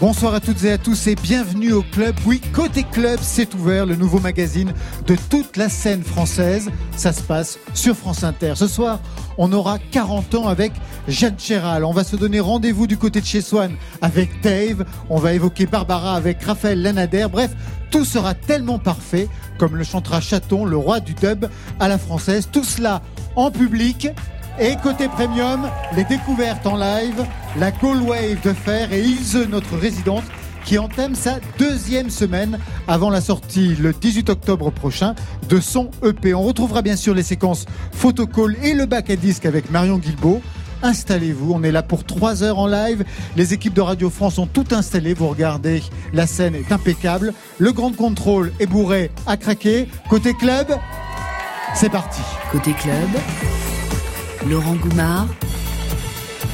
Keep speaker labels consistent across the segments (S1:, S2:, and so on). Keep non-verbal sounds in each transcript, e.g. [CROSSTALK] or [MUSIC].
S1: Bonsoir
S2: à toutes et à tous et bienvenue au club. Oui, côté club, c'est ouvert, le nouveau magazine de toute la scène française. Ça se passe sur France Inter. Ce soir, on aura 40 ans avec Jeanne Chéral. On va se donner rendez-vous du côté de chez Swan avec Dave. On va évoquer Barbara avec Raphaël Lanader. Bref, tout sera tellement parfait comme le chantera Chaton, le roi du dub à la française. Tout cela en public et côté premium, les découvertes en live, la Call Wave de Fer et Ilse, notre résidente, qui entame sa deuxième semaine avant la sortie le 18 octobre prochain de son EP. On retrouvera bien sûr les séquences photocall et le bac à disque avec Marion Guilbault. Installez-vous, on est là pour trois heures en live. Les équipes de Radio France sont toutes installées. Vous regardez, la scène est impeccable. Le grand contrôle est bourré à craquer. Côté club, c'est parti.
S1: Côté club, Laurent Goumard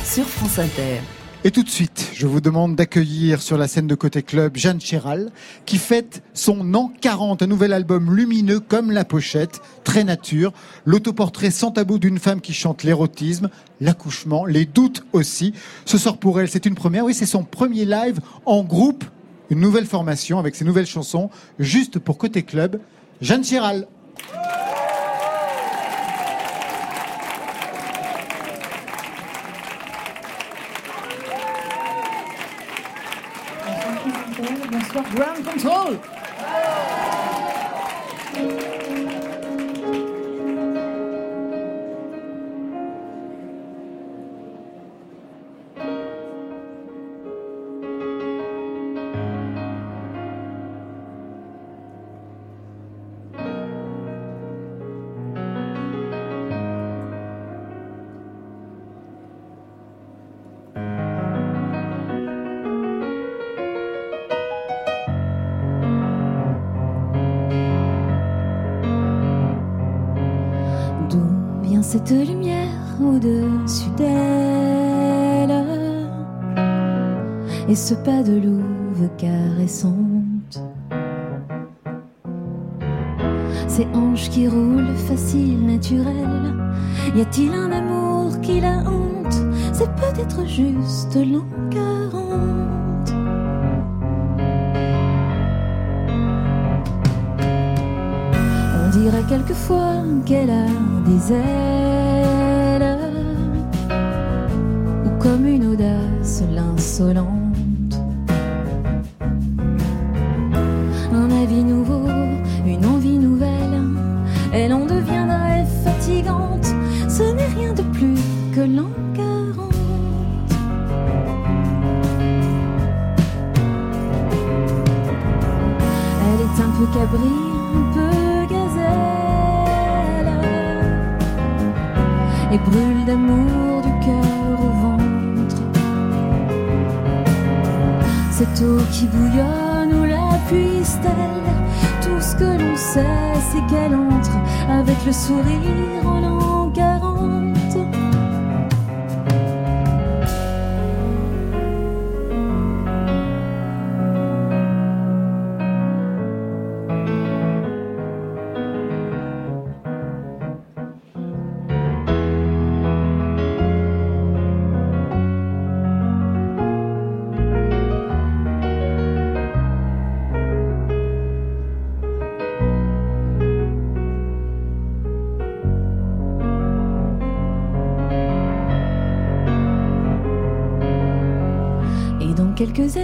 S1: sur France Inter.
S2: Et tout de suite, je vous demande d'accueillir sur la scène de côté club Jeanne Chéral, qui fête son an 40, un nouvel album lumineux comme la pochette, très nature, l'autoportrait sans tabou d'une femme qui chante l'érotisme, l'accouchement, les doutes aussi. Ce sort pour elle, c'est une première, oui, c'est son premier live en groupe, une nouvelle formation avec ses nouvelles chansons, juste pour côté club. Jeanne Chéral.
S3: Oh! Ce pas de louve caressante. Ces hanches qui roulent facile, naturel Y a-t-il un amour qui la hante? C'est peut-être juste 40 On dirait quelquefois qu'elle a des ailes. Ou comme une audace l'insolente sourire Et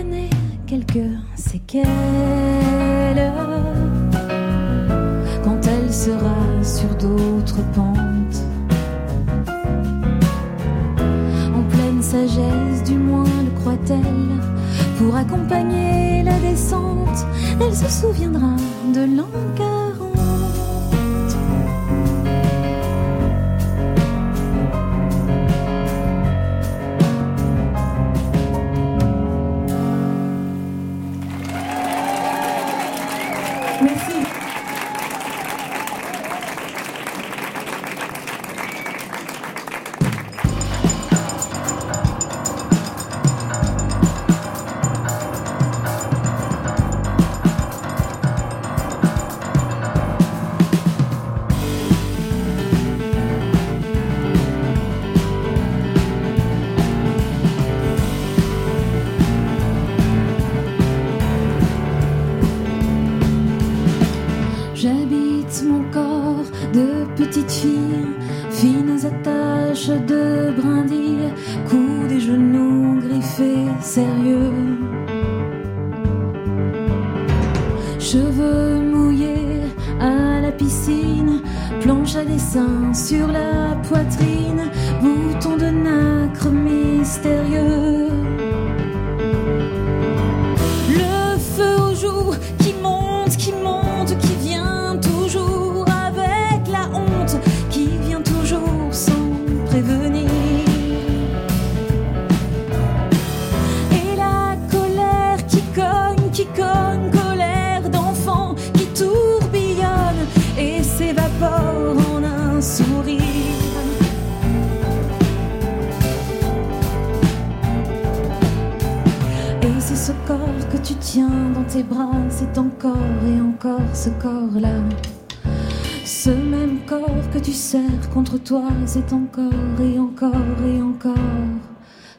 S3: contre toi, c'est encore et encore et encore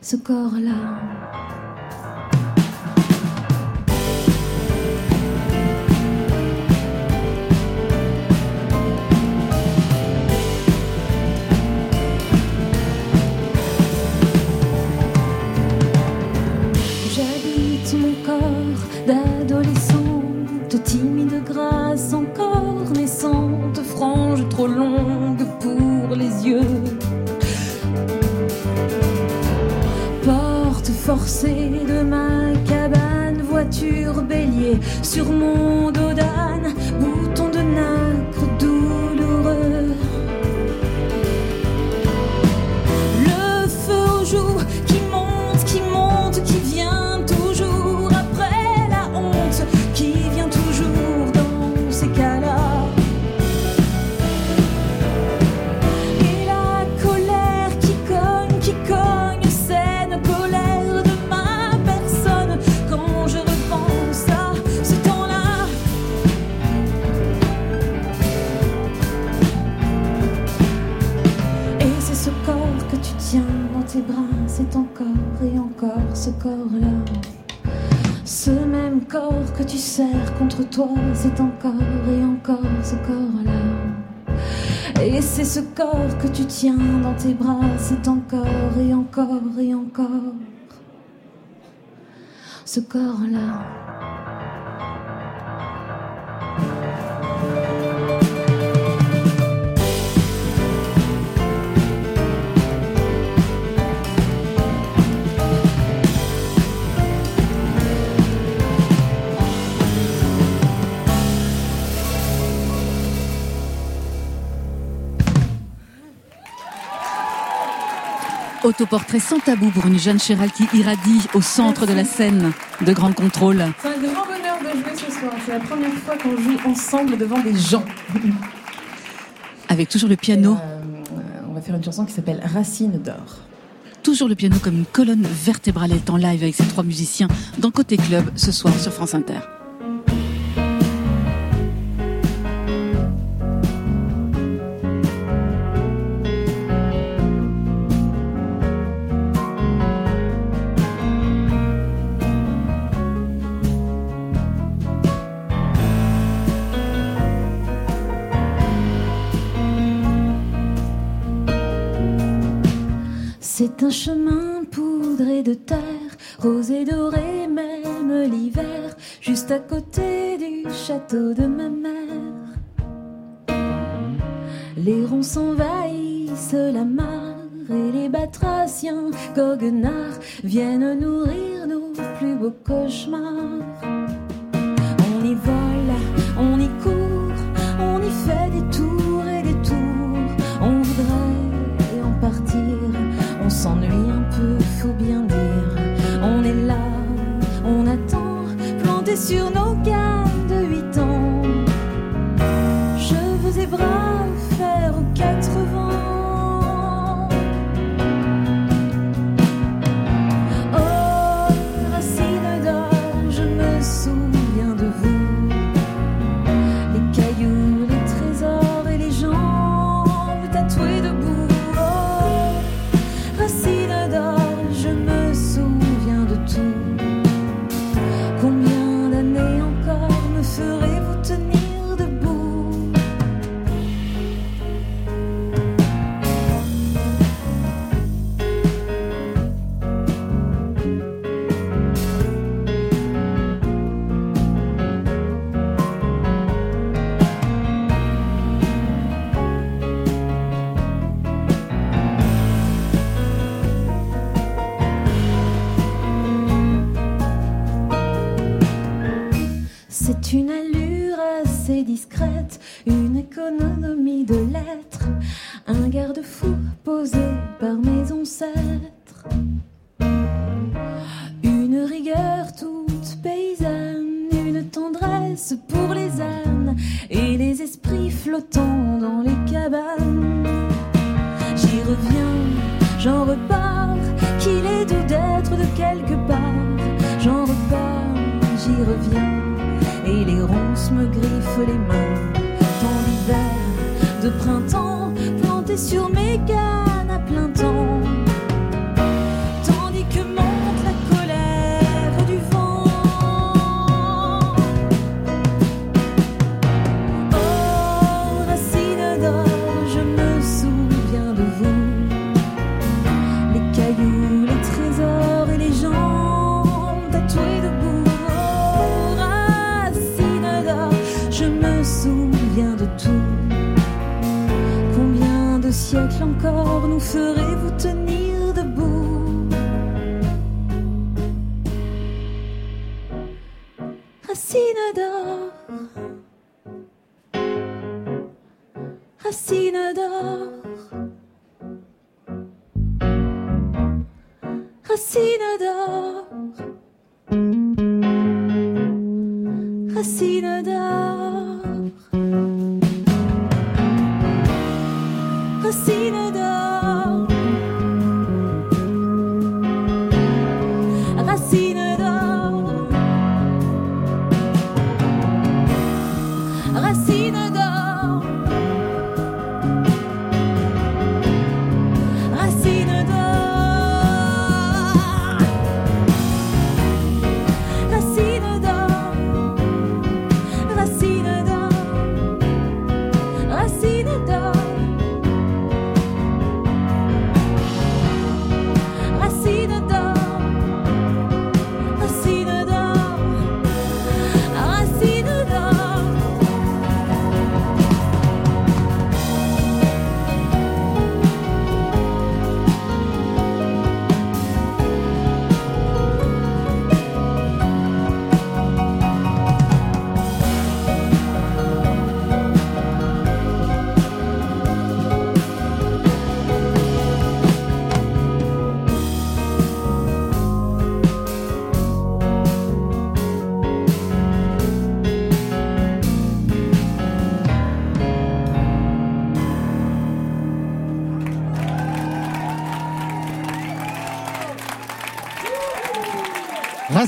S3: ce corps-là. C'est encore et encore ce corps-là. Et c'est ce corps que tu tiens dans tes bras, c'est encore et encore et encore ce corps-là.
S4: Autoportrait sans tabou pour une jeune chérale qui irradie au centre de la scène de Grand Contrôle.
S5: C'est un grand bonheur de jouer ce soir. C'est la première fois qu'on joue ensemble devant des gens. [LAUGHS]
S4: Avec toujours le piano,
S5: Euh, on va faire une chanson qui s'appelle Racine d'or.
S4: toujours le piano comme une colonne vertébrale. En live avec ses trois musiciens dans Côté Club ce soir sur France Inter.
S3: Un chemin poudré de terre, rose et doré, même l'hiver, juste à côté du château de ma mère. Les ronds s'envahissent la mare et les batraciens goguenards viennent nourrir nos plus beaux cauchemars. On y vole, on y court, on y fait des tours On est là, on attend, planté sur nos cannes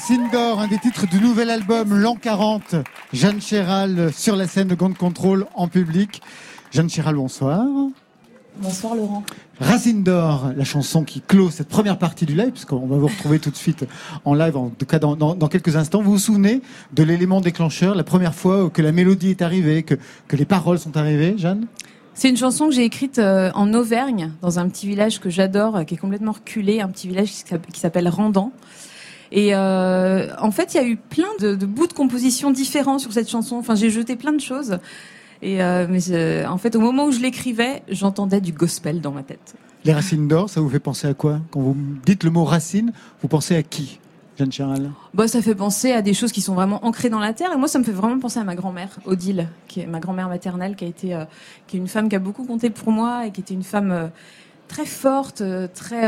S3: Racine d'or,
S6: un
S2: des titres du nouvel album L'an 40. Jeanne Chéral sur la scène de Grande Contrôle en public. Jeanne Chéral, bonsoir.
S3: Bonsoir Laurent.
S2: Racine d'or, la chanson qui clôt cette première partie du live, puisqu'on va vous retrouver tout de suite en live, en tout cas dans, dans- dans quelques instants. Vous vous souvenez de l'élément déclencheur, la première fois que la mélodie est arrivée, que, que les paroles sont arrivées, Jeanne?
S3: C'est une chanson que j'ai écrite euh, en Auvergne, dans un petit village que j'adore, euh, qui est complètement reculé, un petit village qui s'appelle- qui s'appelle Randan. Et euh, en fait, il y a eu plein de, de bouts de composition différents sur cette chanson. Enfin, j'ai jeté plein de choses. Et euh, mais euh, en fait, au moment où je l'écrivais, j'entendais du gospel dans ma tête.
S2: Les racines d'or, ça vous fait penser à quoi? Quand vous dites le mot racine, vous pensez à qui, Jeanne Chéral
S3: Bah, ça fait penser à des choses qui sont vraiment ancrées dans la terre. Et moi, ça me fait vraiment penser à ma grand-mère, Odile, qui est ma grand-mère maternelle, qui a été, euh, qui est une femme qui a beaucoup compté pour moi et qui était une femme très forte, très,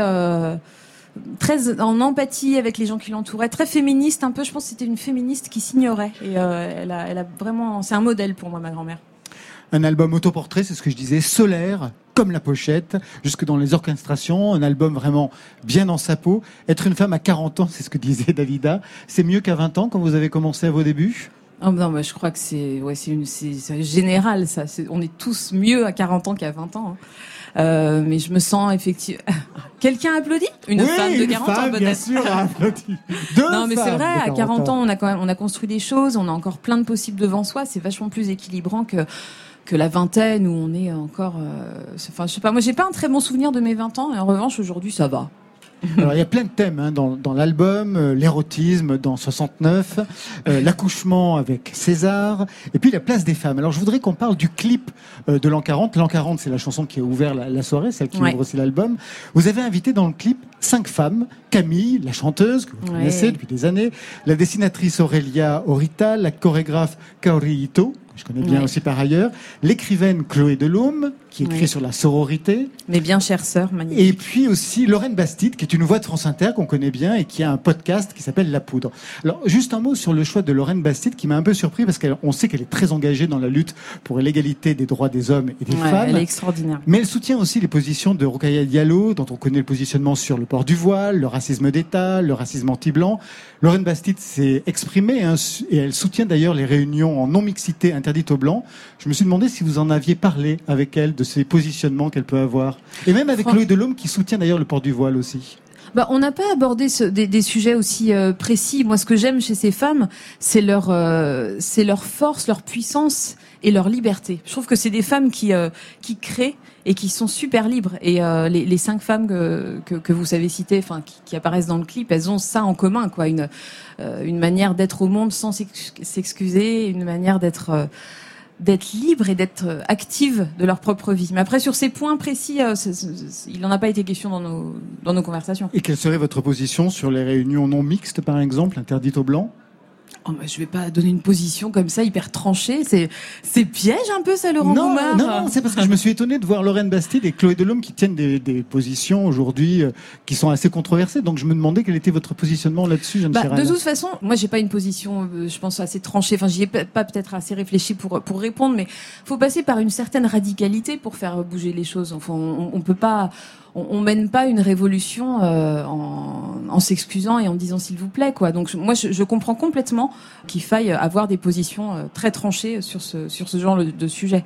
S3: très en empathie avec les gens qui l'entouraient, très féministe un peu. Je pense que c'était une féministe qui s'ignorait. Et euh, elle a, elle a vraiment, c'est un modèle pour moi, ma grand-mère.
S2: Un album autoportrait, c'est ce que je disais, solaire, comme la pochette, jusque dans les orchestrations, un album vraiment bien dans sa peau. Être une femme à 40 ans, c'est ce que disait [LAUGHS] Dalida, c'est mieux qu'à 20 ans quand vous avez commencé à vos débuts?
S3: Oh, non, bah, je crois que c'est ouais, général ça. On est tous mieux à 40 ans qu'à 20 ans. hein. Euh, mais je me sens effectivement. [LAUGHS] Quelqu'un applaudit Une
S2: Oui,
S3: femme de
S2: une
S3: 40 ans
S2: bien sûr, a applaudi. [LAUGHS] Deux
S3: Non, mais c'est vrai. À 40 ans, on a quand même on a construit des choses. On a encore plein de possibles devant soi. C'est vachement plus équilibrant que que la vingtaine où on est encore. euh, Enfin, je sais pas. Moi, j'ai pas un très bon souvenir de mes 20 ans. Et en revanche, aujourd'hui, ça va. [LAUGHS]
S2: Alors il y a plein de thèmes hein, dans, dans l'album, euh, l'érotisme dans 69, euh, [LAUGHS] l'accouchement avec César, et puis la place des femmes. Alors je voudrais qu'on parle du clip euh, de l'an 40. L'an 40, c'est la chanson qui a ouvert la, la soirée, celle qui
S3: Ouais.
S2: ouvre aussi l'album. Vous avez invité dans le clip cinq femmes. Camille, la chanteuse que vous
S3: Ouais.
S2: connaissez depuis des années, la dessinatrice Aurélia Orita, la chorégraphe Kaori Ito, que je connais bien
S3: Ouais.
S2: aussi par ailleurs, l'écrivaine Chloé Delhomme, qui écrit sur la sororité,
S3: Mais bien chère sœur, magnifique.
S2: et puis aussi Lorraine Bastide, qui est une voix de France Inter qu'on connaît bien et qui a un podcast qui s'appelle La Poudre. Alors, juste un mot sur le choix de Lorraine Bastide qui m'a un peu surpris parce qu'on sait qu'elle est très engagée dans la lutte pour l'égalité des droits des hommes et des
S3: Ouais,
S2: femmes.
S3: elle est extraordinaire.
S2: Mais elle soutient aussi les positions de Rokhaya Diallo, dont on connaît le positionnement sur le port du voile, le racisme d'État, le racisme anti-blanc. Lorraine Bastide s'est exprimée hein, et elle soutient d'ailleurs les réunions en non-mixité interdites aux blancs. Je me suis demandé si vous en aviez parlé avec elle de ces positionnements qu'elle peut avoir. Et même avec Chloé Delhomme qui soutient d'ailleurs le port du voile aussi.
S3: Bah, on n'a pas abordé ce- des, des sujets aussi euh, précis. Moi, ce que j'aime chez ces femmes, c'est leur, euh, c'est leur force, leur puissance et leur liberté. Je trouve que c'est des femmes qui, euh, qui créent et qui sont super libres. Et les, les cinq femmes que, que, que vous savez citer, enfin, qui, qui apparaissent dans le clip, elles ont ça en commun, quoi. Une, une manière d'être au monde sans s'ex- s'excuser, une manière d'être d'être libre et d'être euh, active de leur propre vie. Mais après, sur ces points précis, euh, il n'en a pas été question dans nos, dans nos conversations.
S2: Et quelle serait votre position sur les réunions non mixtes, par exemple, interdites aux blancs?
S3: Oh, bah, je vais pas donner une position comme ça hyper tranchée. C'est c'est piège un peu ça, Laurent
S2: non,
S3: Goumard.
S2: non, non, c'est parce que je me suis étonné de voir Lorraine Bastide et Chloé Delhomme qui tiennent des, des positions aujourd'hui euh, qui sont assez controversées. Donc je me demandais quel était votre positionnement là-dessus, Jeanne
S3: Bah,
S2: Chéral.
S3: de toute façon, moi j'ai pas une position, euh, je pense assez tranchée. Enfin, j'y ai pas pas peut-être assez réfléchi pour pour répondre, mais faut passer par une certaine radicalité pour faire bouger les choses. Enfin, on, on peut pas, on, on mène pas une révolution euh, en, en s'excusant et en disant s'il vous plaît, quoi. Donc moi, je, je comprends complètement qu'il faille avoir des positions euh, très tranchées sur ce sur ce genre de sujet.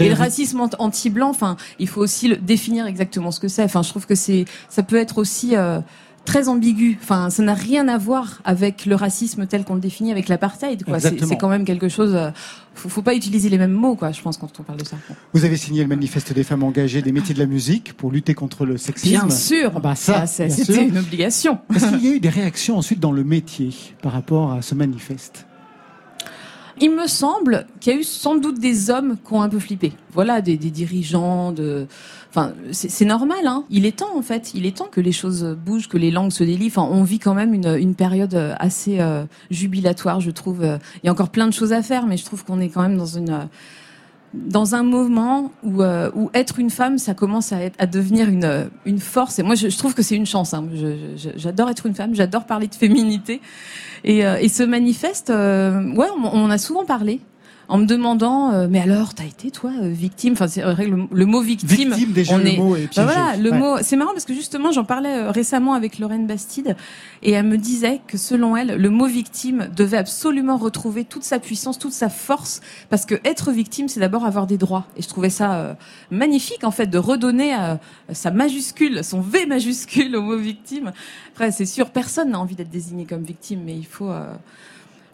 S3: Et le racisme ant- anti-blanc, enfin, il faut aussi le définir exactement ce que c'est. Enfin, je trouve que c'est, ça peut être aussi euh, très ambigu. Enfin, ça n'a rien à voir avec le racisme tel qu'on le définit avec l'apartheid. Quoi, c'est, quand même quelque chose. euh, faut, faut pas utiliser les mêmes mots, quoi. Je pense quand on parle de ça.
S2: Vous avez signé le manifeste des femmes engagées des métiers de la musique pour lutter contre le sexisme.
S3: Bien sûr.
S2: Ah bah ça,
S3: Ah, c'était
S2: sûr.
S3: une obligation.
S2: Est-ce qu'il y a eu [LAUGHS] des réactions ensuite dans le métier par rapport à ce manifeste?
S3: Il me semble qu'il y a eu sans doute des hommes qui ont un peu flippé. Voilà, des, dirigeants, de, enfin, c'est normal. Hein. Il est temps en fait. Il est temps que les choses bougent, que les langues se délient. Enfin, on vit quand même une, période assez euh, jubilatoire, je trouve. Il y a encore plein de choses à faire, mais je trouve qu'on est quand même dans une euh, dans un moment où, euh, où être une femme, ça commence à, être, à devenir une, euh, une force. Et moi, je, je trouve que c'est une chance. Hein. J'adore être une femme, j'adore parler de féminité. Et, euh, et manifeste, euh, ouais, on, on a souvent parlé. En me demandant, euh, mais alors, t'as été toi euh, victime? Enfin, c'est vrai que le, le mot victime,
S2: Victime, déjà,
S3: on
S2: le
S3: est-
S2: mot est
S3: bah voilà, le
S2: Ouais.
S3: mot. C'est marrant parce que justement, j'en parlais euh, récemment avec Lorraine Bastide et elle me disait que selon elle, le mot victime devait absolument retrouver toute sa puissance, toute sa force, parce que être victime, c'est d'abord avoir des droits. Et je trouvais ça euh, magnifique en fait de redonner euh, sa majuscule, son V majuscule au mot victime. Après, c'est sûr, personne n'a envie d'être désigné comme victime, mais il faut.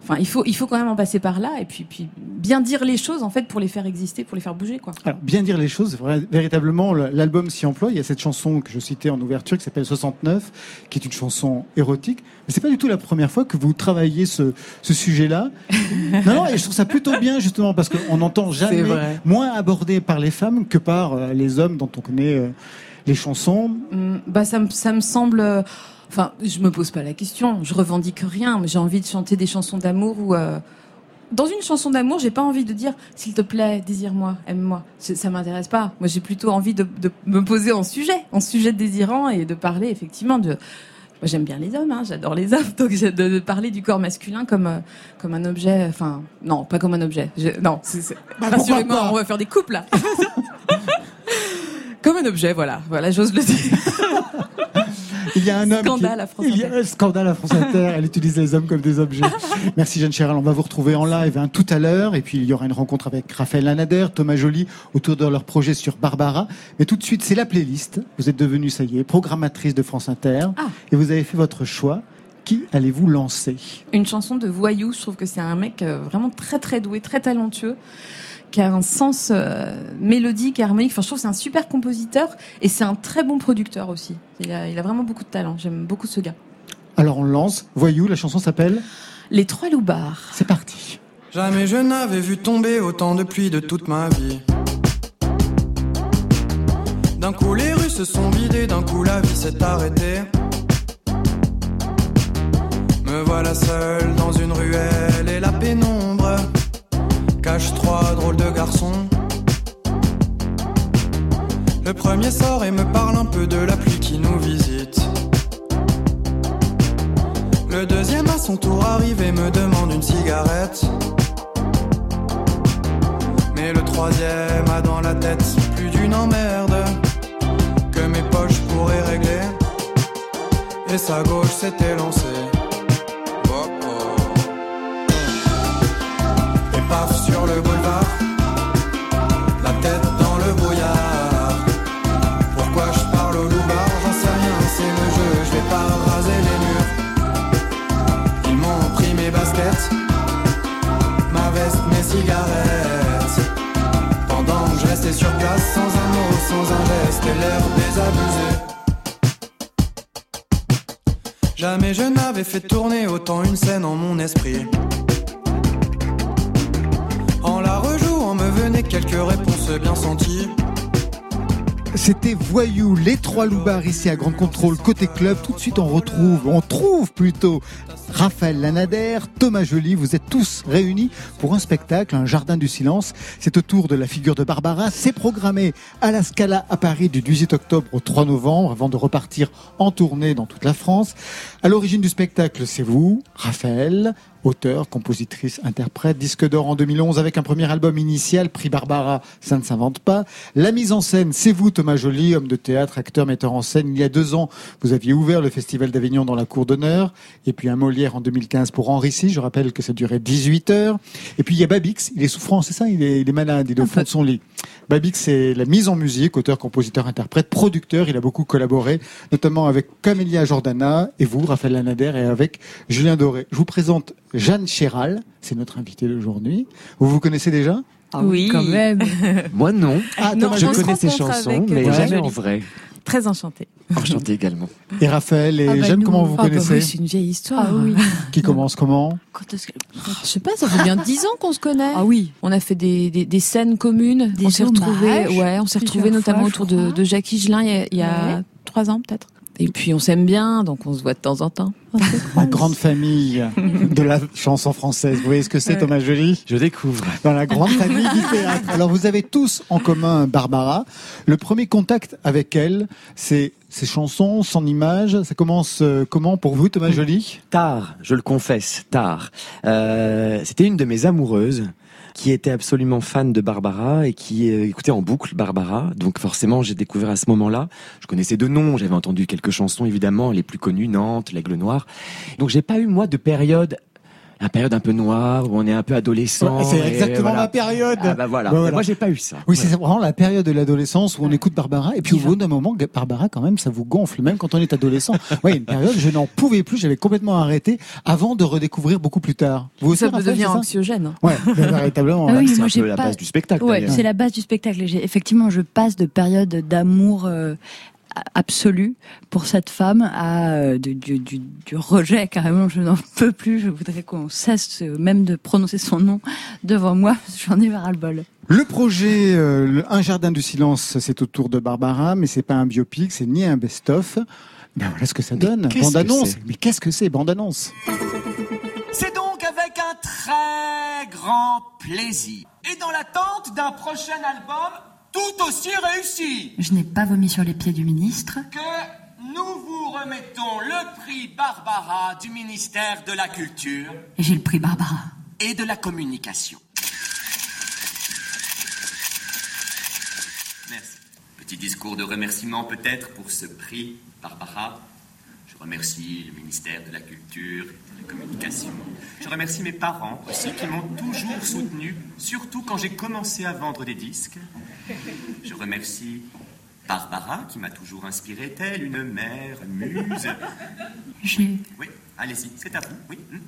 S3: Euh, Enfin, il faut, il faut quand même en passer par là et puis, puis bien dire les choses en fait pour les faire exister, pour les faire bouger quoi.
S2: Alors, bien dire les choses, véritablement, le- l'album s'y emploie. Il y a cette chanson que je citais en ouverture qui s'appelle 69, qui est une chanson érotique. Mais c'est pas du tout la première fois que vous travaillez ce, ce sujet-là. [LAUGHS] non, non, et je trouve ça plutôt bien, justement, parce qu'on n'entend jamais moins abordé par les femmes que par euh, les hommes dont on connaît euh, les chansons.
S3: Hum, Bah ça ça me semble. Enfin, je me pose pas la question. Je revendique rien. mais J'ai envie de chanter des chansons d'amour ou. euh, Dans une chanson d'amour, j'ai pas envie de dire s'il te plaît, désire-moi, aime-moi. Ça m'intéresse pas. Moi, j'ai plutôt envie de, de me poser en sujet, en sujet désirant et de parler effectivement de. Moi, j'aime bien les hommes, hein, j'adore les hommes, [LAUGHS] donc de, de parler du corps masculin comme euh, comme un objet. Enfin, non, pas comme un objet. Je- non,
S2: Bah,
S3: rassurez-moi, on va faire des couples là. [LAUGHS] comme un objet, voilà, voilà, j'ose le dire. [LAUGHS]
S2: Il y a un homme
S3: Scandale
S2: qui...
S3: à France
S2: Il y a
S3: Inter.
S2: un scandale à France Inter. Elle utilise les hommes comme des objets. [LAUGHS] Merci Jeanne Chéral. On va vous retrouver en live hein, tout à l'heure. Et puis il y aura une rencontre avec Raphaël Lanader, Thomas Joly autour de leur projet sur Barbara. Mais tout de suite, c'est la playlist. Vous êtes devenue, ça y est, programmatrice de France Inter.
S3: Ah.
S2: Et vous avez fait votre choix. Qui allez-vous lancer?
S3: Une chanson de Voyou. Je trouve que c'est un mec euh, vraiment très très doué, très talentueux, qui a un sens euh, mélodique et harmonique. Enfin, je trouve que c'est un super compositeur et c'est un très bon producteur aussi. Il a, il a vraiment beaucoup de talent. J'aime beaucoup ce gars.
S2: Alors on lance. Voyou, la chanson s'appelle
S3: Les Trois Loupards.
S2: C'est parti.
S7: Jamais je n'avais vu tomber autant de pluie de toute ma vie. D'un coup les rues se sont vidées, d'un coup la vie s'est arrêtée. Me voilà seul dans une ruelle trois drôles de garçons. Le premier sort et me parle un peu de la pluie qui nous visite. Le deuxième à son tour arrive et me demande une cigarette. Mais le troisième a dans la tête plus d'une emmerde que mes poches pourraient régler. Et sa gauche s'était lancée. Pendant que je restais sur place, sans un mot, sans un geste, l'air désabusé. Jamais je n'avais fait tourner autant une scène en mon esprit. En la rejouant me venaient quelques réponses bien senties.
S2: C'était Voyou, les trois loupards ici à Grand Contrôle, côté club. Tout de suite, on retrouve, on trouve plutôt Raphaël Lanader, Thomas Joly. Vous êtes tous réunis pour un spectacle, un jardin du silence. C'est autour de la figure de Barbara. C'est programmé à la Scala à Paris du 18 octobre au 3 novembre avant de repartir en tournée dans toute la France. À l'origine du spectacle, c'est vous, Raphaël, auteur, compositrice, interprète, disque d'or en 2011 avec un premier album initial, prix Barbara, ça ne s'invente pas. La mise en scène, c'est vous Thomas Joly, homme de théâtre, acteur, metteur en scène. Il y a deux ans, vous aviez ouvert le Festival d'Avignon dans la cour d'honneur, et puis un Molière en 2015 pour Henri VI, je rappelle que ça durait 18 heures. Et puis il y a Babix, il est souffrant, c'est ça, il est, il est malade, il est au fond de son lit. Babix, c'est la mise en musique, auteur, compositeur, interprète, producteur, il a beaucoup collaboré, notamment avec Camélia Jordana, et vous, Raphaël Lanader, et avec Julien Doré. Je vous présente Jeanne Chéral, c'est notre invitée d'aujourd'hui. Vous vous connaissez déjà?
S3: Ah oui.
S1: quand même. [LAUGHS]
S8: Moi non.
S2: Ah,
S3: Non,
S2: Thomas
S8: je connais ses chansons, mais
S3: euh,
S8: jamais en vrai.
S3: Très enchanté.
S8: Enchanté également. [LAUGHS]
S2: Et Raphaël et
S1: Ah bah
S2: Jeanne,
S1: nous,
S2: comment vous
S1: ah bah
S2: connaissez
S1: oui, C'est une vieille histoire.
S3: Ah oui. [LAUGHS]
S2: Qui commence comment
S1: Quand est-ce que-
S3: Je sais pas, ça fait bien [LAUGHS] dix ans qu'on se connaît.
S1: Ah oui.
S3: On a fait des, des, des scènes communes.
S1: Des
S3: on s'est retrouvés, ouais, on s'est retrouvés notamment
S1: fois,
S3: autour de, Jackie Gelin il y a, il y a
S1: Ouais.
S3: trois ans peut-être. Et puis on s'aime bien, donc on se voit de temps en temps.
S2: La grande famille de la chanson française. Vous voyez ce que c'est,
S3: Ouais.
S2: Thomas Joly?
S8: Je découvre.
S2: Dans la grande famille du théâtre. Alors, vous avez tous en commun Barbara. Le premier contact avec elle, c'est ses chansons, son image. Ça commence euh, comment pour vous, Thomas Joly?
S8: Tard, je le confesse, tard. Euh, C'était une de mes amoureuses qui était absolument fan de Barbara et qui euh, écoutait en boucle Barbara. Donc forcément, j'ai découvert à ce moment-là. Je connaissais de noms, j'avais entendu quelques chansons évidemment, les plus connues, Nantes, l'Aigle Noir. Donc j'ai pas eu moi de période, la période un peu noire où on est un peu adolescent.
S2: C'est exactement
S8: voilà.
S2: ma période.
S8: Ah bah voilà.
S2: Bah voilà.
S8: Moi j'ai pas eu ça.
S2: Oui, c'est vraiment la période de l'adolescence où on écoute Barbara et puis au bout d'un moment, Barbara quand même, ça vous gonfle même quand on est adolescent. [LAUGHS] Oui, une période, je n'en pouvais plus, j'avais complètement arrêté avant de redécouvrir beaucoup plus tard. Vous aussi,
S3: Ça peut devenir
S2: c'est ça
S3: anxiogène. hein.
S2: Ouais, véritablement. [LAUGHS]
S1: Ah oui,
S8: c'est un la
S1: pas-
S8: base du spectacle.
S1: Ouais, c'est la base du spectacle. J'ai- Effectivement, je passe de période d'amour euh, absolu pour cette femme à euh, du, du, du, du rejet carrément. Je n'en peux plus. Je voudrais qu'on cesse euh, même de prononcer son nom devant moi. J'en ai ras le bol.
S2: Le projet euh, Un jardin du silence, c'est autour de Barbara, mais c'est pas un biopic, c'est ni un best-of. Ben voilà ce que ça donne. Bande annonce. Mais qu'est-ce que c'est, bande annonce
S9: C'est donc avec un très grand plaisir et dans l'attente d'un prochain album tout aussi réussi
S10: Je n'ai pas vomi sur les pieds du ministre.
S9: que nous vous remettons le prix Barbara du ministère de la Culture
S10: Et j'ai le prix Barbara.
S9: et de la Communication. Merci. Petit discours de remerciement peut-être pour ce prix Barbara. Je remercie le ministère de la Culture de Communication. Je remercie mes parents aussi qui m'ont toujours soutenu, surtout quand j'ai commencé à vendre des disques. Je remercie Barbara qui m'a toujours inspiré telle une mère muse.
S10: J'ai.
S9: Oui, allez-y, c'est à vous. Oui. hmm.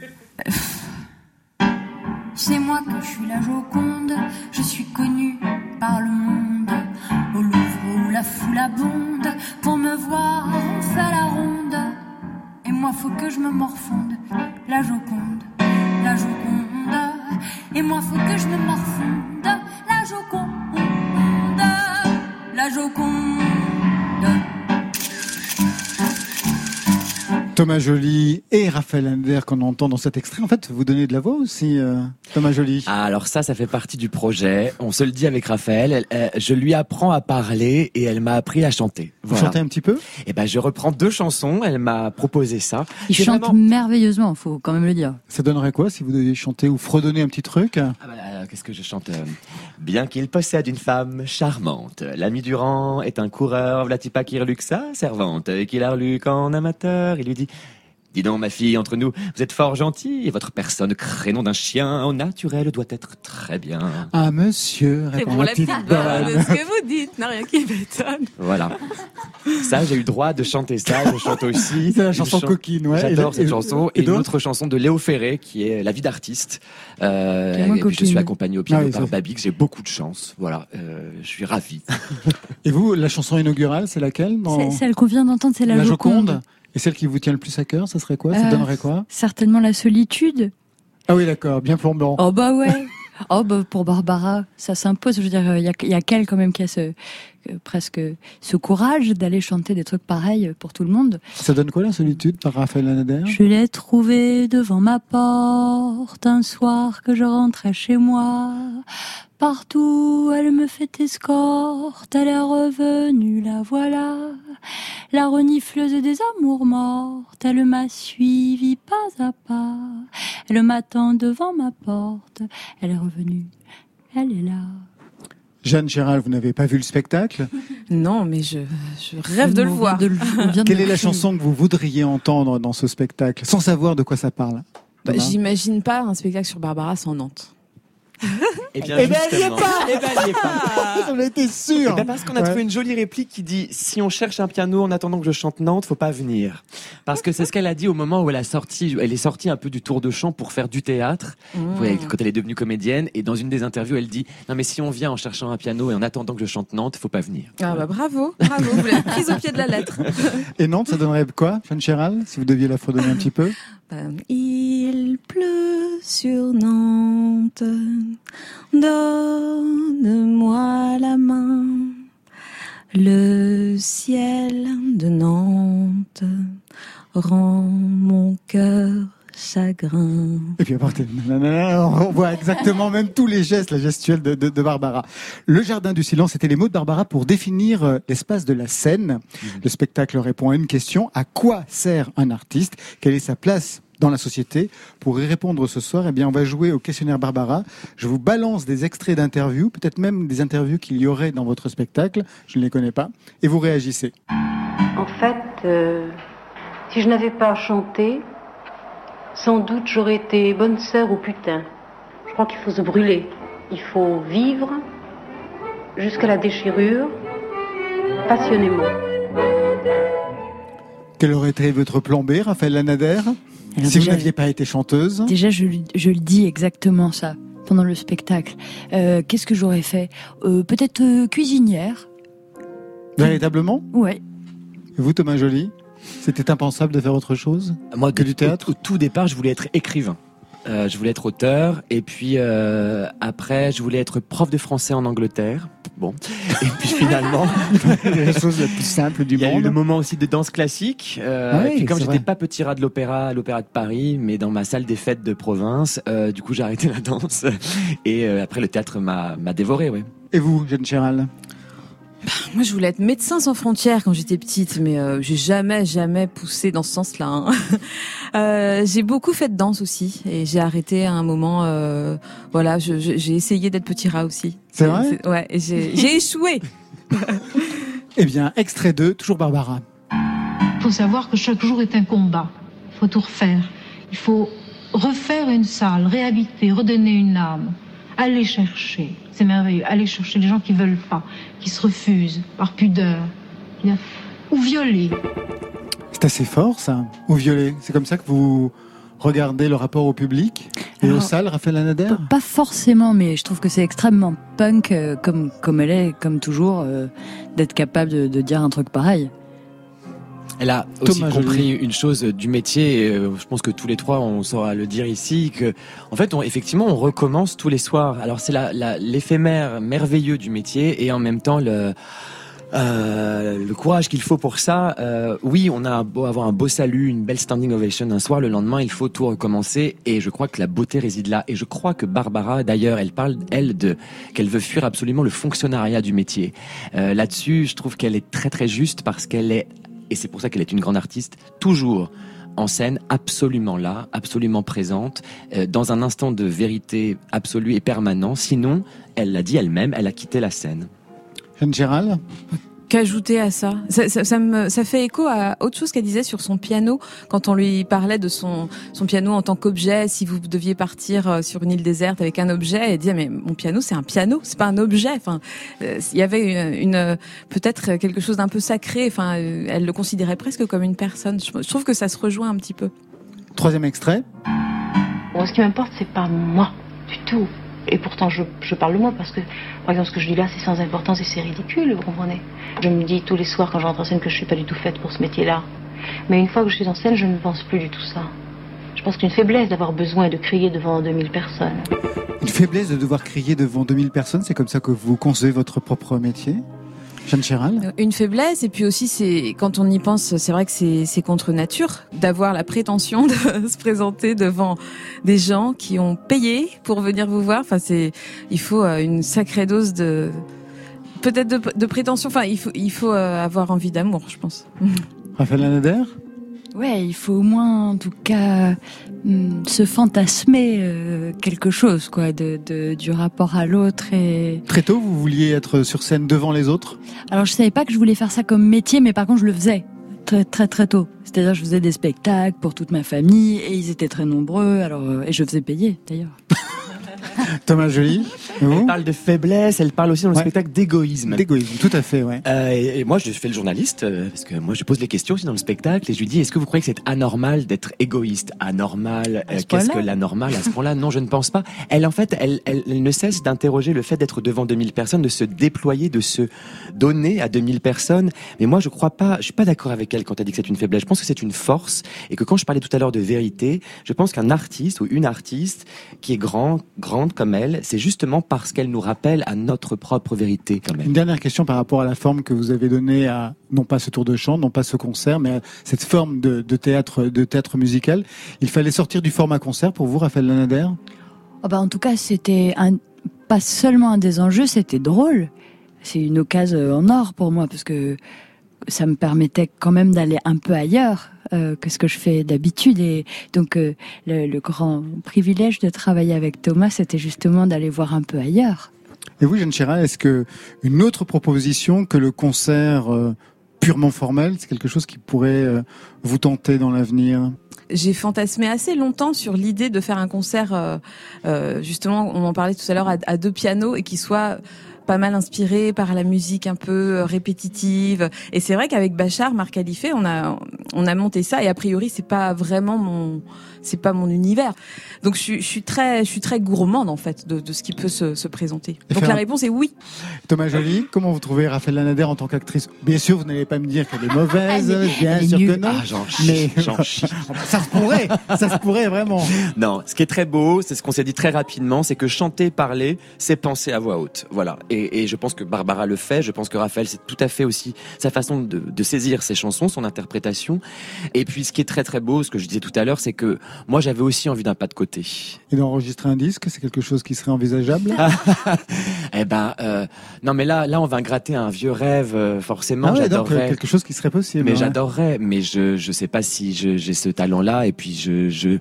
S10: C'est moi que je suis la Joconde, je suis connue par le monde. Au Louvre où la foule abonde, pour me voir, on fait la ronde. Moi, faut que je me morfonde, la Joconde, la Joconde. Et moi, faut que je me morfonde, la Joconde, la Joconde.
S2: Thomas Joly et Raphaël Ander qu'on entend dans cet extrait. En fait, vous donnez de la voix aussi, euh, Thomas Joly.
S8: Ah, alors ça, ça fait partie du projet. On se le dit avec Raphaël. Elle- euh, je lui apprends à parler et elle m'a appris à chanter.
S2: Vous chantez un petit peu
S8: Et ben, je reprends deux chansons. Elle m'a proposé ça.
S1: Il chante
S8: vraiment-
S1: merveilleusement, faut quand même le dire.
S2: Ça donnerait quoi si vous deviez chanter ou fredonner un petit truc
S8: Ah bah, Qu'est-ce que je chante euh, Bien qu'il possède une femme charmante, l'ami Durand est un coureur, vlati pas qui reluque sa servante, et qu'il a relu qu'en amateur, il lui dit Dis donc, ma fille, entre nous, vous êtes fort gentille, et votre personne, crénom d'un chien, au naturel, doit être très bien.
S2: Ah, monsieur,
S3: C'est
S2: répond
S3: pour
S2: la petite bonne.
S3: Ce que vous dites n'a rien qui m'étonne.
S8: Voilà. Ça, j'ai eu le droit de chanter ça. Je chante aussi.
S2: C'est la
S8: une
S2: chanson
S8: chan-
S2: coquine, ouais.
S8: J'adore
S2: Et-
S8: cette
S2: et-
S8: chanson.
S2: et
S8: Et, une
S2: d'autres
S8: autre chanson de Léo Ferré, qui est La vie d'artiste. Euh, et puis je suis accompagné au piano
S2: Ah oui,
S8: par. J'ai beaucoup de chance. Voilà. Euh, je suis ravi.
S2: Et vous, la chanson inaugurale, c'est laquelle dans
S1: C'est Celle qu'on vient d'entendre, c'est la,
S2: La
S1: Joconde.
S2: Joconde Et celle qui vous tient le plus à cœur, ça serait quoi? Ça
S1: Euh,
S2: donnerait quoi?
S1: Certainement la solitude.
S2: Ah oui, d'accord, bien plombant.
S1: Oh bah ouais. [LAUGHS] Oh bah pour Barbara, ça s'impose. Je veux dire, il y a, y a qu'elle quand même qui a ce euh, presque ce courage d'aller chanter des trucs pareils pour tout le monde.
S2: Ça donne quoi la solitude par Raphaël Anader
S1: Je l'ai trouvée devant ma porte un soir que je rentrais chez moi. Partout, elle me fait escorte, elle est revenue, la voilà. La renifleuse des amours mortes, elle m'a suivi pas à pas. Elle m'attend devant ma porte, elle est revenue, elle est là.
S2: Jeanne Gérald, vous n'avez pas vu le spectacle? [LAUGHS]
S3: Non, mais je, je rêve de le voir.
S1: de le- [LAUGHS]
S2: Quelle
S1: le
S2: est la chanson que vous voudriez entendre dans ce spectacle, sans savoir de quoi ça parle?
S3: Bah, J'imagine pas un spectacle sur Barbara sans Nantes. [LAUGHS]
S8: Et bien,
S2: Eh ben, elle y est pas
S8: Eh ben, elle y est pas.
S2: J'en étais sûr
S8: Eh ben, parce qu'on a
S2: Ouais.
S8: trouvé une jolie réplique qui dit si on cherche un piano en attendant que je chante Nantes, faut pas venir. Parce que c'est ce qu'elle a dit au moment où elle a sorti, elle est sortie un peu du tour de chant pour faire du théâtre. Voyez, quand elle est devenue comédienne et dans une des interviews, elle dit non mais si on vient en cherchant un piano et en attendant que je chante Nantes, faut pas venir.
S3: Ah bah bravo, bravo, vous l'avez prise au pied de la lettre. [LAUGHS]
S2: Et Nantes, ça donnerait quoi, Jeanne Gérald, si vous deviez la fredonner un petit peu?
S3: Euh, Il pleut sur Nantes, donne-moi la main. Le ciel de Nantes rend mon cœur chagrin.
S2: Et puis à partir de nanana, on voit exactement même tous les gestes, la gestuelle de, de- de Barbara. Le jardin du silence, c'était les mots de Barbara pour définir euh, l'espace de la scène. Le spectacle répond à une question à quoi sert un artiste? Quelle est sa place dans la société Pour y répondre ce soir, eh bien, on va jouer au questionnaire Barbara. Je vous balance des extraits d'interviews, peut-être même des interviews qu'il y aurait dans votre spectacle. Je ne les connais pas. Et vous réagissez.
S11: En fait, euh, si je n'avais pas chanté, sans doute j'aurais été bonne sœur ou putain. Je crois qu'il faut se brûler. Il faut vivre jusqu'à la déchirure, passionnément.
S2: Quel aurait été votre plan B, Raphaël Lanader?
S1: Alors
S2: Si vous n'aviez pas été chanteuse
S1: Déjà, je, je le dis exactement ça pendant le spectacle. Euh, Qu'est-ce que j'aurais fait? Euh, Peut-être euh, cuisinière.
S2: Véritablement?
S1: Ouais.
S2: Et vous, Thomas Joly C'était impensable de faire autre chose
S8: Moi,
S2: Que du théâtre?
S8: Au, au tout départ, je voulais être écrivain. Euh, je voulais être auteur et puis euh, après je voulais être prof de français en Angleterre. Bon [LAUGHS] et puis finalement [LAUGHS]
S2: la chose la plus simple du
S8: il y a eu
S2: monde.
S8: le moment aussi de danse classique. Euh,
S2: Ah oui,
S8: et puis comme j'étais pas petit rat de l'opéra à l'opéra de Paris, mais dans ma salle des fêtes de province, euh, du coup j'ai arrêté la danse [LAUGHS] et euh, après le théâtre m'a dévoré. Ouais.
S2: Et vous, Jeanne Chéral?
S3: Moi, je voulais être médecin sans frontières quand j'étais petite, mais euh, j'ai jamais, jamais poussé dans ce sens-là. hein. [LAUGHS] Euh, j'ai beaucoup fait de danse aussi, et j'ai arrêté à un moment. euh, voilà, je- je- j'ai essayé d'être petit rat aussi.
S2: C'est vrai?
S3: Ouais, j'ai échoué. [LAUGHS]
S2: Eh bien, extrait 2, toujours Barbara.
S12: Il faut savoir que chaque jour est un combat. Il faut tout refaire. Il faut refaire une salle, réhabiter, redonner une âme. Aller chercher. C'est merveilleux. Aller chercher les gens qui veulent pas, qui se refusent par pudeur. Ou violer.
S2: C'est assez fort, ça. Ou violet. C'est comme ça que vous regardez le rapport au public Et au
S1: Alors,
S2: salle, Raphaël Anader
S1: Pas forcément, mais je trouve que c'est extrêmement punk, euh, comme, comme elle est, comme toujours, euh, d'être capable de, de dire un truc pareil.
S8: Elle a aussi
S2: Thomas
S8: compris une chose du métier. et, euh, je pense que tous les trois, on saura le dire ici, que en fait, on, effectivement, on recommence tous les soirs. Alors c'est la- la- l'éphémère merveilleux du métier et en même temps le euh, le courage qu'il faut pour ça. Euh, oui, on a beau avoir un beau salut, une belle standing ovation un soir, le lendemain, il faut tout recommencer. Et je crois que la beauté réside là. Et je crois que Barbara, d'ailleurs, elle parle elle de qu'elle veut fuir absolument le fonctionnariat du métier. Euh, Là-dessus, je trouve qu'elle est très très juste parce qu'elle est et c'est pour ça qu'elle est une grande artiste, toujours en scène, absolument là, absolument présente, euh, dans un instant de vérité absolue et permanent. Sinon, elle l'a dit elle-même, elle a quitté la scène.
S2: Jeanne Gérald?
S3: Qu'ajouter à ça ça, ça, ça me, ça fait écho à autre chose qu'elle disait sur son piano quand on lui parlait de son, son piano en tant qu'objet. Si vous deviez partir euh, sur une île déserte avec un objet, elle disait mais mon piano c'est un piano, c'est pas un objet. Enfin, euh, il y avait une, une peut-être quelque chose d'un peu sacré. Enfin, euh, elle le considérait presque comme une personne. Je, je trouve que ça se rejoint un petit peu.
S2: Troisième extrait.
S11: Moi, ce qui m'importe, c'est pas moi du tout. Et pourtant, je, parle de moi parce que, par exemple, ce que je dis là, c'est sans importance et c'est ridicule, vous comprenez? Je me dis tous les soirs quand je rentre en scène que je suis pas du tout faite pour ce métier-là. Mais une fois que je suis en scène, je ne pense plus du tout ça. Je pense qu'une faiblesse d'avoir besoin de crier devant 2000 personnes.
S2: Une faiblesse de devoir crier devant 2000 personnes, c'est comme ça que vous concevez votre propre métier? Jeanne
S3: Une faiblesse et puis aussi c'est quand on y pense, c'est vrai que c'est c'est contre nature d'avoir la prétention de [LAUGHS] se présenter devant des gens qui ont payé pour venir vous voir. Enfin c'est il faut euh, une sacrée dose de peut-être de, de prétention. Enfin il faut il faut euh, avoir envie d'amour, je pense.
S2: Raphaël Anader
S1: Ouais, il faut au moins, en tout cas, hum, se fantasmer euh, quelque chose, quoi, de, de- du rapport à l'autre. Et
S2: Très tôt, vous vouliez être sur scène devant les autres?
S1: Alors, je savais pas que je voulais faire ça comme métier, mais par contre, je le faisais très très très tôt. C'est-à-dire, je faisais des spectacles pour toute ma famille, et ils étaient très nombreux. Alors, euh, et je faisais payer, d'ailleurs. [LAUGHS] [LAUGHS]
S2: Thomas Joly vous
S8: Elle parle de faiblesse, elle parle aussi dans le
S2: Ouais.
S8: spectacle d'égoïsme.
S2: D'égoïsme, tout à fait, ouais.
S8: Euh, et, et moi, je fais le journaliste, euh, parce que moi, je pose les questions aussi dans le spectacle, et je lui dis, est-ce que vous croyez que c'est anormal d'être égoïste? Anormal, euh, qu'est-ce que l'anormal à ce point-là? Non, je ne pense pas. Elle, en fait, elle, elle, elle ne cesse d'interroger le fait d'être devant 2000 personnes, de se déployer, de se donner à 2000 personnes. Mais moi, je crois pas, je suis pas d'accord avec elle quand elle dit que c'est une faiblesse. Je pense que c'est une force, et que quand je parlais tout à l'heure de vérité, je pense qu'un artiste ou une artiste qui est grand, grande comme elle, c'est justement parce qu'elle nous rappelle à notre propre vérité, quand même.
S2: Une dernière question par rapport à la forme que vous avez donnée à non pas ce tour de chant, non pas ce concert, mais à cette forme de, de théâtre, de théâtre musical. Il fallait sortir du format concert pour vous, Raphaël Lanader?
S1: Oh bah, en tout cas, c'était un, pas seulement un des enjeux, c'était drôle. C'est une occasion en or pour moi, parce que ça me permettait quand même d'aller un peu ailleurs euh, que ce que je fais d'habitude. Et donc, euh, le, le grand privilège de travailler avec Thomas, c'était justement d'aller voir un peu ailleurs.
S2: Et vous, Jeanne Chéral, est-ce que une autre proposition que le concert euh, purement formel, c'est quelque chose qui pourrait euh, vous tenter dans l'avenir?
S3: J'ai fantasmé assez longtemps sur l'idée de faire un concert, euh, euh, justement, on en parlait tout à l'heure, à, à deux pianos et qui soit pas mal inspiré par la musique un peu euh, répétitive. Et c'est vrai qu'avec Bachar, Marc Khalife, on a on a monté ça et a priori c'est pas vraiment mon c'est pas mon univers. Donc je, suis- je suis très je suis très gourmande en fait de, de ce qui peut se, se présenter.
S2: Et
S3: Donc
S2: faire
S3: la réponse est oui.
S2: Thomas Joly, comment vous trouvez Raphaël Lanader en tant qu'actrice? Bien sûr, vous n'allez pas me dire qu'elle est mauvaise,
S1: Elle est-
S2: bien
S1: elle est
S2: sûr que non.
S8: Ah, j'en chie,
S2: mais
S8: j'en chie. [LAUGHS]
S2: ça se pourrait, ça se pourrait vraiment.
S8: Non, ce qui est très beau, c'est ce qu'on s'est dit très rapidement, c'est que chanter, parler, c'est penser à voix haute. Voilà. Et, et je pense que Barbara le fait. Je pense que Raphaël, c'est tout à fait aussi sa façon de, de saisir ses chansons, son interprétation. Et puis, ce qui est très très beau, ce que je disais tout à l'heure, c'est que moi, j'avais aussi envie d'un pas de côté.
S2: Et d'enregistrer un disque, c'est quelque chose qui serait envisageable? [LAUGHS]
S8: Eh ben, euh, non, mais là, là, on va gratter un vieux rêve. euh, forcément,
S2: Ah ouais, euh,
S8: j'adorerais.
S2: quelque chose qui serait possible.
S8: Mais
S2: ouais.
S8: j'adorerais, mais je je sais pas si j'ai ce talent-là et puis je je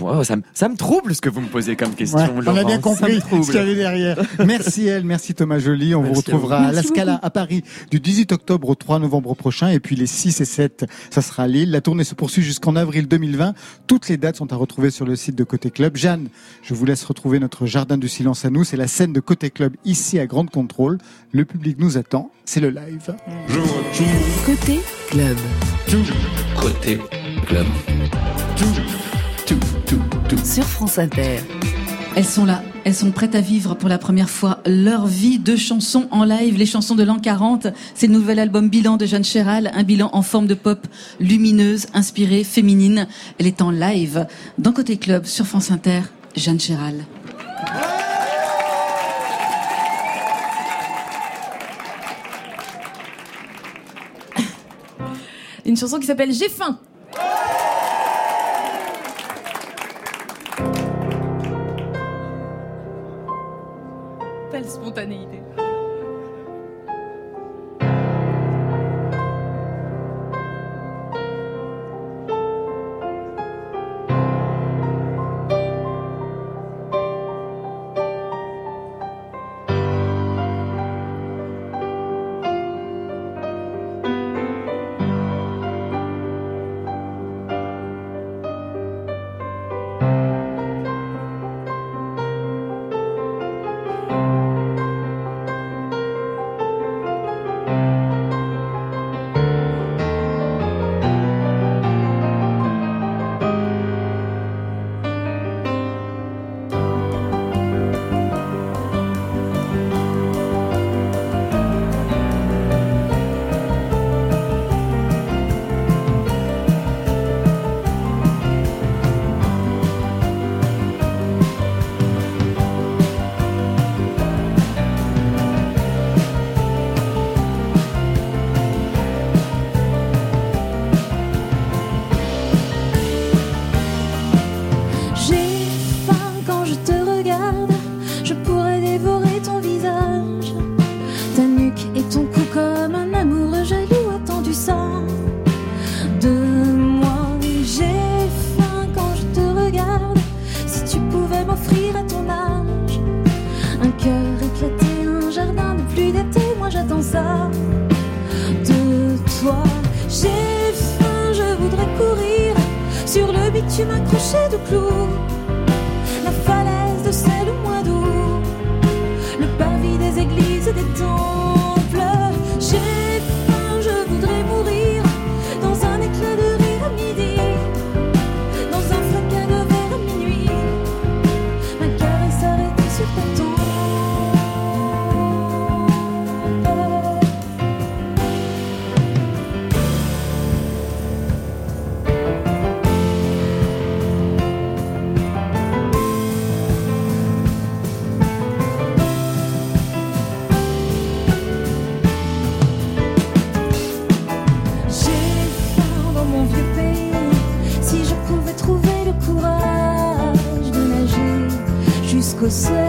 S8: Oh, ça me ça me trouble ce que vous me posez comme question.
S2: Ouais, on a bien compris ce qu'il y avait derrière. Merci elle, merci Thomas Thomas On vous retrouvera
S1: à,
S2: à la Scala à Paris du 18 octobre au 3 novembre prochain. Et puis les 6 et 7, ça sera à Lille. La tournée se poursuit jusqu'en avril 2020. Toutes les dates sont à retrouver sur le site de Côté Club. Jeanne, je vous laisse retrouver notre jardin du silence à nous. C'est la scène de Côté Club ici à Grande Contrôle. Le public nous attend. C'est le live.
S1: Côté Club.
S13: Côté Club. Sur France Inter.
S4: Elles sont là elles sont prêtes à vivre pour la première fois leur vie de chansons en live, les chansons de l'an 40. C'est le nouvel album Bilan de Jeanne Chéral, un bilan en forme de pop lumineuse, inspirée, féminine. Elle est en live dans Côté Club sur France Inter, Jeanne Chéral.
S3: Une chanson qui s'appelle J'ai faim. spontanéité.
S6: say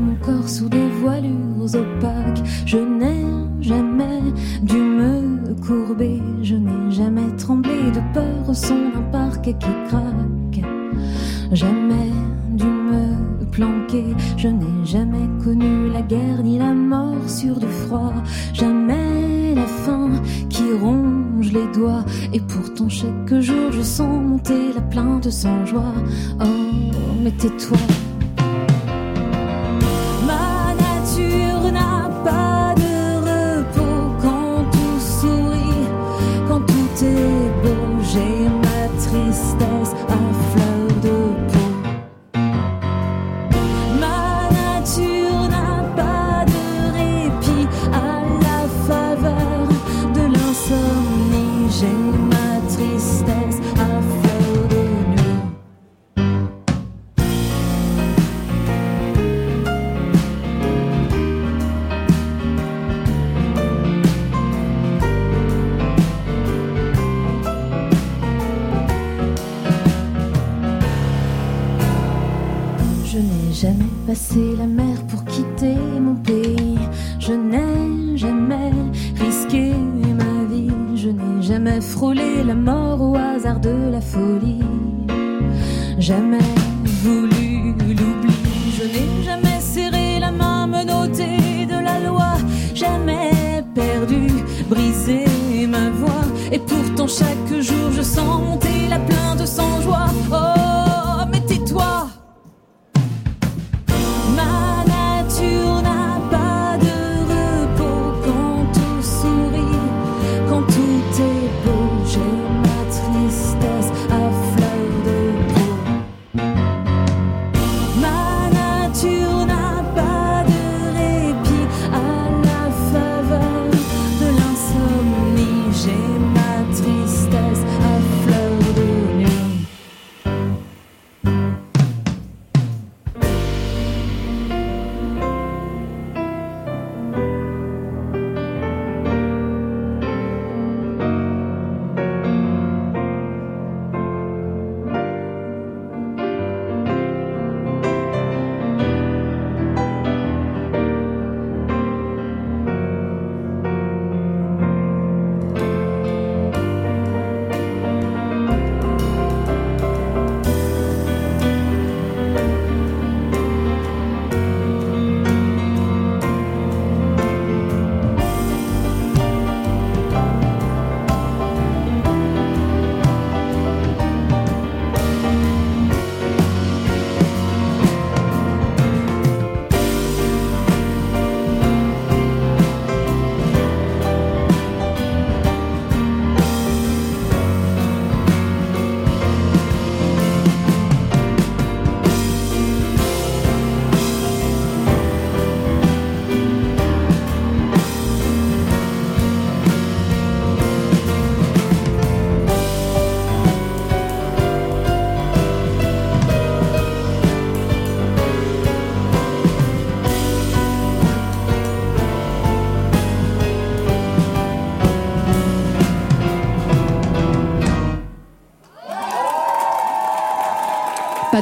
S6: mon
S3: corps sous des voilures opaques. Je n'ai jamais dû me courber, je n'ai jamais tremblé de peur au son d'un qui craque. Jamais dû me planquer, je n'ai jamais connu la guerre ni la mort sur du froid. Jamais la faim qui ronge les doigts, et pourtant chaque jour je sens monter la plainte sans joie. Oh, mais tais-toi.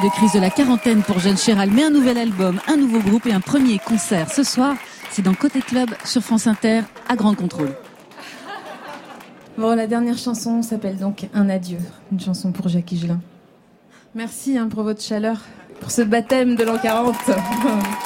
S3: De
S4: crise de la quarantaine pour Jeanne Chéral, mais un nouvel album, un nouveau groupe et un premier concert. Ce soir, c'est dans Côté Club sur France Inter à Grand Contrôle.
S14: Bon, la dernière chanson s'appelle donc Un adieu, une chanson pour Jacques Higelin. Merci hein, pour votre chaleur, pour ce baptême de l'an 40. [LAUGHS]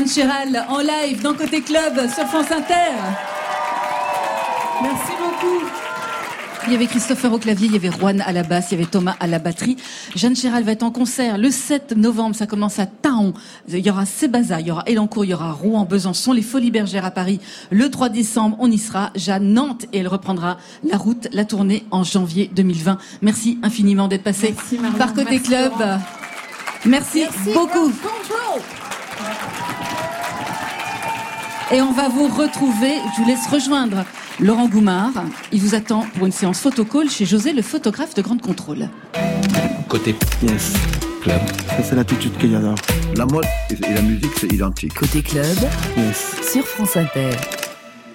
S4: Jeanne Chéral en live dans Côté Club sur France Inter.
S3: Merci beaucoup.
S4: Il y avait Christopher au clavier, il y avait Juan à la basse, il y avait Thomas à la batterie. Jeanne Chéral va être en concert le 7 novembre, ça commence à Taon. Il y aura Sébaza, il y aura Elancourt, il y aura Rouen, Besançon, les Folies Bergères à Paris. Le 3 décembre, on y sera. Jeanne Nantes et elle reprendra la route, la tournée en janvier 2020. Merci infiniment d'être passé par Côté
S3: Merci,
S4: Club. Merci, beaucoup. Et on va vous retrouver, je vous laisse rejoindre Laurent Goumard. Il vous attend pour une séance photocall chez José, le photographe de Grande Contrôle.
S13: Côté
S15: Yes.
S13: club.
S15: Ça, c'est l'attitude que j'adore.
S13: La mode et la musique, c'est identique.
S16: Côté club
S15: Yes.
S16: sur France Inter.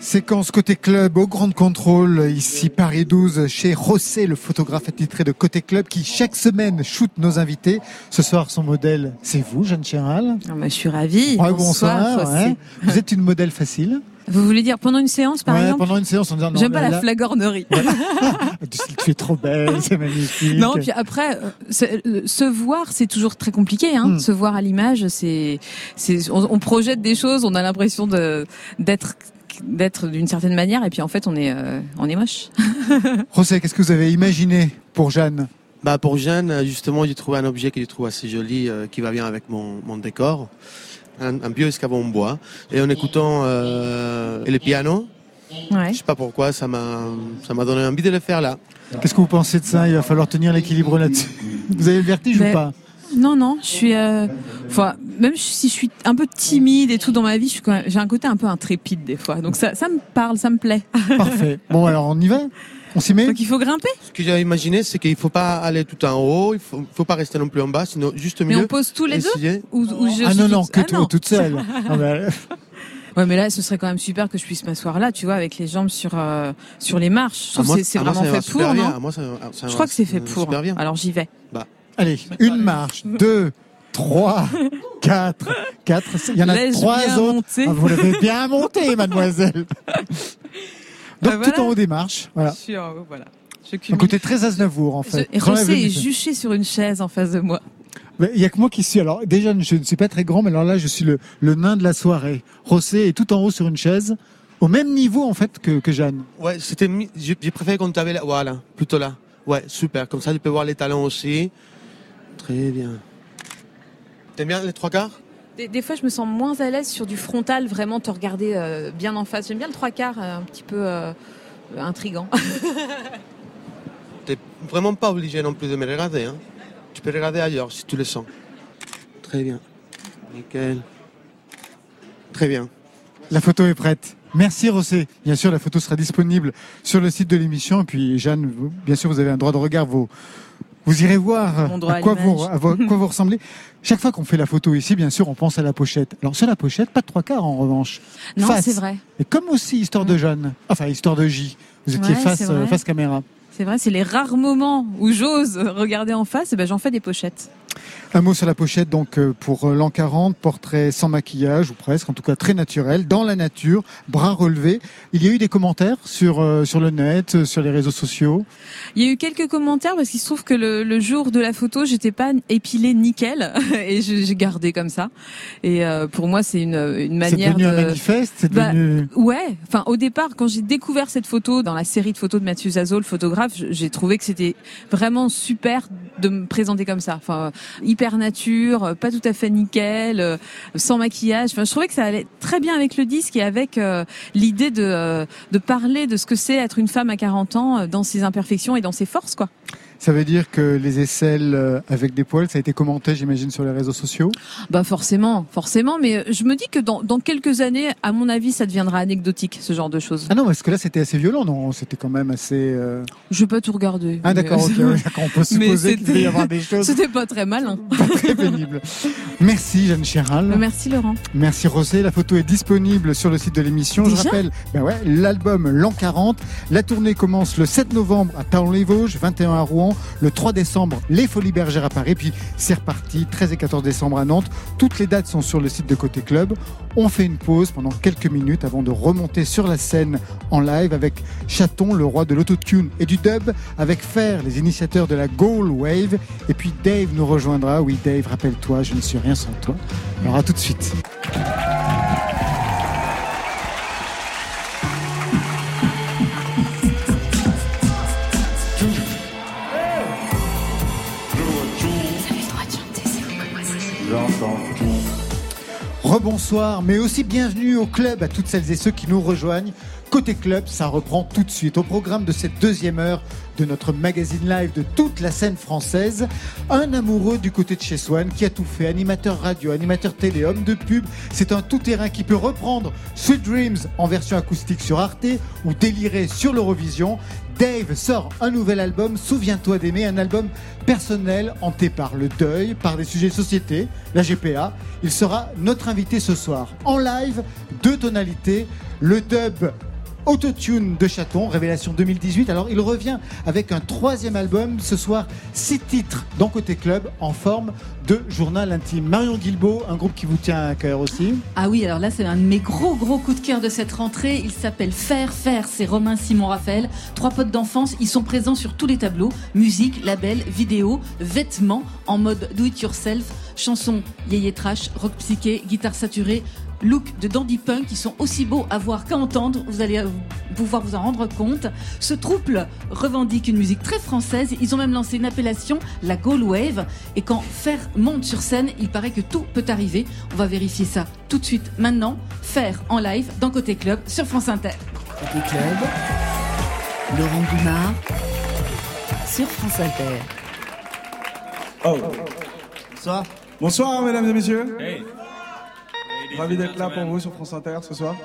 S2: Séquence côté club au Grand Contrôle, ici Paris 12, chez José, le photographe attitré de Côté Club, qui chaque semaine shoot nos invités. Ce soir, son modèle, c'est vous, Jeanne Chéral.
S3: Ah, bah, je suis ravie.
S2: Ouais, bonsoir. Ouais. Vous êtes une modèle facile.
S3: Vous voulez dire pendant une séance, par
S2: Ouais,
S3: exemple
S2: pendant une séance, on dit non,
S3: J'aime pas la
S2: là,
S3: flagornerie. [LAUGHS]
S2: tu, tu es trop belle, c'est magnifique.
S3: Non, puis après, euh, euh, se voir, c'est toujours très compliqué. Hein.
S2: Mm.
S3: Se voir à l'image, c'est, c'est, on, on projette des choses, on a l'impression de d'être d'être d'une certaine manière, et puis en fait, on est euh, on est moche. [LAUGHS]
S2: José, qu'est-ce que vous avez imaginé pour Jeanne?
S17: Bah pour Jeanne, euh, justement, j'ai trouvé un objet que je trouve assez joli, euh, qui va bien avec mon, mon décor. Un, un vieux escabeau en bois. Et en écoutant euh, le piano,
S3: Ouais.
S17: Je sais pas pourquoi, ça m'a ça m'a donné envie de le faire là.
S2: Qu'est-ce que vous pensez de ça? Il va falloir tenir l'équilibre là-dessus. [LAUGHS] Vous avez le vertige
S3: Mais-
S2: ou pas?
S3: Non, non, je suis. euh, Enfin, même si je suis un peu timide et tout dans ma vie, j'ai un côté un peu intrépide des fois. Donc ça, ça me parle, ça me plaît. [LAUGHS]
S2: Parfait. Bon, alors on y va? On s'y met?
S3: Donc il faut grimper?
S17: Ce que j'ai imaginé, c'est qu'il faut pas aller tout en haut, il faut, faut pas rester non plus en bas, sinon juste au
S3: Mais
S17: milieu.
S3: on pose tous les deux?
S17: essayer.
S3: ou, ou je
S2: Ah
S3: suis
S2: non, non, que
S3: Ah
S2: toi,
S3: non.
S2: toute seule. [LAUGHS] Ah bah,
S3: Ouais, mais là, ce serait quand même super que je puisse m'asseoir là, tu vois, avec les jambes sur euh, sur les marches. Je
S17: Ah,
S3: trouve
S17: moi-
S3: que c'est c'est
S17: ah, moi,
S3: vraiment fait pour,
S17: bien.
S3: non?
S17: moi, ça- ça
S3: Je crois que c'est fait
S17: va
S3: pour.
S17: super bien.
S3: Alors j'y vais.
S2: Allez, une marche, deux, trois, [LAUGHS] quatre, quatre. Il y en a trois autres. Ah, vous l'avez bien monté, [LAUGHS] mademoiselle. Donc
S3: Ah,
S2: tout en haut des marches. Voilà.
S3: Je suis en haut, voilà. Je cumule.
S2: côté très Aznavour, en
S3: Je-
S2: fait.
S3: Et
S2: J'enlève
S3: Rossé
S2: le
S3: est juché sur une chaise en face de moi.
S2: Il y a que moi qui suis. Alors déjà, je ne suis pas très grand, mais alors là, je suis le, le nain de la soirée. Rossé est tout en haut sur une chaise, au même niveau en fait que, que Jeanne.
S17: Ouais, c'était. j'ai préféré qu'on t'avait là. Voilà, plutôt là. Ouais, super. Comme ça, tu peux voir les talons aussi. Très bien. T'aimes bien les trois quarts?
S3: Des, des fois, je me sens moins à l'aise sur du frontal, vraiment te regarder euh, bien en face. J'aime bien le trois quarts, euh, un petit peu euh, intrigant. [LAUGHS]
S17: T'es vraiment pas obligé non plus de me regarder. Hein. Tu peux regarder ailleurs si tu le sens. Très bien. Nickel. Très bien.
S2: La photo est prête. Merci Rossé. Bien sûr, la photo sera disponible sur le site de l'émission. Et puis Jeanne, vous- bien sûr, vous avez un droit de regard. Vous, vous irez voir à quoi vous,
S3: l'image.
S2: à vo- quoi vous ressemblez. Chaque fois qu'on fait la photo ici, bien sûr, on pense à la pochette. Alors sur la pochette, pas de trois quarts en revanche.
S3: non, c'est vrai.
S2: Et comme aussi histoire de Jeanne, enfin histoire de J. Vous étiez
S3: Ouais,
S2: face, euh, face caméra.
S3: C'est vrai, c'est les rares moments où j'ose regarder en face, et ben j'en fais des pochettes.
S2: Un mot sur la pochette donc euh, pour euh, l'an 40, portrait sans maquillage ou presque, en tout cas très naturel, dans la nature, bras relevés. Il y a eu des commentaires sur euh, sur le net, sur les réseaux sociaux?
S3: Il y a eu quelques commentaires parce qu'il se trouve que le, le jour de la photo, j'étais pas épilée nickel [LAUGHS] et j'ai gardé comme ça. Et euh, pour moi, c'est une, une
S2: C'est
S3: manière
S2: devenu
S3: de...
S2: un manifeste, c'est
S3: Bah,
S2: devenu.
S3: Ouais, enfin au départ, quand j'ai découvert cette photo dans la série de photos de Mathieu Zazo, le photographe, j'ai trouvé que c'était vraiment super de me présenter comme ça. Enfin, hyper nature, euh, pas tout à fait nickel, euh, sans maquillage. Enfin, je trouvais que ça allait très bien avec le disque et avec euh, l'idée de, de parler de ce que c'est être une femme à 40 ans dans ses imperfections et dans ses forces, quoi.
S2: Ça veut dire que les aisselles euh, avec des poils, ça a été commenté, j'imagine, sur les réseaux sociaux.
S3: Bah forcément, forcément, mais euh, je me dis que dans, dans quelques années, à mon avis, ça deviendra anecdotique, ce genre de choses.
S2: Ah non, parce que là, c'était assez violent, non? C'était quand même assez. euh,
S3: Je vais pas tout regarder.
S2: Ah d'accord, ok, on peut [LAUGHS] supposer qu'il y avoir des choses
S3: C'était pas très malin.
S2: pas très pénibles. Merci Jeanne Chéral.
S3: Merci Laurent.
S2: Merci Rosé. La photo est disponible sur le site de l'émission. Je rappelle, ben ouais, l'album L'an 40. La tournée commence le 7 novembre à Taon-les-Vosges, 21 à Rouen, le 3 décembre les Folies Bergères à Paris, puis c'est reparti 13 et 14 décembre à Nantes. Toutes les dates sont sur le site de Côté Club. On fait une pause pendant quelques minutes avant de remonter sur la scène en live avec Chaton, le roi de l'autotune et du dub, avec Fer, les initiateurs de la Goal Wave, et puis Dave nous rejoindra. Oui, Dave, rappelle-toi, je ne suis rien sans toi. Alors à tout de suite. Rebonsoir, mais aussi bienvenue au club à toutes celles et ceux qui nous rejoignent. Côté club, ça reprend tout de suite au programme de cette deuxième heure de notre magazine live de toute la scène française. Un amoureux du côté de chez Swan qui a tout fait, animateur radio, animateur télé, homme de pub. C'est un tout-terrain qui peut reprendre Sweet Dreams en version acoustique sur Arte ou délirer sur l'Eurovision. Dave sort un nouvel album, Souviens-toi d'aimer, un album personnel hanté par le deuil, par des sujets de société, la GPA. Il sera notre invité ce soir en live, deux tonalités, le dub Autotune de Chaton, Révélation 2018. Alors il revient avec un troisième album, ce soir six titres dans Côté Club en forme de journal intime. Marion Guilbeault, un groupe qui vous tient à cœur aussi.
S4: Ah oui, alors là, c'est un de mes gros, gros coups de cœur de cette rentrée. Il s'appelle Faire, Faire. C'est Romain, Simon, Raphaël. Trois potes d'enfance. Ils sont présents sur tous les tableaux. Musique, label, vidéo, vêtements, en mode do it yourself. Chansons, yéyé trash, rock psyché, guitare saturée looks de dandy punk qui sont aussi beaux à voir qu'à entendre. Vous allez euh, pouvoir vous en rendre compte. Ce trouble revendique une musique très française. Ils ont même lancé une appellation, la Goal Wave. Et quand Fer monte sur scène, il paraît que tout peut arriver. On va vérifier ça tout de suite maintenant. Fer en live dans Côté Club sur France Inter.
S16: Côté Club, Laurent Goumard sur France Inter.
S18: Oh. Bonsoir. Bonsoir, mesdames et messieurs. Ravi d'être là pour vous sur France Inter ce soir.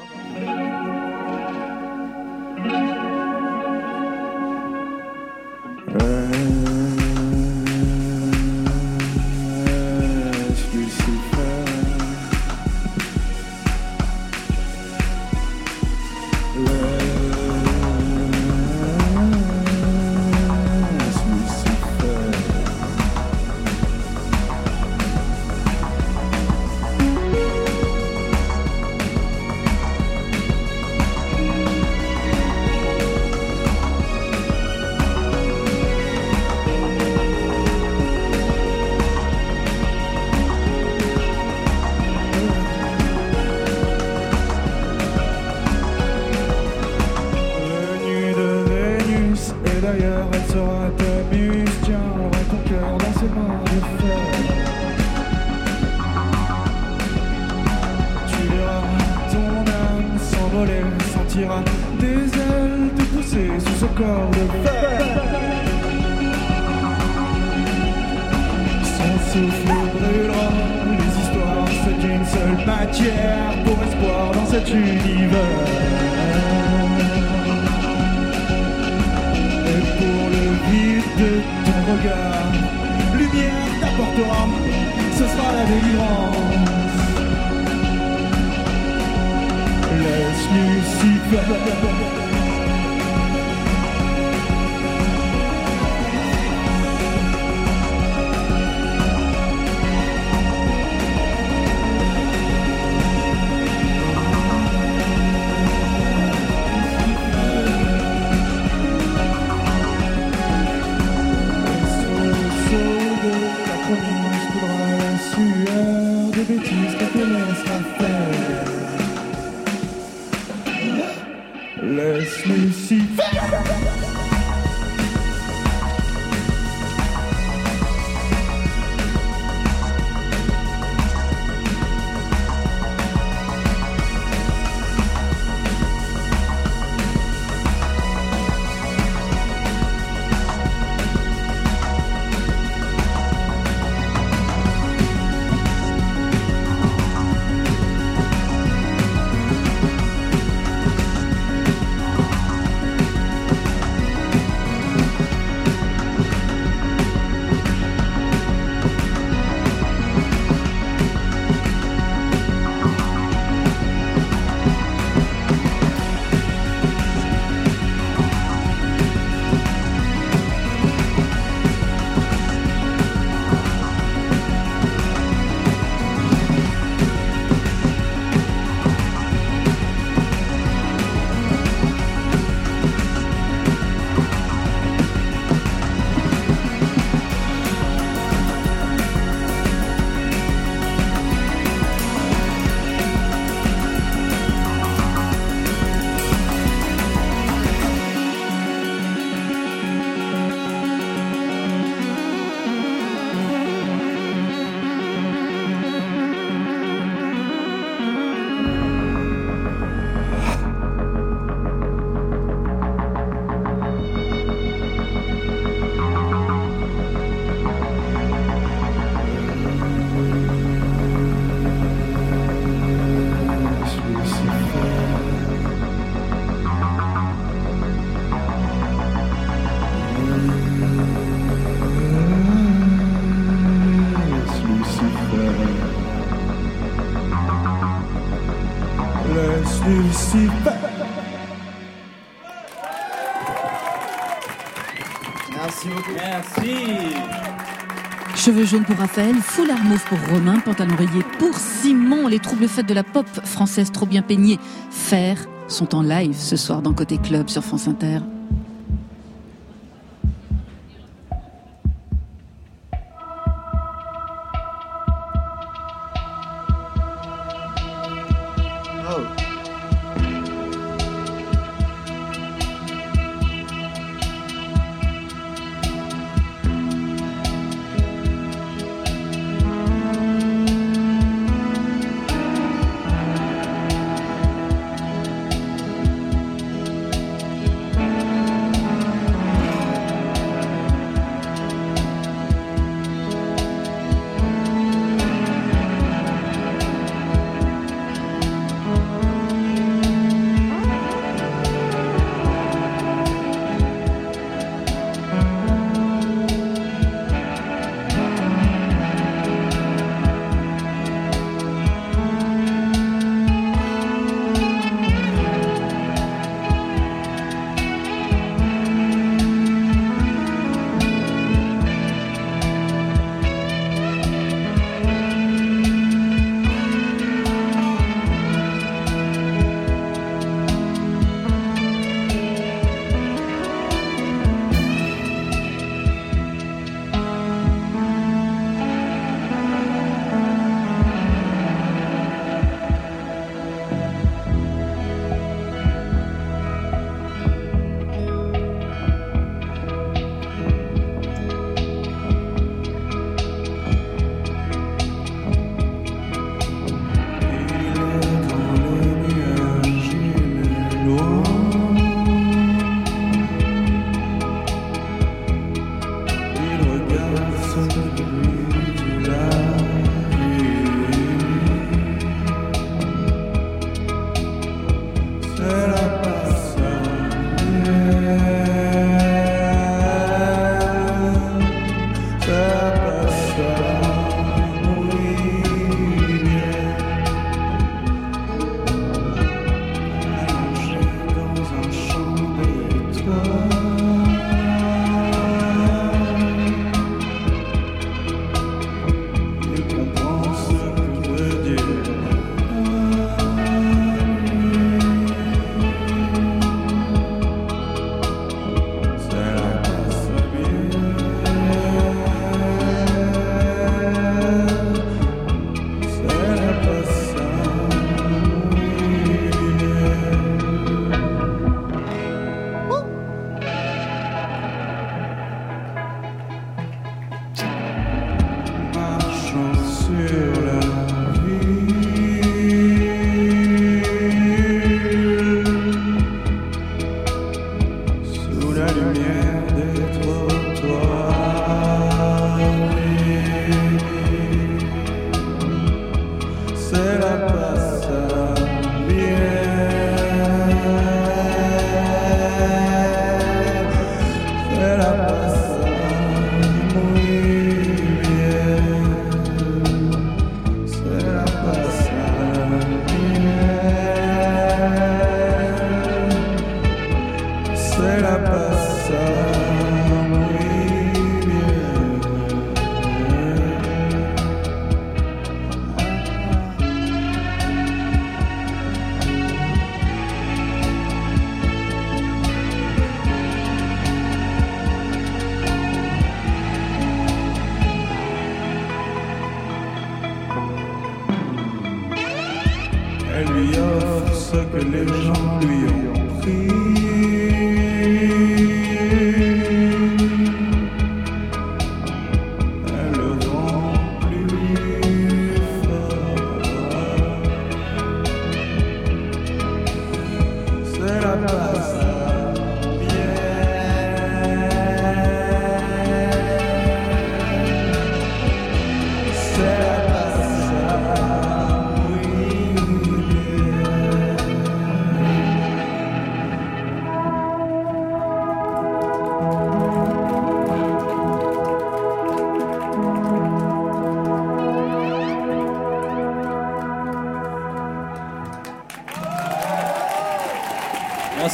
S4: Cheveux jaunes pour Raphaël, foulard mauve pour Romain, pantalon rayé pour Simon. Les troubles fêtes de la pop française trop bien peignée, faire, sont en live ce soir dans Côté Club sur France Inter.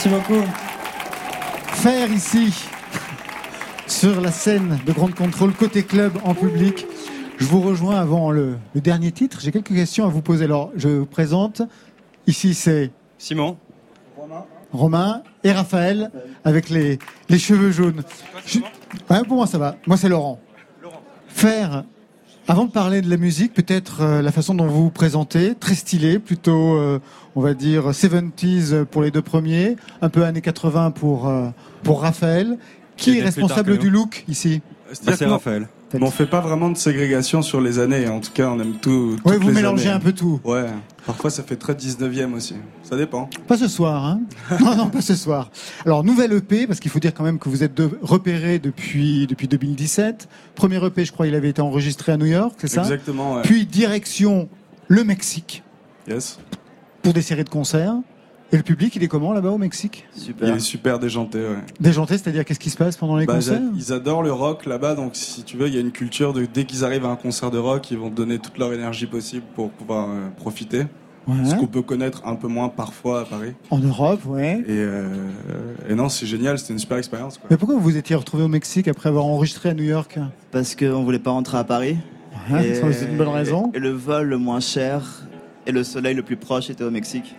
S19: Merci beaucoup.
S2: Faire ici, sur la scène de Grande Contrôle, côté club, en public. Je vous rejoins avant le, le dernier titre. J'ai quelques questions à vous poser. Alors, je vous présente. Ici, c'est
S19: Simon.
S2: Romain et Raphaël avec les, les cheveux jaunes. Je- Ouais, pour moi, ça va. Moi, c'est Laurent. Faire, avant de parler de la musique, peut-être euh, la façon dont vous vous présentez, très stylé, plutôt, euh, on va dire, 70s pour les deux premiers, un peu années 80 pour, euh, pour Raphaël. Qui est responsable du look ici?
S20: C'est-à-dire que non, mais on fait pas vraiment de ségrégation sur les années. En tout cas, on aime tout. Toutes
S2: vous
S20: les
S2: mélangez
S20: années.
S2: un peu tout.
S20: Ouais. Parfois, ça fait très 19e aussi. Ça dépend.
S2: Pas ce soir, hein [LAUGHS] Non, non, pas ce soir. Alors, nouvelle EP, parce qu'il faut dire quand même que vous êtes de- repérés depuis, depuis 2017. Premier EP, je crois, il avait été enregistré à New York, c'est ça?
S20: Exactement, ouais.
S2: Puis, direction le Mexique,
S20: Yes.
S2: Pour des séries de concerts. Et le public, il est comment là-bas au Mexique?
S20: Il est super déjanté, ouais.
S2: Déjanté, c'est-à-dire qu'est-ce qui se passe pendant les
S20: Bah,
S2: concerts?
S20: ils adorent le rock là-bas, donc si tu veux, il y a une culture de dès qu'ils arrivent à un concert de rock, ils vont donner toute leur énergie possible pour pouvoir euh, profiter.
S2: Ouais.
S20: Ce qu'on peut connaître un peu moins parfois à Paris.
S2: En Europe, ouais.
S20: Et, euh, et non, c'est génial, c'était une super expérience. quoi.
S2: Mais pourquoi vous vous étiez retrouvé au Mexique après avoir enregistré à New York?
S21: Parce qu'on voulait pas rentrer à Paris.
S2: Ouais, [LAUGHS] c'est une bonne raison.
S21: Et le vol le moins cher et le soleil le plus proche était au Mexique.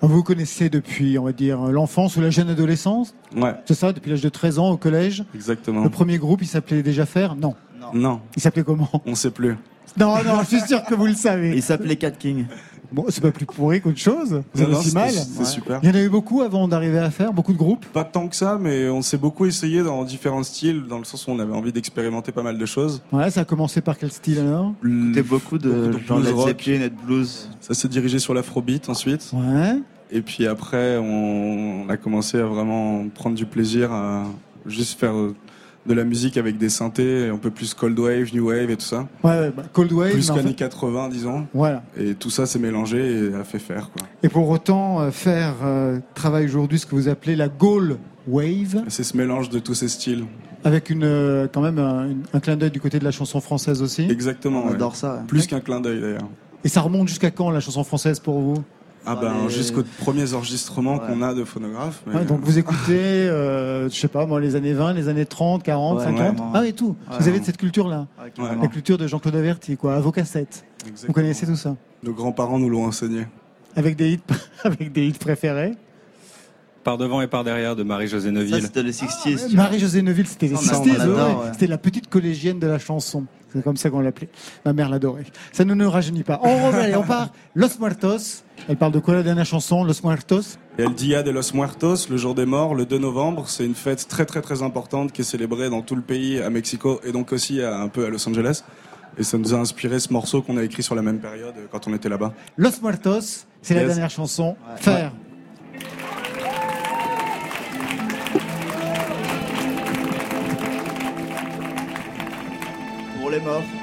S2: Vous vous connaissez depuis, on va dire, l'enfance ou la jeune adolescence
S20: Ouais.
S2: C'est ça, depuis l'âge de 13 ans au collège
S20: Exactement.
S2: Le premier groupe, il s'appelait déjà Faire Non.
S20: Non.
S2: Il s'appelait comment
S20: On sait plus.
S2: Non, non, je suis sûr que vous le savez.
S21: Il s'appelait Cat King.
S2: Bon, c'est pas plus pourri qu'autre chose. C'est
S20: c'était-
S2: mal.
S20: c'était super.
S2: Il y en a eu beaucoup avant d'arriver à faire, beaucoup de groupes.
S20: Pas tant que ça, mais on s'est beaucoup essayé dans différents styles, dans le sens où on avait envie d'expérimenter pas mal de choses.
S2: Ouais, ça a commencé par quel style alors?
S21: C'était beaucoup de genre
S20: blues
S21: Led
S20: rock.
S21: Zeppelin de blues.
S20: Ça s'est dirigé sur l'afrobeat ensuite.
S2: Ouais.
S20: Et puis après, on a commencé à vraiment prendre du plaisir à juste faire de la musique avec des synthés, un peu plus cold wave, new wave et tout ça.
S2: Ouais, ouais, bah, Cold Wave.
S20: plus
S2: mais en
S20: qu'années
S2: fait-
S20: 80, disons.
S2: Voilà.
S20: Et tout ça s'est mélangé et a fait faire, quoi.
S2: Et pour autant, euh, faire euh, travaille aujourd'hui ce que vous appelez la Goal Wave,
S20: C'est ce mélange de tous ces styles.
S2: avec une, euh, quand même un clin d'œil du côté de la chanson française aussi.
S20: Exactement.
S21: On
S20: ouais.
S21: adore ça.
S20: Plus qu'un clin d'œil d'ailleurs.
S2: Et ça remonte jusqu'à quand la chanson française pour vous?
S20: Ah ben
S21: les-
S20: jusqu'aux premiers enregistrements qu'on a de phonographes. mais-
S2: Ouais, donc vous écoutez, euh, je sais pas, moi, les années 20, les années 30, 40,
S20: Ouais,
S2: 50.
S20: ouais.
S2: Ah et tout.
S20: Ouais.
S2: vous avez de cette culture-là.
S20: Ouais.
S2: La culture de Jean-Claude Averti, quoi, à vos cassettes. Vous connaissez tout ça.
S20: Nos grands-parents nous l'ont enseigné.
S2: Avec des hits, [LAUGHS] avec des hits préférés.
S19: Par devant et par derrière de Marie-Josée Neuville.
S21: c'était le 60s.
S2: Marie-Josée Neuville, c'était les
S21: Ça, on
S2: 60s,
S21: adore,
S2: ouais.
S21: ouais.
S2: C'était la petite collégienne de la chanson. C'est comme ça qu'on l'appelait. Ma mère l'adorait. Ça ne nous rajeunit pas. On revient, on part. Los Muertos. Elle parle de quoi la dernière chanson, Los Muertos?
S20: El Dia de los Muertos, le jour des morts, le 2 novembre, c'est une fête très très très importante qui est célébrée dans tout le pays, à Mexico et donc aussi à- un peu à Los Angeles. Et ça nous a inspiré ce morceau qu'on a écrit sur la même période euh, quand on était là-bas.
S2: Los Muertos, c'est la dernière chanson. Faire.
S21: Pour les morts.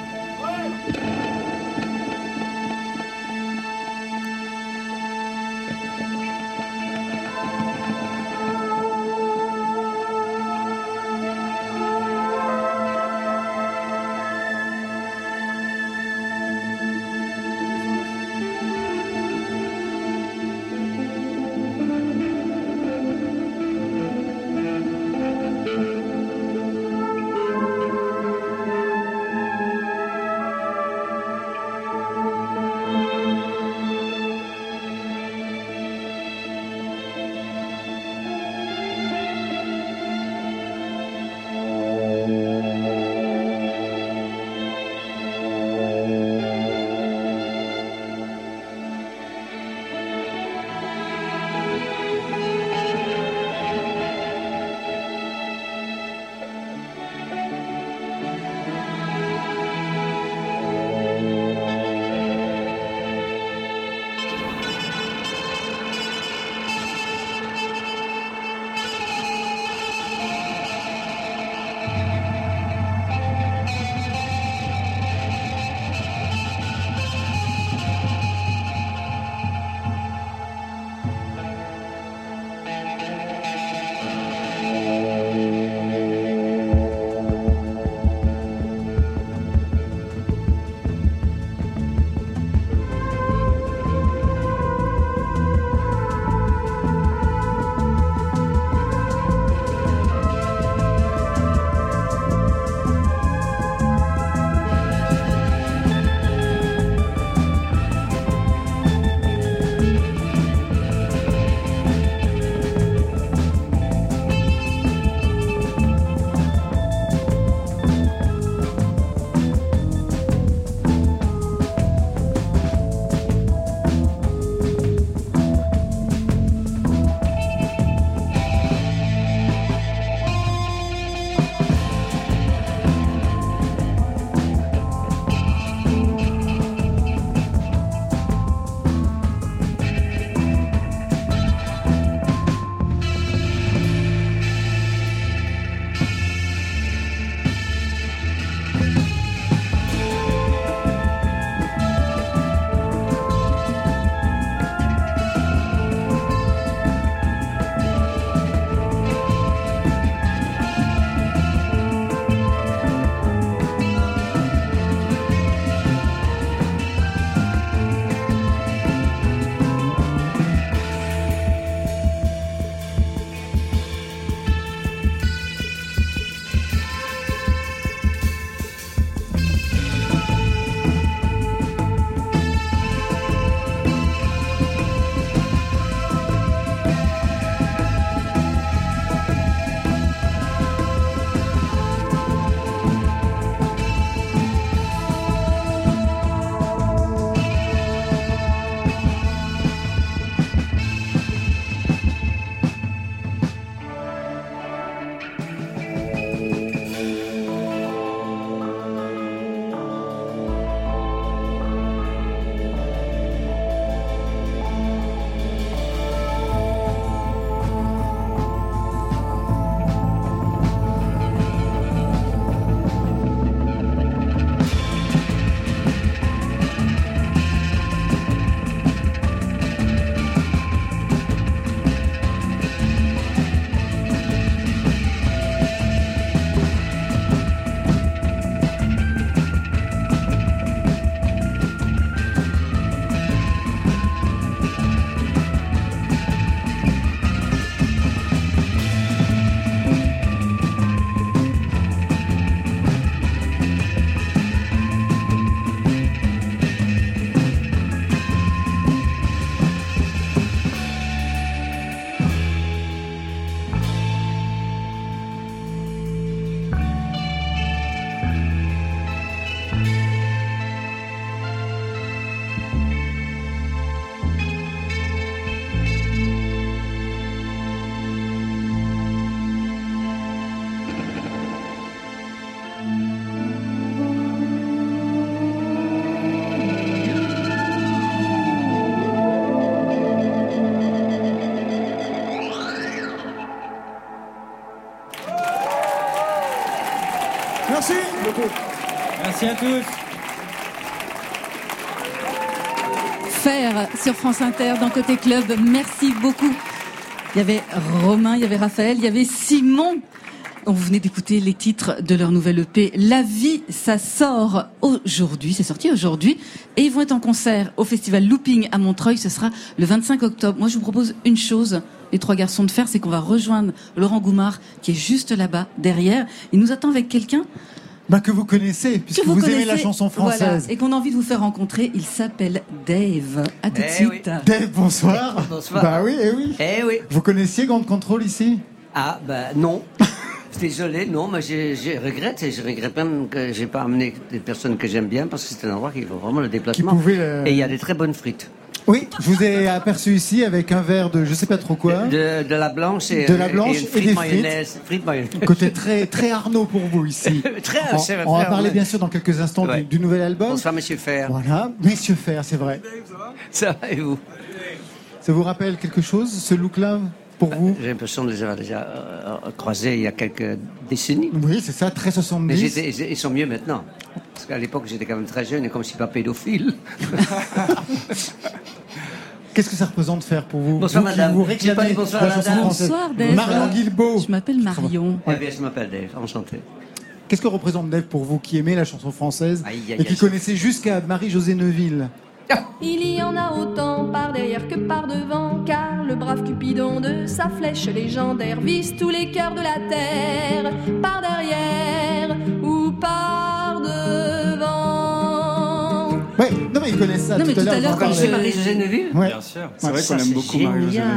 S2: Merci
S19: à tous.
S4: Faire sur France Inter dans Côté Club. Merci beaucoup. Il y avait Romain, il y avait Raphaël, il y avait Simon. On venait d'écouter les titres de leur nouvelle EP. La vie, ça sort aujourd'hui. C'est sorti aujourd'hui. Et ils vont être en concert au festival Looping à Montreuil. Ce sera le 25 octobre. Moi, je vous propose une chose, les trois garçons de faire, c'est qu'on va rejoindre Laurent Goumard, qui est juste là-bas, derrière. Il nous attend avec quelqu'un
S2: Bah, que vous connaissez, puisque
S4: que
S2: vous, aimez
S4: connaissez.
S2: la chanson
S4: Voilà.
S2: française.
S4: Et qu'on a envie de vous faire rencontrer. Il s'appelle Dave. À tout de
S22: Eh
S4: suite.
S22: oui.
S2: Dave, bonsoir.
S22: Bonsoir.
S2: Bah oui, eh oui.
S22: Eh oui.
S2: Vous connaissiez Grande Contrôle ici?
S22: Ah, bah non. [LAUGHS] Désolé, non, mais je, je regrette et je regrette même que j'ai pas amené des personnes que j'aime bien parce que c'est un endroit qui vaut vraiment le déplacement.
S2: Qui pouvait le-
S22: Et il y a des très bonnes frites.
S2: Oui, je vous ai aperçu ici avec un verre de je sais pas trop quoi.
S22: De, de la blanche et,
S2: De la blanche
S22: et, une
S2: et
S22: frite
S2: des
S22: mayonnaise. Frites mayonnaise.
S2: Côté très, très Arnaud pour vous ici. [LAUGHS]
S22: Très,
S2: on, on va parler bien sûr dans quelques instants
S22: Ouais.
S2: du, du nouvel album.
S22: Bonsoir, monsieur Fer.
S2: Voilà, Messieurs Fer, c'est vrai.
S22: Ça va et vous?
S2: Ça vous rappelle quelque chose, ce look-là, pour vous
S22: J'ai l'impression de les avoir déjà euh, croisés il y a quelques décennies.
S2: Oui, c'est ça, très
S22: Mais
S2: 70.
S22: j'étais- ils sont mieux maintenant. Parce qu'à l'époque, j'étais quand même très jeune et comme je suis pas pédophile. [LAUGHS]
S2: Qu'est-ce que ça représente faire pour vous
S22: Bonsoir,
S2: Vous
S22: madame.
S2: Vous réclamez
S22: dit bonsoir,
S2: la
S22: madame.
S4: Bonsoir, Dave.
S2: Marion Guilbeault.
S4: Je m'appelle Marion.
S22: Eh bien, je m'appelle Dave, enchanté.
S2: Qu'est-ce que représente Dave pour vous qui aimez la chanson française
S22: Aïe, aïe,
S2: et qui
S22: aïe.
S2: connaissez jusqu'à Marie-Josée Neuville [LAUGHS]
S6: Il y en a autant par derrière que par devant, car le brave Cupidon de sa flèche légendaire vise tous les cœurs de la terre, par derrière ou par devant.
S2: Ouais, non mais ils connaissent ça
S4: Non, mais
S2: tout à
S4: tout à
S2: l'heure.
S4: quand
S22: c'est. Marie-Josée Neuville
S2: Ouais.
S19: Bien sûr.
S20: C'est vrai
S22: Ça,
S20: qu'on aime beaucoup Marie-Josée.
S22: génial.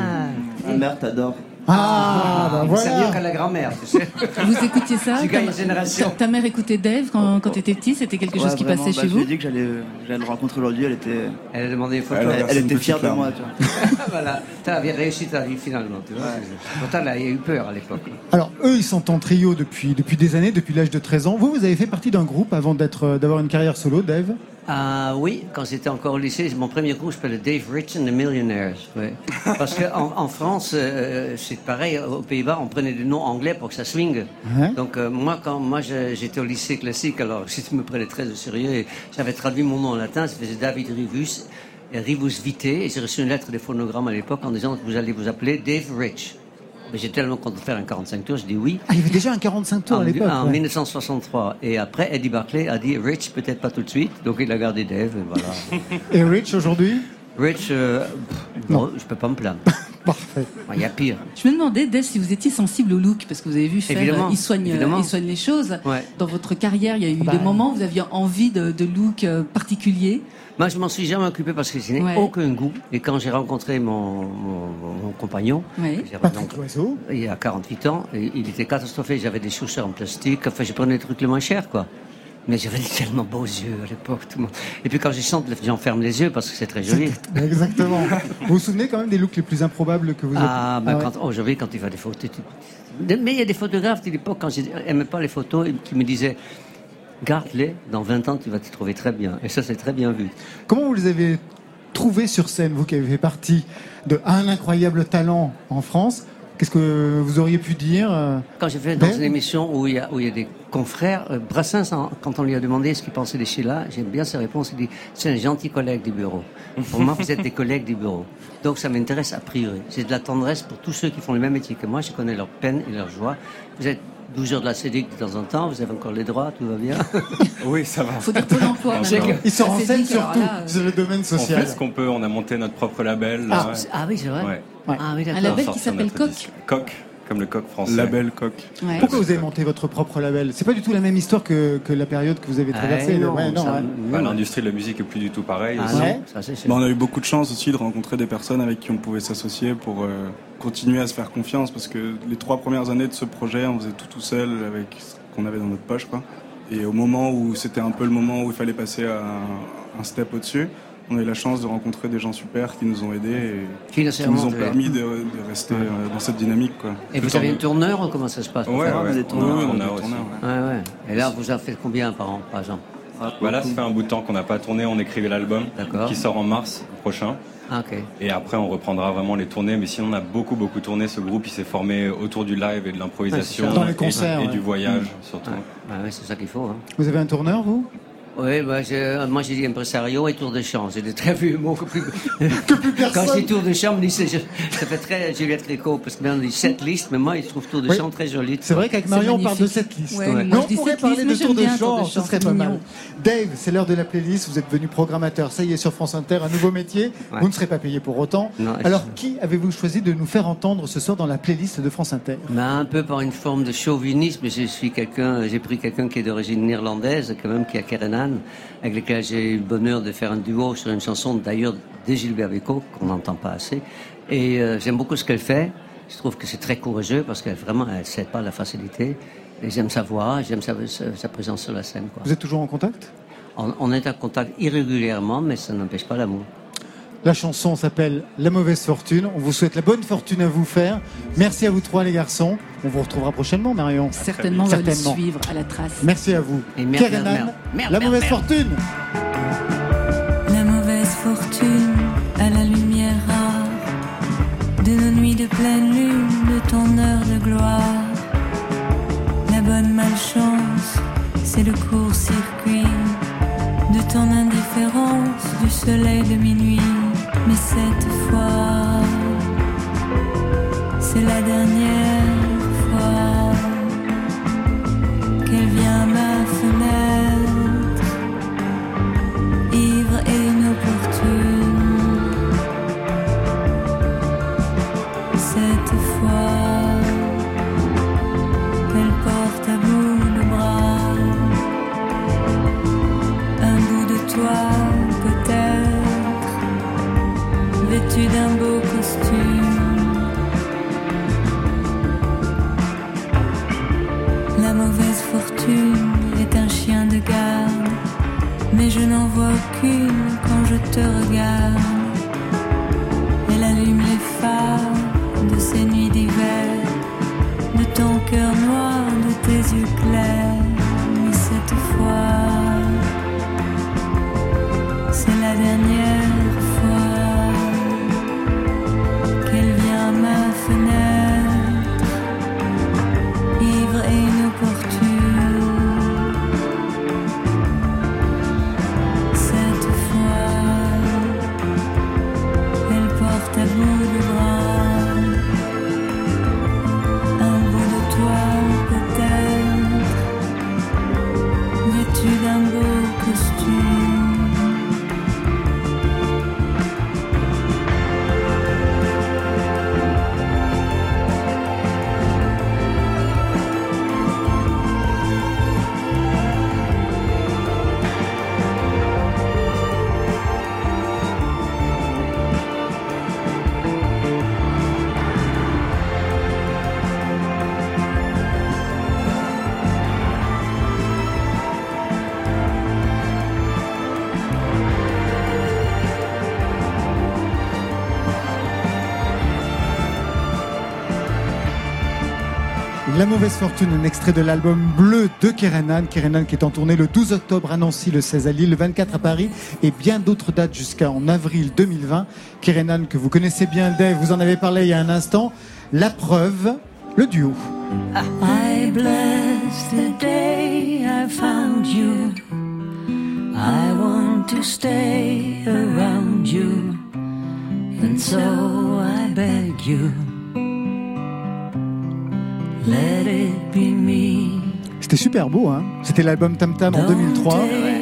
S21: Ma mère t'adore.
S2: Ah, bah
S22: C'est mieux
S2: voilà.
S22: que la grand-mère, tu sais. [LAUGHS]
S4: Vous écoutiez ça
S22: une génération.
S4: ta, mère écoutait Dave quand, quand tu étais petit C'était quelque chose
S21: Ouais,
S4: qui
S21: vraiment,
S4: passait
S21: bah,
S4: chez
S21: Je lui ai
S4: vous
S21: dit que j'allais j'allais le rencontrer aujourd'hui. Elle était,
S22: Elle a demandé une photo.
S20: Elle
S21: elle, était fière de moi. Tu vois. [LAUGHS] [LAUGHS]
S22: voilà. Tu avais réussi ta vie finalement, tu vois. Pourtant, là, il y a eu peur à l'époque.
S2: Alors eux, ils sont en trio depuis, depuis des années, depuis l'âge de 13 ans. Vous, vous avez fait partie d'un groupe avant d'être, d'avoir une carrière solo, Dave?
S22: Ah oui, quand j'étais encore au lycée, mon premier groupe s'appelait Dave Rich and the Millionaires. ouais. Parce qu'en en, France, euh, c'est pareil, aux Pays-Bas, on prenait des noms anglais pour que ça swing.
S2: Ouais.
S22: Donc euh, moi, quand moi j'étais au lycée classique, alors je me prenais très au sérieux et j'avais traduit mon nom en latin, ça faisait David Rivus, Rivus Vitae, et j'ai reçu une lettre des phonogrammes à l'époque en disant que vous allez vous appeler Dave Rich. Mais j'étais tellement content de faire un 45 tours, je dis oui.
S2: Ah, il y avait déjà un 45 tours
S22: En,
S2: à l'époque.
S22: en
S2: ouais.
S22: 1963. Et après, Eddie Barclay a dit Rich, peut-être pas tout de suite. Donc il a gardé Dave, et voilà. [LAUGHS]
S2: Et Rich aujourd'hui
S22: Rich, euh, pff, non, je peux pas me plaindre. [LAUGHS]
S2: Parfait.
S22: Il y a pire.
S4: Je me demandais, Dave, si vous étiez sensible au look, parce que vous avez vu faire,
S22: Évidemment,
S4: euh, il soigne, euh,
S22: évidemment.
S4: il soigne les choses.
S22: Ouais.
S4: Dans votre carrière, il y a eu
S2: Bah.
S4: des moments où vous aviez envie de, de look euh, particulier.
S22: Moi, je m'en suis jamais occupé parce que je n'ai
S4: Ouais.
S22: aucun goût. Et quand j'ai rencontré mon, mon, mon compagnon, donc- il y a 48 ans, et il était catastrophé. J'avais des chaussures en plastique. Enfin, je prenais des trucs les moins chers, quoi. Mais j'avais des tellement beaux yeux à l'époque. tout le monde. Et puis quand je chante, les gens ferment les yeux parce que c'est très joli.
S2: Exactement. vous vous souvenez quand même des looks les plus improbables que vous avez
S22: Ah, ben quand, aujourd'hui, quand il va des photos. tu- Mais il y a des photographes de l'époque, quand j'aimais pas les photos, qui me disaient Garde-les, dans 20 ans, tu vas t'y trouver très bien. Et ça, c'est très bien vu.
S2: Comment vous les avez trouvés sur scène, vous qui avez fait partie de un incroyable talent en France? Qu'est-ce que vous auriez pu dire euh,
S22: Quand j'ai fait dans
S2: Ben
S22: une émission où il y a, où il y a des confrères, euh, Brassens, en- quand on lui a demandé ce qu'il pensait des Sheila, j'aime bien sa réponse. Il dit C'est un gentil collègue du bureau. Pour moi, vous êtes des collègues du bureau. Donc ça m'intéresse a priori. J'ai de la tendresse pour tous ceux qui font le même métier que moi. Je connais leur peine et leur joie. Vous êtes 12 heures de la CEDIC de temps en temps, vous avez encore les droits, tout va bien. [LAUGHS]
S19: Oui, ça va.
S4: Faut dire Pôle emploi.
S2: Ils se renseignent surtout
S4: là, euh,
S2: sur le domaine
S19: On
S2: social.
S19: fait ce qu'on peut, on a monté notre propre label.
S22: Ah, ah oui, c'est vrai.
S19: Ouais.
S22: Ah oui,
S4: Un label qui s'appelle Coq.
S19: Coq, comme le coq français.
S20: Label coq.
S4: Ouais.
S2: Pourquoi vous avez monté votre propre label? C'est pas du tout la même histoire que, que la période que vous avez traversée.
S22: Ah, non,
S2: ouais.
S19: Bah. L'industrie de la musique est plus du tout pareille.
S22: Ah
S2: Ouais.
S20: Bah, on a eu beaucoup de chance aussi de rencontrer des personnes avec qui on pouvait s'associer pour euh, continuer à se faire confiance parce que les trois premières années de ce projet, on faisait tout tout seul avec ce qu'on avait dans notre poche. Quoi. Et au moment où c'était un peu le moment où il fallait passer à un, un step au-dessus, on a eu la chance de rencontrer des gens super qui nous ont aidés et qui nous ont permis de, de rester euh, dans cette dynamique. Quoi.
S22: Et vous avez un tourneur ou comment ça se passe
S19: Ouais,
S22: faire
S19: ouais.
S21: des
S20: Ouais, on
S19: on
S20: a
S19: a
S20: des
S19: aussi.
S20: tourneurs, ouais.
S22: Ouais, ouais. Et là, vous en faites combien par an, par exemple
S19: Bah là, ça fait un bout de temps qu'on n'a pas tourné, on écrivait l'album qui sort en mars prochain.
S22: Ah.
S19: Et après, on reprendra vraiment les tournées. Mais sinon, on a beaucoup, beaucoup tourné. Ce groupe, il s'est formé autour du live et de l'improvisation.
S22: Ouais,
S19: et-
S2: concerts,
S19: Et,
S2: ouais.
S19: du voyage, surtout.
S22: Ouais, ouais, c'est ça qu'il faut. Hein.
S2: Vous avez un tourneur, vous?
S22: Oui, bah, je- moi j'ai dit impresario et tour de chant. C'est des très vieux mots que plus. [LAUGHS] Quand je dis tour de chant, on me dit, c'est- je- ça fait très Juliette Gréco, parce que maintenant on dit sept listes, mais moi je trouve tour de
S2: Oui.
S22: chant très joli.
S2: C'est vrai qu'avec Marion, on parle de cette liste.
S22: Ouais,
S2: mais on pourrait parler de tour de chant, ce serait pas mal. Dave, c'est l'heure de la playlist. Vous êtes devenu programmateur. Ça y est, sur France Inter, un nouveau métier.
S22: Ouais.
S2: Vous ne serez pas payé pour autant.
S22: Non,
S2: Alors, qui avez-vous choisi de nous faire entendre ce soir dans la playlist de France Inter?
S22: Mais un peu par une forme de chauvinisme, je suis quelqu'un, j'ai pris quelqu'un qui est d'origine néerlandaise, quand même, qui est à Avec lequel j'ai eu le bonheur de faire un duo sur une chanson d'ailleurs de Gilbert Bécaud, qu'on n'entend pas assez. Et euh, j'aime beaucoup ce qu'elle fait. Je trouve que c'est très courageux parce qu'elle vraiment, elle cède pas la facilité. Et j'aime sa voix, j'aime sa, sa- sa présence sur la scène. Quoi.
S2: Vous êtes toujours en contact?
S22: On, on est en contact irrégulièrement, mais ça n'empêche pas l'amour.
S2: La chanson s'appelle La mauvaise fortune. On vous souhaite la bonne fortune à vous faire. Merci à vous trois, les garçons. On vous retrouvera prochainement, Marion.
S4: Certainement, on va le suivre à la trace.
S2: Merci à vous.
S22: Et merde, merde,
S2: La mauvaise
S22: merde.
S2: fortune.
S3: La mauvaise fortune à la lumière rare de nos nuits de pleine lune, de ton heure de gloire. La bonne malchance, c'est le court-circuit de ton indifférence, du soleil de minuit. Mais cette fois, c'est la dernière fois qu'elle vient à ma fenêtre fortune est un chien de garde, mais je n'en vois aucune quand je te regarde. Elle allume les phares de ces nuits d'hiver, de ton cœur noir, de tes yeux clairs. Mais cette fois, c'est la dernière
S2: mauvaise fortune, un extrait de l'album Bleu de Kerenan. Kerenan qui est en tournée le 12 octobre à Nancy, le 16 à Lille, le 24 à Paris et bien d'autres dates jusqu'en avril 2020. Kerenan que vous connaissez bien, Dave, vous en avez parlé il y a un instant. La preuve, le duo.
S3: I bless the day I found you. I want to stay around you. And so I beg you.
S2: C'était super beau, hein C'était l'album Tam Tam en 2003.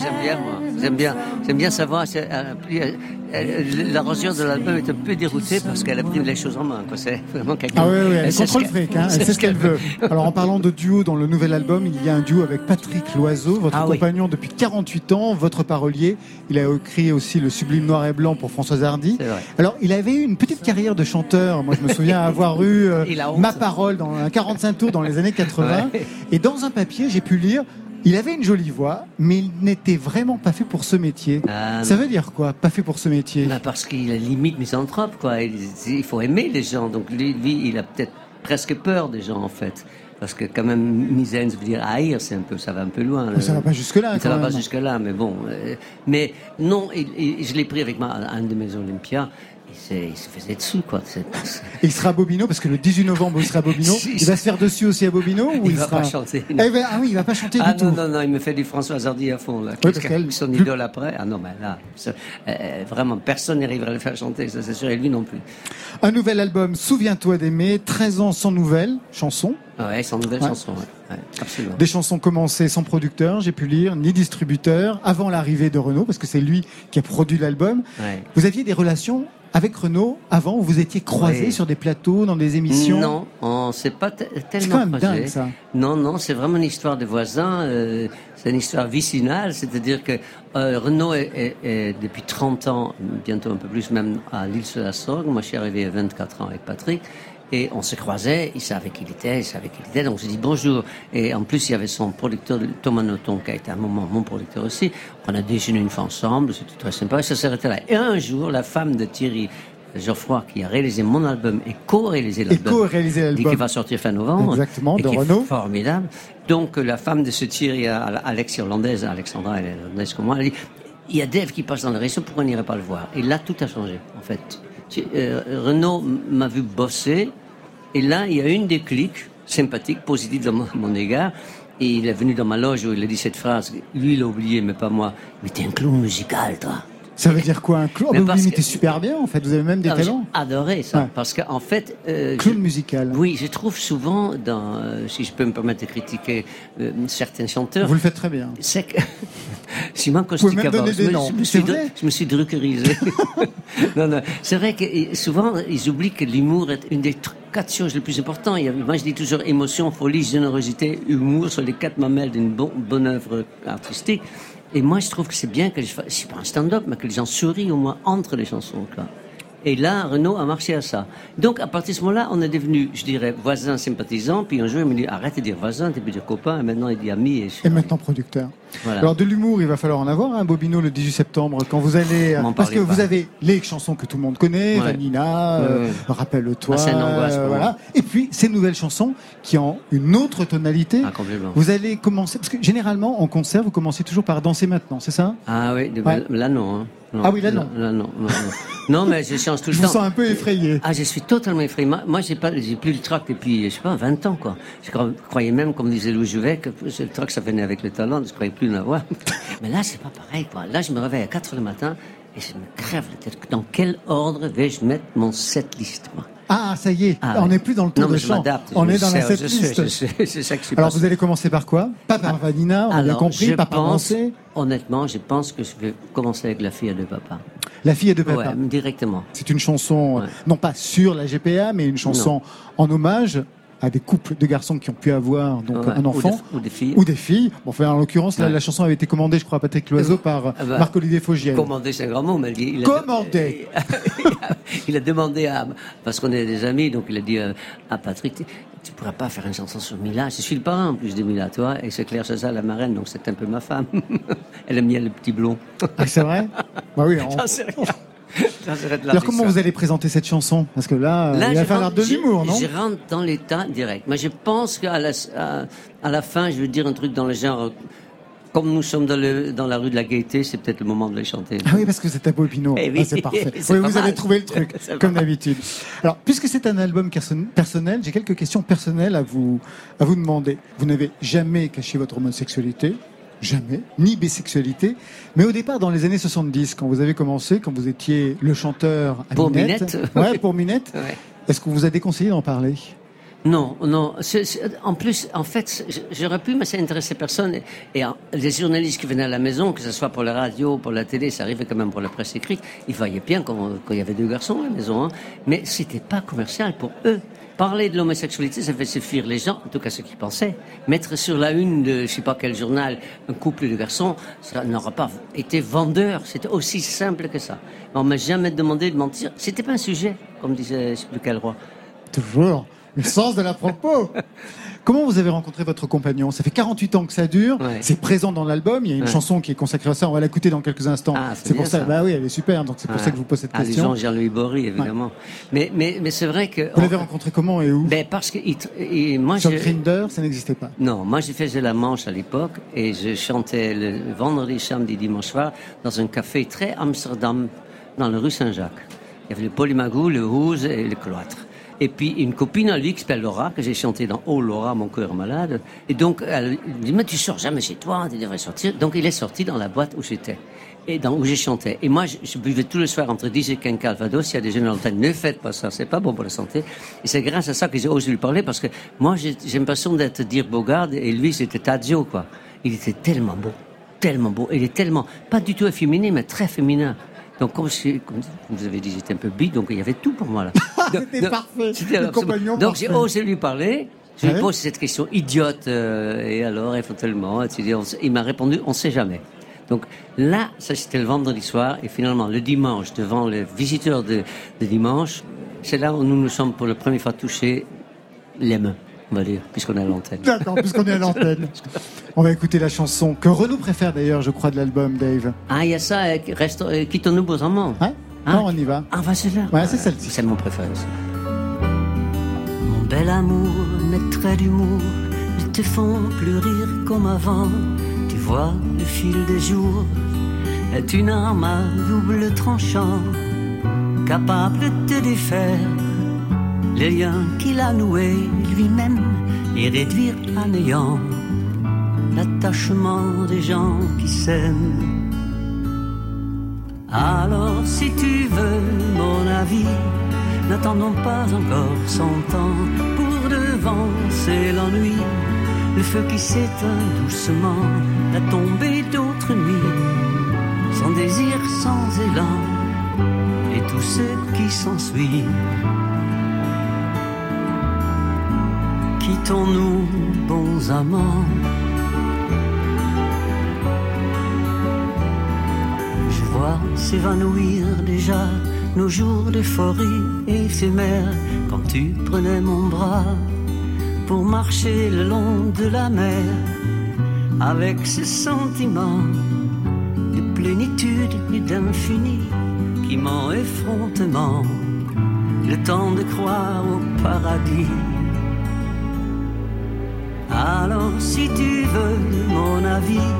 S22: J'aime bien, moi. J'aime bien, j'aime bien savoir. euh, euh, euh, L'arrangeur de l'album est un peu dérouté parce qu'elle a pris les choses en main. C'est vraiment quelqu'un.
S2: Ah oui, oui, elle contrôle
S22: qu'elle-
S2: fric, hein, elle sait ce qu'elle veut. [LAUGHS] Alors en parlant de duo dans le nouvel album, il y a un duo avec Patrick Loiseau, votre
S22: Ah oui.
S2: compagnon depuis 48 ans, votre parolier. Il a écrit aussi le sublime noir et blanc pour Françoise Hardy. Alors il avait eu une petite carrière de chanteur. Moi je me souviens avoir eu euh, [LAUGHS] ma parole dans un 45 tours dans les années 80.
S22: Ouais.
S2: Et dans un papier, j'ai pu lire. Il avait une jolie voix, mais il n'était vraiment pas fait pour ce métier.
S22: Ah,
S2: Ça veut dire quoi, pas fait pour ce métier?
S22: Bah, parce qu'il est limite misanthrope, quoi. Il, il faut aimer les gens. Donc lui, lui, il a peut-être presque peur des gens, en fait. Parce que quand même, misaine, ça veut dire haïr, c'est un peu, ça va un peu loin.
S2: Mais ça va pas jusque-là,
S22: Ça
S2: quand
S22: va pas
S2: même.
S22: jusque-là, mais bon. euh, mais non, et je l'ai pris avec ma, un de mes Olympias. Il, se faisait dessus, quoi.
S2: Il sera à Bobino parce que le 18 novembre, il sera à Bobino. [LAUGHS] Il va se faire dessus aussi à Bobino ou [LAUGHS]
S22: Il
S2: il,
S22: va
S2: sera...
S22: pas chanter.
S2: Eh ben, ah oui, il va pas chanter
S22: Ah
S2: du
S22: non,
S2: tout.
S22: non, non, il me fait du François Hardy à fond, là.
S2: Oui, parce qu'elle-
S22: son
S2: plus-
S22: idole après? Ah non, mais là, euh, vraiment, personne n'arriverait à le faire chanter, ça c'est sûr, et lui non plus.
S2: Un nouvel album, Souviens-toi d'aimer, 13 ans sans nouvelles chansons.
S22: Ah ouais, sans nouvelle
S2: Ouais.
S22: chanson, ouais. Ouais, absolument.
S2: Des chansons commencées sans producteur, j'ai pu lire, ni distributeur, avant l'arrivée de Renault, parce que c'est lui qui a produit l'album. Vous aviez des relations avec Renault avant vous étiez croisés sur des plateaux, dans des émissions
S22: Non, on s'est pas tellement
S2: quand même dingue ça.
S22: Non, non, c'est vraiment une histoire de voisins. euh, c'est une histoire vicinale, c'est-à-dire que euh, Renault est, est- est depuis 30 ans, bientôt un peu plus même, à l'île sur la Sorgue. Moi, je suis arrivé à 24 ans avec Patrick. Et on se croisait, il savait qui il était, il savait qui il était, donc on s'est dit bonjour. Et en plus, il y avait son producteur, Thomas Noton, qui a été à un moment mon producteur aussi. On a déjeuné une fois ensemble, c'était très sympa, et ça s'est arrêté là. Et un jour, la femme de Thierry Geoffroy, qui a réalisé mon album et co-réalisé l'album, et qui va sortir fin novembre,
S2: Exactement, de Renault.
S22: formidable. Donc, la femme de ce Thierry, Alex irlandaise, Alexandra, elle est irlandaise comme moi, elle dit, il y a Dave qui passe dans le réseau, pourquoi on n'irait pas le voir? Et là, tout a changé, en fait. Euh, Renaud m'a vu bosser, et là, il y a une déclic sympathique, positive dans mon, mon égard. Et il est venu dans ma loge où il a dit cette phrase. Lui, il a oublié, mais pas moi. Mais t'es un clown musical, toi.
S2: Ça veut dire quoi un clown
S22: Mais
S2: Vous l'imitez super bien en fait, vous avez même des
S22: Ah, j'ai
S2: talents.
S22: adoré ça,
S2: Ouais.
S22: parce qu'en fait... euh,
S2: Clown
S22: je-
S2: musical.
S22: Oui, je trouve souvent, dans, euh, si je peux me permettre de critiquer euh, certains chanteurs...
S2: Vous le faites très bien.
S22: C'est que... [LAUGHS] Simon
S2: Vous pouvez même
S22: Kostikava,
S2: donner
S22: je me- suis,
S2: vrai
S22: je me suis druckerisé. [LAUGHS] [LAUGHS] non, non. C'est vrai que et souvent, ils oublient que l'humour est une des tr- quatre choses les plus importantes. Il y a- moi, je dis toujours émotion, folie, générosité, humour sont les quatre mamelles d'une bon- bonne œuvre artistique. Et moi, je trouve que c'est bien que je suis pas un stand-up, mais que les gens sourient au moins entre les chansons, quoi. Et là, Renaud a marché à ça. Donc, à partir de ce moment-là, on est devenu, je dirais, voisins sympathisants. Puis un jour, il me dit, arrête de dire voisin, tu peux dire copain. Et maintenant, il dit ami. Et
S2: maintenant producteur.
S22: Voilà.
S2: Alors de l'humour, il va falloir en avoir un Bobino le 18 septembre quand vous allez parce que vous avez les chansons que tout le monde connaît,
S22: Ouais.
S2: Vanina,
S22: Ouais,
S2: euh, rappelle-toi, euh, voilà. Et puis ces nouvelles chansons qui ont une autre tonalité.
S22: Ah.
S2: Vous allez commencer parce que généralement en concert vous commencez toujours par danser maintenant, c'est ça
S22: Ah oui, là non. hein. Non,
S2: Ah oui, là, non.
S22: Là, non, non, non. Non, mais je change tout le
S2: Je
S22: temps.
S2: vous sens un peu effrayé.
S22: Ah, je suis totalement effrayé. Moi, j'ai pas, j'ai plus le trac depuis, je sais pas, 20 ans, quoi. Je cro- croyais même, comme disait Louis Jouvet, que le trac, ça venait avec le talent. Je croyais plus en avoir. [LAUGHS] Mais là, c'est pas pareil, quoi. Là, je me réveille à 4 heures du matin et je me crève la tête. Dans quel ordre vais-je mettre mon set list, moi?
S2: Ah ça y est,
S22: Ah,
S2: on n'est plus dans le tour
S22: Non,
S2: de chant. On est dans la
S22: sais,
S2: set
S22: je sais,
S2: list.
S22: je sais, c'est ça que je suis
S2: Alors vous allez commencer par quoi? Pas par Vanina, on a bien
S22: Alors,
S2: compris,
S22: je
S2: pas par
S22: honnêtement, je pense que je vais commencer avec la fille de papa.
S2: La fille est de papa.
S22: Ouais, directement.
S2: C'est une chanson, non pas sur la GPA, mais une chanson en hommage à des couples de garçons qui ont pu avoir donc
S22: Ouais,
S2: un
S22: ou
S2: enfant
S22: des- ou des filles.
S2: Ou des filles. Bon, enfin, en l'occurrence,
S22: Ouais.
S2: la chanson avait été commandée, je crois, à Patrick Loiseau par
S22: Ah bah,
S2: Marc-Olivier Fogiel.
S22: Commander, c'est un grand mot, mais il, il a,
S2: Commandé [LAUGHS]
S22: il a demandé à, parce qu'on est des amis, donc il a dit euh, à Patrick, tu, pourras pas faire une chanson sur Mila. Je suis le parrain en plus de Mila, toi, et c'est Claire Chazal, la marraine, donc c'est un peu ma femme. [LAUGHS] Elle aime bien le petit blond.
S2: Ah, c'est vrai? Bah oui. [LAUGHS] on- Alors, comment vous allez présenter cette chanson? Parce que là,
S22: Là,
S2: il va falloir de l'humour, non?
S22: Je rentre dans l'état direct. Mais je pense qu'à la, à, à la fin, je vais dire un truc dans le genre, comme nous sommes dans, le, dans la rue de la Gaîté, c'est peut-être le moment de les chanter.
S2: Ah oui, parce que c'est à Bobino.
S22: Eh oui,
S2: Ah, c'est parfait. [LAUGHS] Oui, vous avez trouvé le [LAUGHS] truc, comme d'habitude. Alors, puisque c'est un album perso- personnel, j'ai quelques questions personnelles à vous, à vous demander. Vous n'avez jamais caché votre homosexualité Jamais, ni bisexualité. Mais au départ, dans les années 70, quand vous avez commencé, quand vous étiez le chanteur à
S22: Pour
S2: Minette,
S22: Minette. [LAUGHS]
S2: ouais, pour Minette,
S22: Ouais.
S2: est-ce qu'on vous a déconseillé d'en parler?
S22: Non, non. en plus, en fait, j'aurais pu, mais ça intéressait personne. Et, et, euh, les journalistes qui venaient à la maison, que ce soit pour la radio, pour la télé, ça arrivait quand même pour la presse écrite, ils voyaient bien qu'on- qu'il y avait deux garçons à la maison. Hein. Mais c'était pas commercial pour eux. Parler de l'homosexualité, ça fait suffire les gens, en tout cas ceux qui pensaient. Mettre sur la une de je sais pas quel journal un couple de garçons, ça n'aura pas été vendeur. C'était aussi simple que ça. On m'a jamais demandé de mentir. C'était pas un sujet, comme disait je sais plus quel roi.
S2: Toujours. Le sens de la propos. [LAUGHS] Comment vous avez rencontré votre compagnon? Ça fait 48 ans que ça dure.
S10: Ouais.
S2: C'est présent dans l'album. Il y a une
S10: Ouais.
S2: chanson qui est consacrée à ça. On va l'écouter dans quelques instants.
S10: Ah, c'est
S2: pour ça.
S10: ça.
S2: Bah oui, elle est super. Donc c'est pour
S10: Ouais.
S2: ça que je vous pose cette
S10: Ah,
S2: question.
S10: gens, Jean-Louis Bory, évidemment. Mais, mais, mais c'est vrai que.
S2: Vous l'avez rencontré comment et où?
S10: Ben, parce que il et moi,
S2: Sur
S10: je-
S2: Grindr, ça n'existait pas.
S10: Non, moi je faisais la manche à l'époque et je chantais le vendredi, samedi, dimanche soir dans un café très Amsterdam dans la rue Saint-Jacques. Il y avait le Polymagou, le Rouge et le Cloître. Et puis une copine à lui qui s'appelle Laura, que j'ai chanté dans Oh Laura, mon cœur malade. Et donc elle dit mais tu sors jamais chez toi, tu devrais sortir. Donc il est sorti dans la boîte où j'étais et dans, où j'ai chanté. Et moi, je, buvais tous les soirs entre 10 et 15 Calvados. Il y a des jeunes en ne faites pas ça, c'est pas bon pour la santé. Et c'est grâce à ça que j'ai osé lui parler parce que moi, j'ai j'ai l'impression d'être dire Bogard et lui, c'était Tadzio, quoi. Il était tellement beau, tellement beau. Il est tellement, pas du tout efféminé, mais très féminin. Donc, comme, je- comme vous avez dit, j'étais un peu bi, donc il y avait tout pour moi, là. [LAUGHS] Donc-
S2: C'était parfait.
S10: c'était
S2: Le compagnon
S10: Donc, j'ai osé lui parler. Je lui pose cette question idiote, euh, et alors, éventuellement, il m'a répondu, on sait jamais. Donc là, ça c'était le vendredi soir, et finalement le dimanche, devant les visiteurs de, de dimanche, c'est là où nous nous sommes pour la première fois touchés les mains, on va dire, puisqu'on est à l'antenne.
S2: D'accord, puisqu'on est à l'antenne. On va écouter la chanson que Renaud préfère d'ailleurs, je crois, de l'album, Dave.
S10: Ah, il y a ça, euh, reste, euh, quittons-nous beaux amants.
S2: Hein Non, on y va.
S10: Ah, va c'est là.
S2: Ouais, c'est celle-ci.
S10: C'est mon préféré. ça. Mon bel amour, mes traits d'humour ne te font plus rire comme avant. Tu vois, le fil des jours est une arme à double tranchant, capable de te défaire les liens qu'il a noués lui-même et réduire à néant l'attachement des gens qui s'aiment. Alors si tu veux mon avis, n'attendons pas encore cent ans pour devancer l'ennui. Le feu qui s'éteint doucement, la tombée d'autres nuits, sans désir, sans élan, et tout ce qui s'ensuit. Quittons-nous, bons amants. Je vois s'évanouir déjà nos jours d'euphorie éphémères quand tu prenais mon bras pour marcher le long de la mer avec ce sentiment de plénitude et d'infini qui m'en effrontement le temps de croire au paradis. Alors si tu veux mon avis,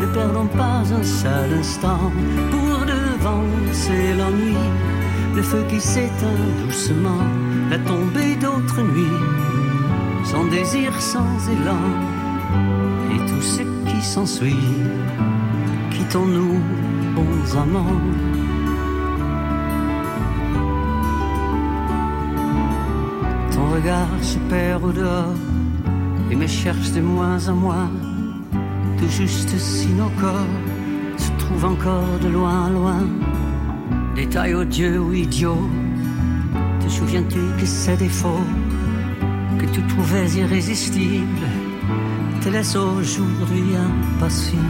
S10: ne perdons pas un seul instant pour devancer l'ennui, le feu qui s'éteint doucement, la tombée d'autres nuits, sans désir, sans élan, et tout ce qui s'ensuit. Quittons-nous, bons amants. Ton regard se perd au dehors et me cherche de moins en moins, tout juste si nos corps se trouvent encore de loin, loin. Détail odieux ou idiot, te souviens-tu que ces défauts que tu trouvais irrésistibles te laissent aujourd'hui impassible?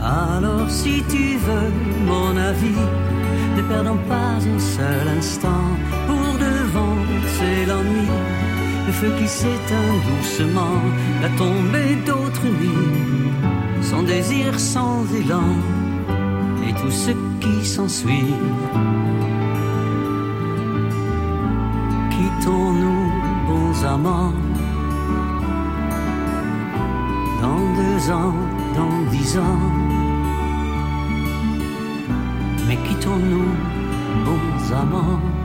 S10: Alors si tu veux mon avis, ne perdons pas un seul instant pour devancer l'ennui le feu qui s'éteint doucement, la tombée d'autres nuits, sans désir, sans élan, et tout ce qui s'ensuit. Quittons-nous, bons amants, dans deux ans, dans dix ans, mais quittons-nous, bons amants.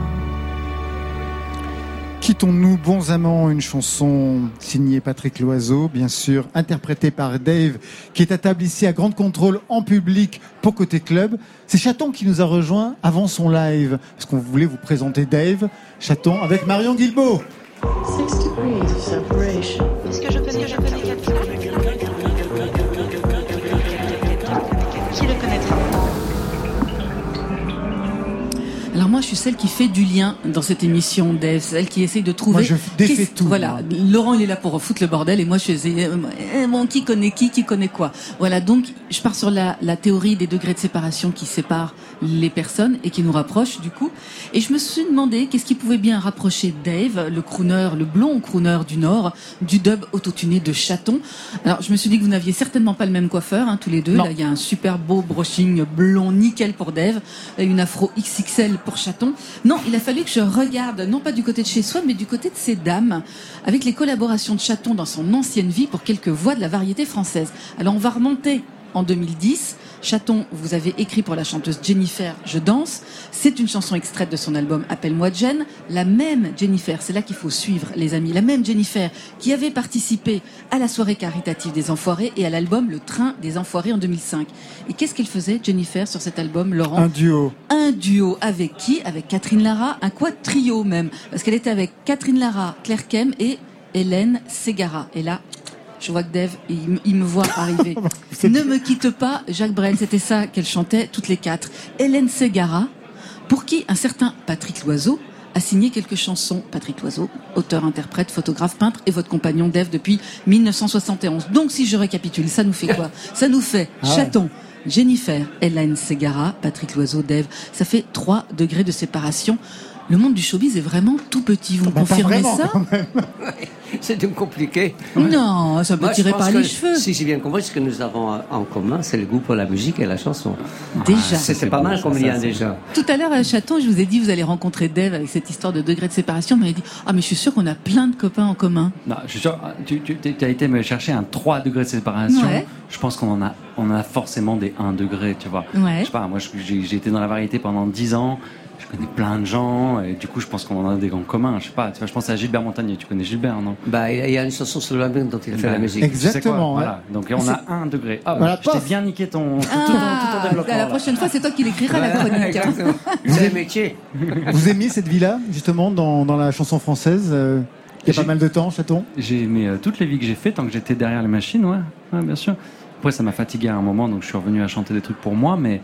S2: Quittons-nous, bons amants, une chanson signée Patrick Loiseau, bien sûr, interprétée par Dave, qui est à table ici à Grande Contrôle en public pour Côté Club. C'est Chaton qui nous a rejoint avant son live, parce qu'on voulait vous présenter Dave, Chaton, avec Marion Guilbeault?
S23: Qui le connaîtra
S4: Alors moi, je suis suis celle qui fait du lien dans cette émission, Dave, celle qui essaye de trouver.
S2: Moi, je défais tout,
S4: Voilà. Laurent il est là pour foutre le bordel et moi je faisais euh, eh, bon qui connaît qui, qui connaît quoi. Voilà, donc je pars sur la, la théorie des degrés de séparation qui séparent les personnes et qui nous rapprochent du coup. Et je me suis demandé qu'est-ce qui pouvait bien rapprocher Dave, le crooner, le blond crooner du Nord, du dub autotuné de Chaton. Alors je me suis dit que vous n'aviez certainement pas le même coiffeur, hein, tous les deux.
S2: Non.
S4: Là il y a un super beau brushing blond nickel pour Dave, et une afro XXL pour Chaton. Non, il a fallu que je regarde, non pas du côté de chez soi, mais du côté de ces dames, avec les collaborations de Chaton dans son ancienne vie pour quelques voix de la variété française. Alors on va remonter en 2010. Chaton, vous avez écrit pour la chanteuse Jennifer Je danse. C'est une chanson extraite de son album Appelle-moi Jen. La même Jennifer, c'est là qu'il faut suivre les amis, la même Jennifer qui avait participé à la soirée caritative des Enfoirés et à l'album Le Train des Enfoirés en 2005. Et qu'est-ce qu'elle faisait Jennifer sur cet album, Laurent
S2: Un duo.
S4: un duo avec qui? Avec Catherine Lara, un quad trio même, parce qu'elle était avec Catherine Lara, Claire Kem et Hélène Ségara. Et là, je vois que Dave, il, me- il me voit arriver. [LAUGHS] ne me quitte pas, Jacques Brel, c'était ça qu'elle chantait toutes les quatre. Hélène Ségara, pour qui un certain Patrick Loiseau a signé quelques chansons. Patrick Loiseau, auteur, interprète, photographe, peintre et votre compagnon Dave depuis 1971. Donc si je récapitule, ça nous fait quoi? Ça nous fait
S2: Ah ouais.
S4: Chaton, Jennifer, Hélène Ségara, Patrick Loiseau, Dave. Ça fait 3 degrés de séparation. Le monde du showbiz est vraiment tout petit, vous me
S2: Bah, pas
S4: confirmez
S2: vraiment,
S4: ça. [LAUGHS]
S22: C'est compliqué.
S4: Non, ça
S22: je
S4: tirer par
S22: que,
S4: les cheveux.
S22: Si j'ai bien compris, ce que nous avons en commun, c'est le goût pour la musique et la chanson.
S4: Déjà.
S22: C'était pas mal comme lien déjà.
S4: Tout à l'heure à Chaton, je vous ai dit, vous allez rencontrer Dave avec cette histoire de degrés de séparation. Mais il dit, ah mais je suis sûr qu'on a plein de copains en commun.
S24: Non, je suis sûr, tu, tu as été me chercher un 3 degrés de séparation.
S4: Ouais.
S24: Je pense qu'on en a, on en a forcément des 1 degré, tu vois.
S4: Ouais.
S24: Je sais pas, moi j'ai été dans la variété pendant 10 ans. Connais plein de gens et du coup je pense qu'on en a des grands communs. Je sais pas, tu vois, je pense à Gilbert Montagnier. Tu connais Gilbert, non?
S22: Bah, il y a une chanson sur l'album dont il fait
S24: Bah,
S22: la musique.
S24: tu sais quoi,
S2: Exactement,
S24: Voilà. Donc on a 1 degré. Ah,
S2: Voilà,
S24: je t'ai bien niqué ton, tout, ton- tout ton
S4: Ah,
S24: développement.
S4: la
S24: là.
S4: prochaine fois, c'est toi qui l'écriras la chronique. hein.
S22: C'est le métier. [LAUGHS]
S2: Vous aimiez cette vie-là, justement, dans, dans la chanson française euh, Il y a pas mal de temps, Chaton?
S24: J'ai aimé euh, toutes les vies que j'ai fait tant que j'étais derrière les machines, ouais, ouais, bien sûr. Après, ça m'a fatigué à un moment, donc je suis revenu à chanter des trucs pour moi, mais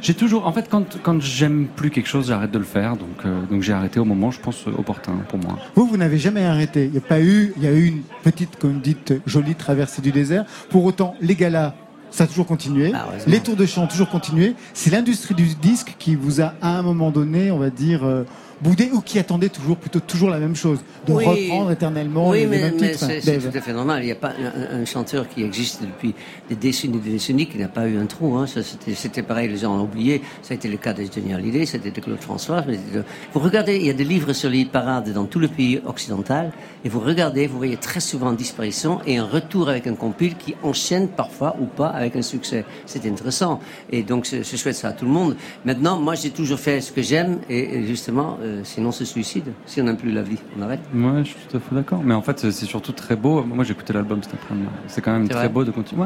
S24: j'ai toujours, en fait, quand, quand j'aime plus quelque chose, j'arrête de le faire, donc, euh, donc j'ai arrêté au moment, je pense, euh, opportun pour moi.
S2: Vous, vous n'avez jamais arrêté. Il y a pas eu, il y a eu une petite, comme vous dites, jolie traversée du désert. Pour autant, les galas, ça a toujours continué.
S22: Ah,
S2: les tours de chant ont toujours continué. C'est l'industrie du disque qui vous a, à un moment donné, on va dire, euh, boudé ou qui attendait toujours, plutôt toujours la même chose, de
S22: Oui.
S2: reprendre éternellement
S22: Oui,
S2: les,
S22: mais,
S2: mêmes
S22: mais
S2: titres.
S22: c'est tout à fait normal. Il n'y a pas un, un chanteur qui existe depuis des décennies des décennies qui n'a pas eu un trou. Hein. C'était pareil, les gens ont oublié. Ça a été le cas de Johnny Hallyday, c'était de Claude François. mais de- Vous regardez, il y a des livres sur les parades dans tout le pays occidental, et vous regardez, vous voyez très souvent disparition et un retour avec un compil qui enchaîne parfois ou pas avec un succès. C'est intéressant. Et donc, je, souhaite ça à tout le monde. Maintenant, moi, j'ai toujours fait ce que j'aime, et, et justement, euh, sinon, se suicide. Si on n'aime plus la vie, on arrête.
S24: Ouais, je suis tout à fait d'accord. Mais en fait, c'est c'est surtout très beau. Moi, j'ai écouté l'album cet après-midi. C'est quand même
S22: C'est
S24: très beau de continuer.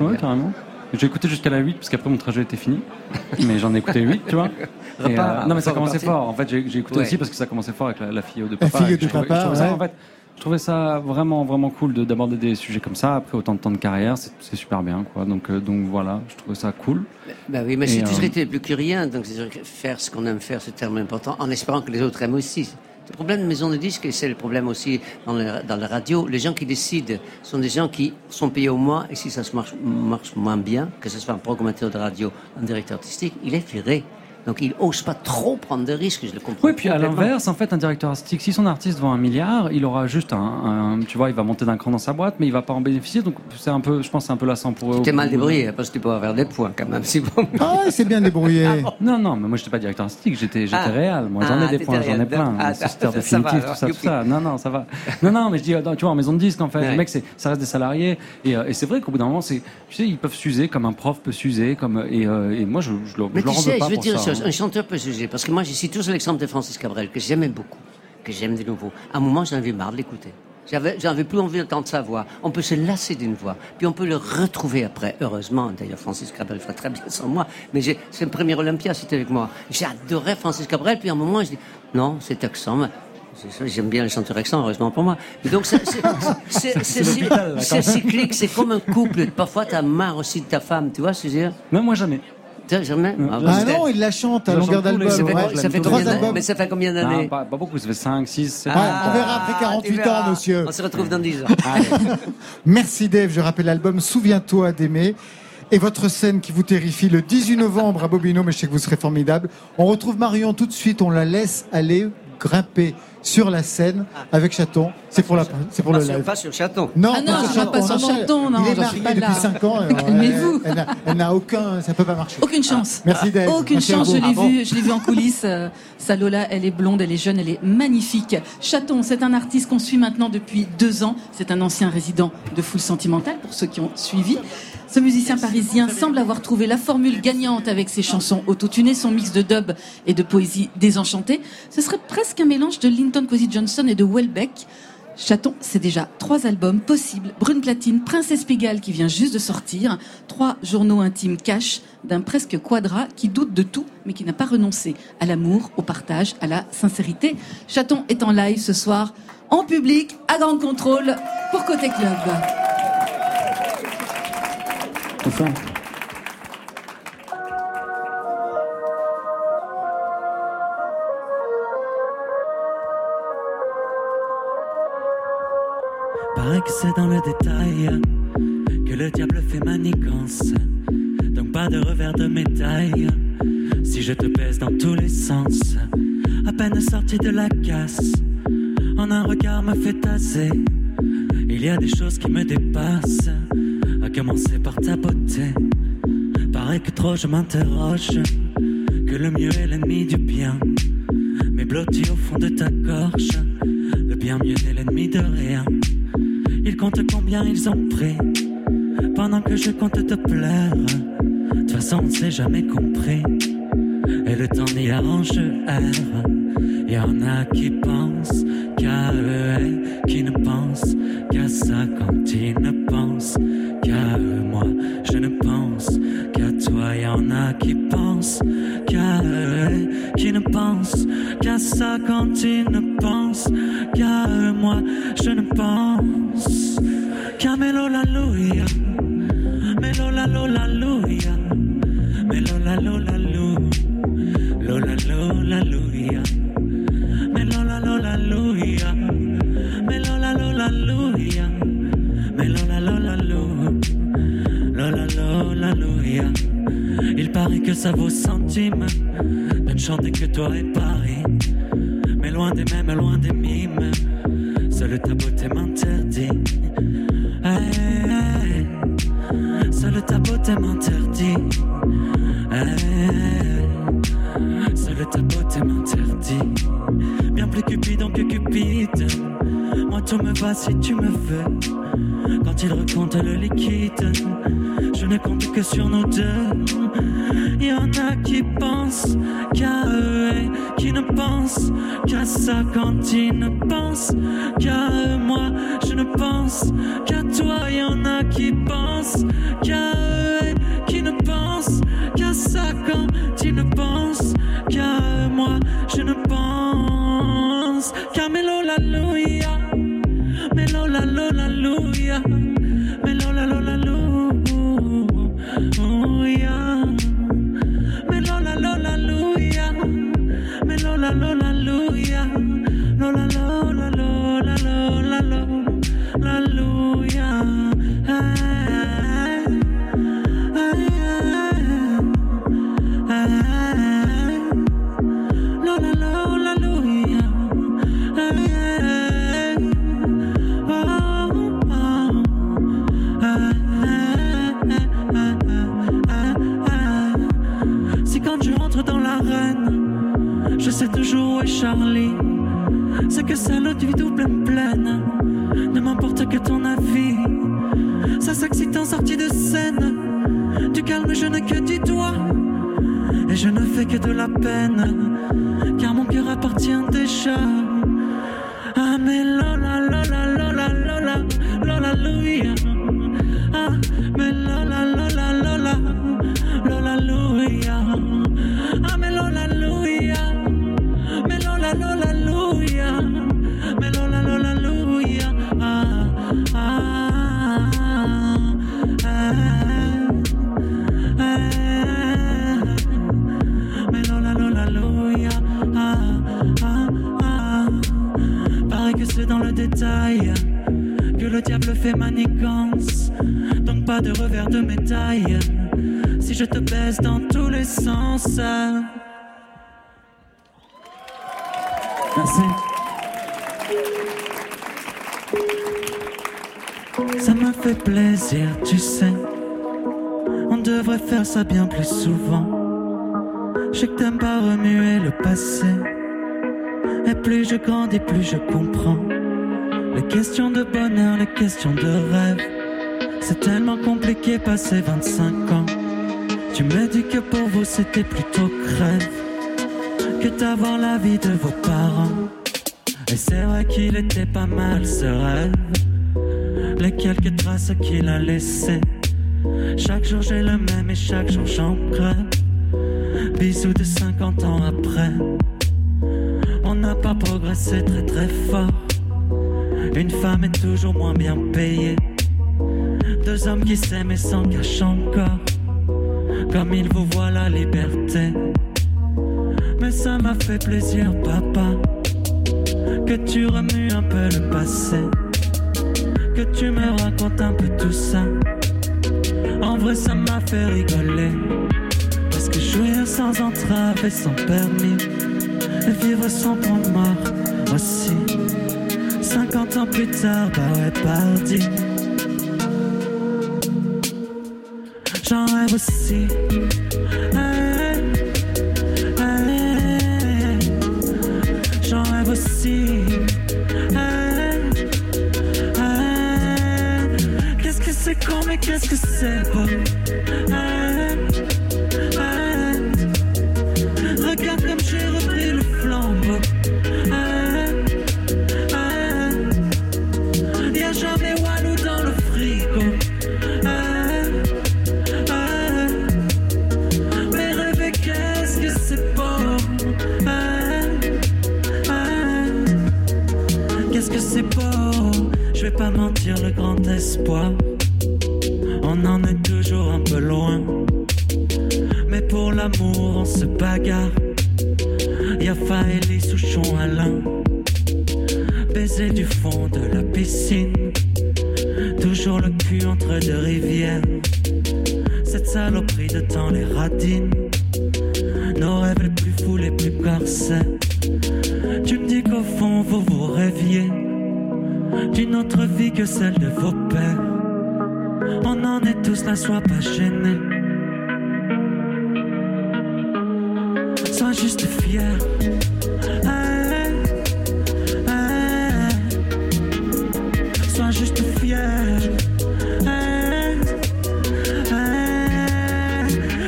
S24: Ouais, ouais carrément. J'ai écouté jusqu'à la 8 parce qu'après mon trajet était fini. [LAUGHS] Mais j'en ai écté 8, tu vois. Et, euh, non, mais ça commençait fort. En fait, j'ai écouté
S22: Ouais.
S24: aussi parce que ça commençait fort avec la, la fille de
S2: La
S24: papa.
S2: fille
S24: Et
S2: de
S24: je trouvais-
S2: papa,
S24: je trouvais ça,
S2: ouais.
S24: en fait, je trouvais ça vraiment, vraiment cool de- d'aborder des sujets comme ça. Après autant de temps de carrière, c'est super bien, quoi. Donc, euh, donc voilà, je trouvais ça cool.
S22: Ben oui, mais j'ai toujours
S24: euh,
S22: été le plus curieux, donc c'est faire ce qu'on aime faire, c'est tellement important, en espérant que les autres aiment aussi. Le problème de maison de disques, et c'est le problème aussi dans, le- dans la radio, les gens qui décident sont des gens qui sont payés au mois, et si ça se marche, marche moins bien, que ce soit un programmateur de radio, un directeur artistique, il est viré. Donc il n'ose pas trop prendre de risques, je le comprends.
S24: Oui, puis à l'inverse, en fait, un directeur artistique, si son artiste vend un milliard, il aura juste un, un- tu vois, il va monter d'un cran dans sa boîte, mais il va pas en bénéficier. Donc c'est un peu, je pense, que c'est un peu lassant pour eux.
S22: Tu t'es mal débrouillé, parce que tu peux avoir des points quand même, si bon.
S2: Ah, c'est bien débrouillé. [LAUGHS]
S24: Non, non, mais moi j'étais pas directeur artistique, j'étais j'étais
S22: Ah.
S24: réel. Moi j'en ai
S22: Ah,
S24: des points, j'en ai plein.
S22: Ah, va,
S24: définitif, tout ça, tout ça. Non, non, ça va. Non, non, mais je dis, tu vois, en maison de disque, en fait,
S22: Ouais.
S24: les mecs, c'est- ça reste des salariés. Et, euh, et c'est vrai qu'au bout d'un moment, c'est, tu sais, ils peuvent s'user comme un prof peut s'user, comme et, euh, et moi je, je, je
S22: tu
S24: leur en
S22: sais,
S24: veux pas
S22: je
S24: pour ça.
S22: Chose, un chanteur peut juger, parce que moi, je cite toujours l'exemple de Francis Cabrel, que j'aimais beaucoup, que j'aime de nouveau. À un moment, j'en avais marre de l'écouter. J'avais, j'avais plus envie d'entendre sa voix. On peut se lasser d'une voix, puis on peut le retrouver après. Heureusement, d'ailleurs, Francis Cabrel ferait très bien sans moi. Mais j'ai, c'est le premier Olympia, c'était avec moi. J'adorais Francis Cabrel, puis à un moment, je dis, non, cet accent, J'aime bien les chanteurs accents, heureusement pour moi. Mais donc, c'est, cyclique, c'est comme un couple. Parfois, t'as marre aussi de ta femme, tu vois ce que je veux dire?
S24: Non, moi jamais.
S22: Germain
S2: Ah non, il la chante à longueur d'album.
S22: Ça fait,
S2: ouais.
S22: ça fait
S2: Trois albums.
S22: Mais ça fait combien
S24: Non,
S22: d'années
S24: pas, pas beaucoup, ça fait 5, 6, 7
S2: Ouais, on verra après 48
S22: tu verras.
S2: ans, monsieur.
S22: On se retrouve dans 10 ans. [LAUGHS]
S2: Merci Dave, je rappelle l'album Souviens-toi d'aimer. Et votre scène qui vous terrifie le 18 novembre à Bobino, mais je sais que vous serez formidable. On retrouve Marion tout de suite, on la laisse aller grimper sur la scène avec Chaton. C'est pour, la, c'est pour le
S22: sur,
S2: live.
S22: pas sur Chaton.
S2: Non,
S4: Ah non,
S2: pas
S4: je
S2: sur
S4: vais pas
S2: Chaton.
S4: sur Chaton, non,
S2: Il est marié
S4: pas
S2: depuis
S4: là.
S2: 5 ans. [LAUGHS]
S4: Calmez-vous.
S2: Elle n'a- elle n'a aucun, ça peut pas marcher.
S4: Aucune chance.
S2: Merci Dave.
S4: Aucune
S2: Merci
S4: chance, je l'ai
S2: Ah bon
S4: vu, je l'ai vu en coulisses. euh, Sa Lola, elle est blonde, elle est jeune, elle est magnifique. Chaton, c'est un artiste qu'on suit maintenant depuis deux ans. C'est un ancien résident de Foule Sentimentale, pour ceux qui ont suivi. Ce musicien parisien semble avoir trouvé la formule gagnante avec ses chansons autotunées, son mix de dub et de poésie désenchantée. Ce serait presque un mélange de Linton Kwesi Johnson et de Welbeck. Chaton, c'est déjà trois albums possibles. Brune Platine, Princesse Pigalle qui vient juste de sortir. Trois journaux intimes cash d'un presque quadra qui doute de tout mais qui n'a pas renoncé à l'amour, au partage, à la sincérité. Chaton est en live ce soir, en public, à grande contrôle, pour Côté Club.
S25: Paraît que c'est dans le détail que le diable fait manigance. Donc pas de revers de médaille. Si je te baisse dans tous les sens, à peine sorti de la casse, en un regard me fait tasser. Il y a des choses qui me dépassent, à commencer par ta beauté. Paraît que trop je m'interroge, que le mieux est l'ennemi du bien. Mais blotti au fond de ta gorge, le bien mieux est l'ennemi de rien. Ils comptent combien ils ont pris Pendant que je compte te plaire De toute façon on s'est jamais compris Et le temps n'y arrange R Y en a qui pensent qu'à eux qui ne pensent qu'à ça quand ils ne pensent qu'à moi je ne pense qu'à toi Y en a qui pensent qu'à eux qui ne pensent qu'à ça quand ils ne pensent qu'à moi je ne pense qu'à Mélo la louia Mélo la lola louia Mélo la lola lou Lola lola louia Mélo la lola louia Mélo la lola louia lola lou Lola Il paraît que ça vaut centime De ne chanter que toi et Paris. Mais loin des mêmes, loin des mimes. Seule ta beauté m'interdit Hey, hey. Seule ta beauté m'interdit Hey. Seule ta beauté m'interdit Bien plus cupidon que cupide. Moi tout me va si tu me veux Quand il recompte le liquide Je ne compte que sur nous deux Y en a qui pensent qu'à eux et qui ne pensent qu'à ça quand ils ne pensent qu'à eux. Moi, je ne pense qu'à toi. Y en a qui pensent qu'à eux et qui ne pensent qu'à ça quand ils ne pensent qu'à eux. Moi, je ne pense qu'à. Mélo la lola sortie de scène, du calme je n'ai que du doigt. Et je ne fais que de la peine, car mon cœur appartient déjà. Ah mais de revers de médaille. Si je te baisse dans tous les sens. Ça me fait plaisir, tu sais. On devrait faire ça bien plus souvent. Je sais que t'aimes pas remuer le passé. Et plus je grandis, plus je comprends. Les questions de bonheur, les questions de rêve. C'est tellement compliqué passer 25 ans. Tu me dis que pour vous c'était plutôt crève que d'avoir la vie de vos parents. Et c'est vrai qu'il était pas mal ce rêve. Les quelques traces qu'il a laissées. Chaque jour j'ai le même et chaque jour j'en crève. Bisous de 50 ans après. On n'a pas progressé très très fort. Une femme est toujours moins bien payée. Deux hommes qui s'aiment et s'en cachent encore. Comme ils vous voient la liberté. Mais ça m'a fait plaisir, papa. Que tu remues un peu le passé. Que tu me racontes un peu tout ça. En vrai, ça m'a fait rigoler. Parce que jouir sans entrave et sans permis. Et vivre sans de mort aussi. 50 ans plus tard, bah ouais, pardi. J'en rêve aussi. Qu'est-ce que c'est con, mais qu'est-ce que c'est beau. On en est toujours un peu loin. Mais pour l'amour, on se bagarre. Y'a Faélie, Souchon, Alain. Baiser du fond de la piscine. Toujours le cul entre deux rivières. Cette saloperie de temps les radine. Nos rêves les plus fous, les plus corsets. D'une autre vie que celle de vos pères. On en est tous là, sois pas gêné. Sois juste fier. Sois juste fier.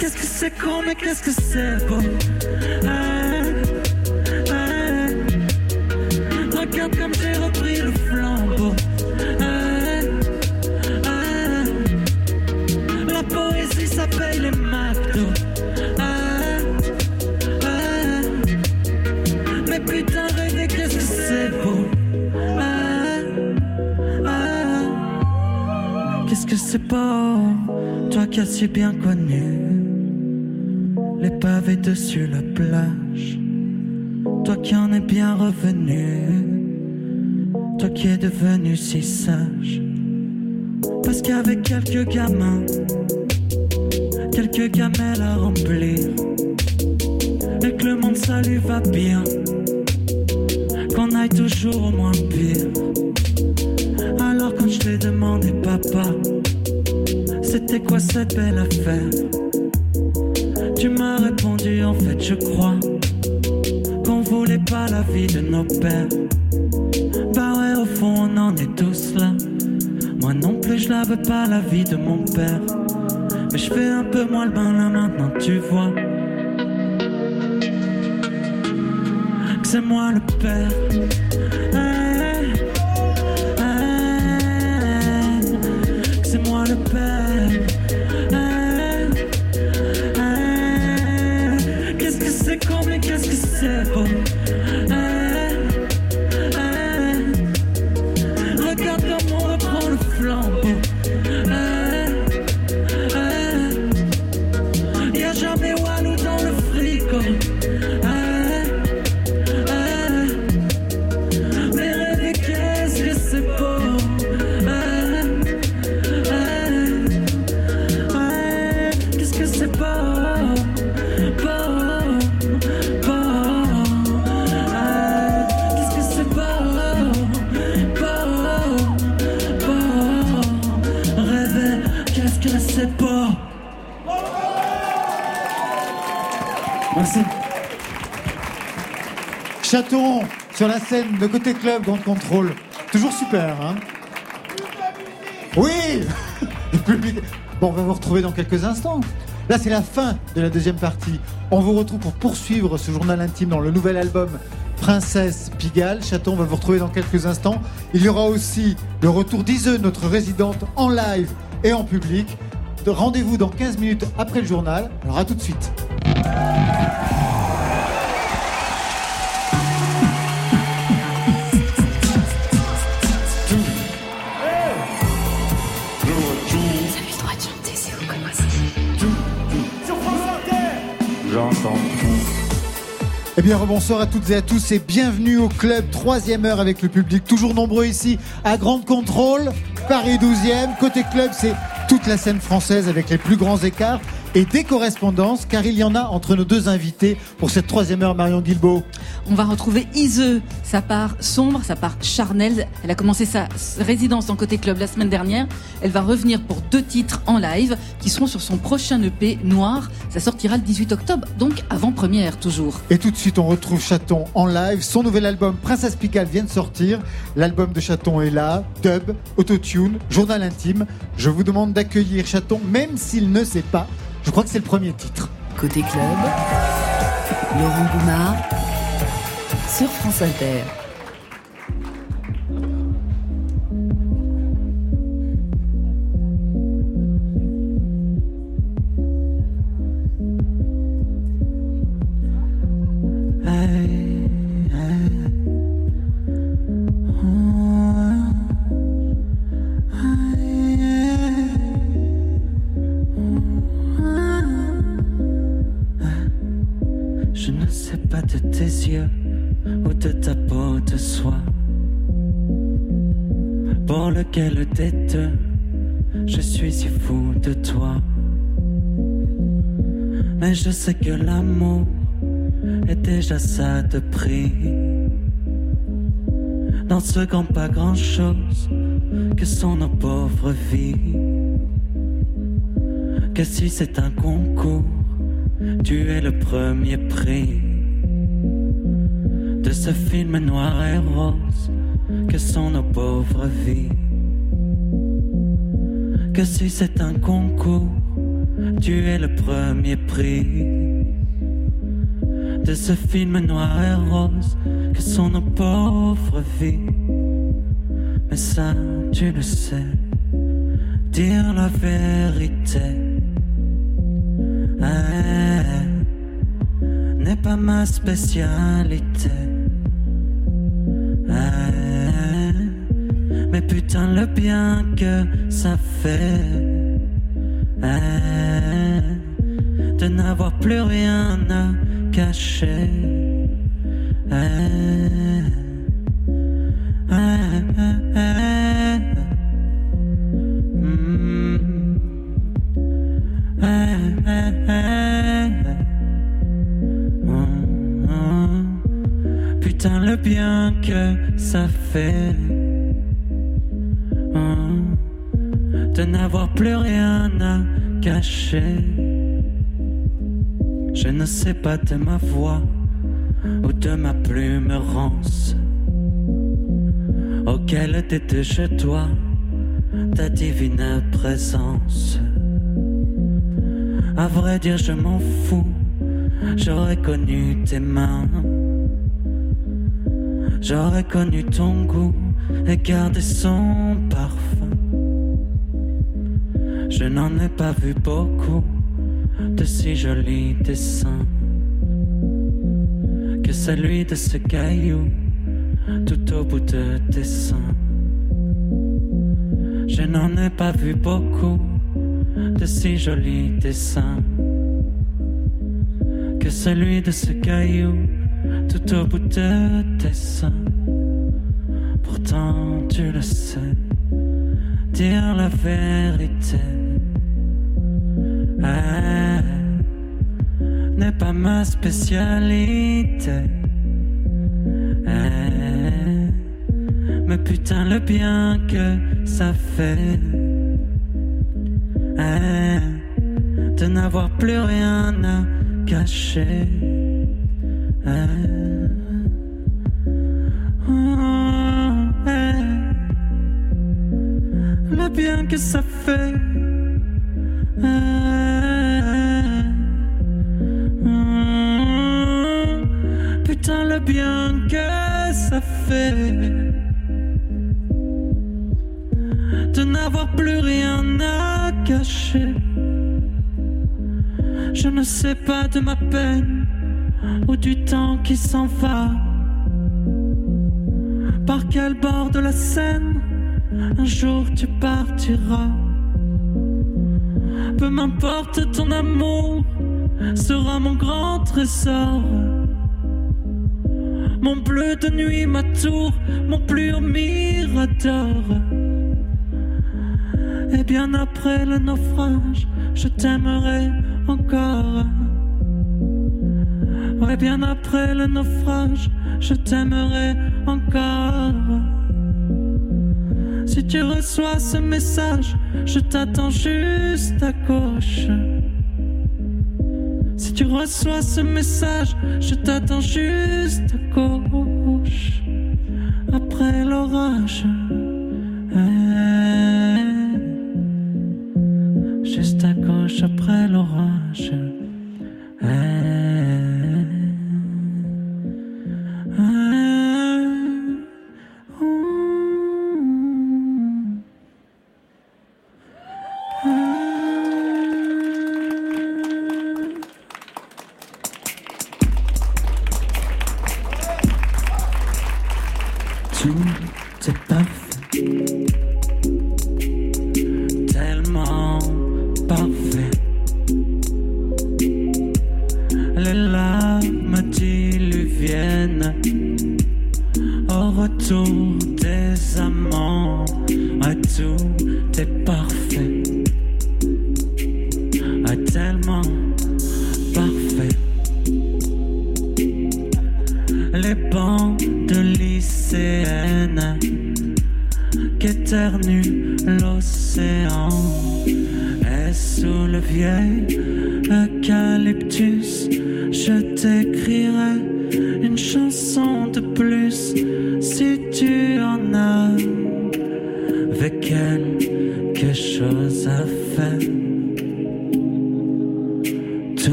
S25: Qu'est-ce que c'est con, mais qu'est-ce que c'est beau? Regarde comme j'ai C'est beau, toi qui as si bien connu les pavés dessus la plage. Toi qui en es bien revenu, toi qui es devenu si sage. Parce qu'avec quelques gamins, quelques gamelles à remplir, et que le monde ça lui va bien, qu'on aille toujours au moins cette belle affaire? Tu m'as répondu, en fait, je crois qu'on voulait pas la vie de nos pères. Bah ouais, au fond, on en est tous là. Moi non plus, je la veux pas la vie de mon père. Mais je fais un peu moins le bain là maintenant, tu vois. Que c'est moi le père.
S2: Chaton sur la scène de côté club, Grand Contrôle. Toujours super, hein Oui [LAUGHS] Bon, on va vous retrouver dans quelques instants. Là, c'est la fin de la deuxième partie. On vous retrouve pour poursuivre ce journal intime dans le nouvel album Princesse Pigalle. Chaton, on va vous retrouver dans quelques instants. Il y aura aussi le retour d'Iseux, notre résidente, en live et en public. De Rendez-vous dans 15 minutes après le journal. Alors à tout de suite. Bien, rebonsoir à toutes et à tous et bienvenue au club troisième heure avec le public toujours nombreux ici à Grande Contrôle, Paris 12e. Côté club, c'est toute la scène française avec les plus grands écarts et des correspondances car il y en a entre nos deux invités pour cette troisième heure, Marion Guilbeault.
S4: On va retrouver Ise, sa part sombre, sa part charnelle. Elle a commencé sa résidence dans Côté Club la semaine dernière. Elle va revenir pour deux titres en live qui seront sur son prochain EP Noir. Ça sortira le 18 octobre, donc avant-première toujours.
S2: Et tout de suite, on retrouve Chaton en live. Son nouvel album Princesse Pigalle vient de sortir. L'album de Chaton est là. Dub, autotune, journal intime. Je vous demande d'accueillir Chaton, même s'il ne sait pas. Je crois que c'est le premier titre.
S16: Côté club, Laurent Goumard sur France Inter.
S25: Des deux, je suis si fou de toi. Mais je sais que l'amour est déjà ça de prix. Dans ce grand pas grand chose que sont nos pauvres vies. Que si c'est un concours, tu es le premier prix de ce film noir et rose que sont nos pauvres vies. Que si c'est un concours, tu es le premier prix de ce film noir et rose que sont nos pauvres vies. Mais ça, tu le sais, dire la vérité. eh, n'est pas ma spécialité. Putain le bien que ça fait eh, de n'avoir plus rien à cacher. Eh, je dois ta divine présence. À vrai dire, je m'en fous, j'aurais connu tes mains. J'aurais connu ton goût et gardé son parfum. Je n'en ai pas vu beaucoup de si jolis dessins que celui de ce caillou tout au bout de tes seins. Je n'en ai pas vu beaucoup de si jolis dessins que celui de ce caillou tout au bout de tes seins. Pourtant, tu le sais, dire la vérité n'est pas ma spécialité. Mais putain, le bien que ça fait eh, de n'avoir plus rien à cacher. eh. Oh. Le bien que ça fait. Pas de ma peine ou du temps qui s'en va. Par quel bord de la Seine un jour tu partiras? Peu m'importe ton amour sera mon grand trésor. Mon bleu de nuit, ma tour, mon plus mirador. Et bien après le naufrage, je t'aimerai encore. Ouais, bien après le naufrage, je t'aimerai encore. Si tu reçois ce message, je t'attends juste à gauche. Si tu reçois ce message, je t'attends juste à gauche. Après l'orage.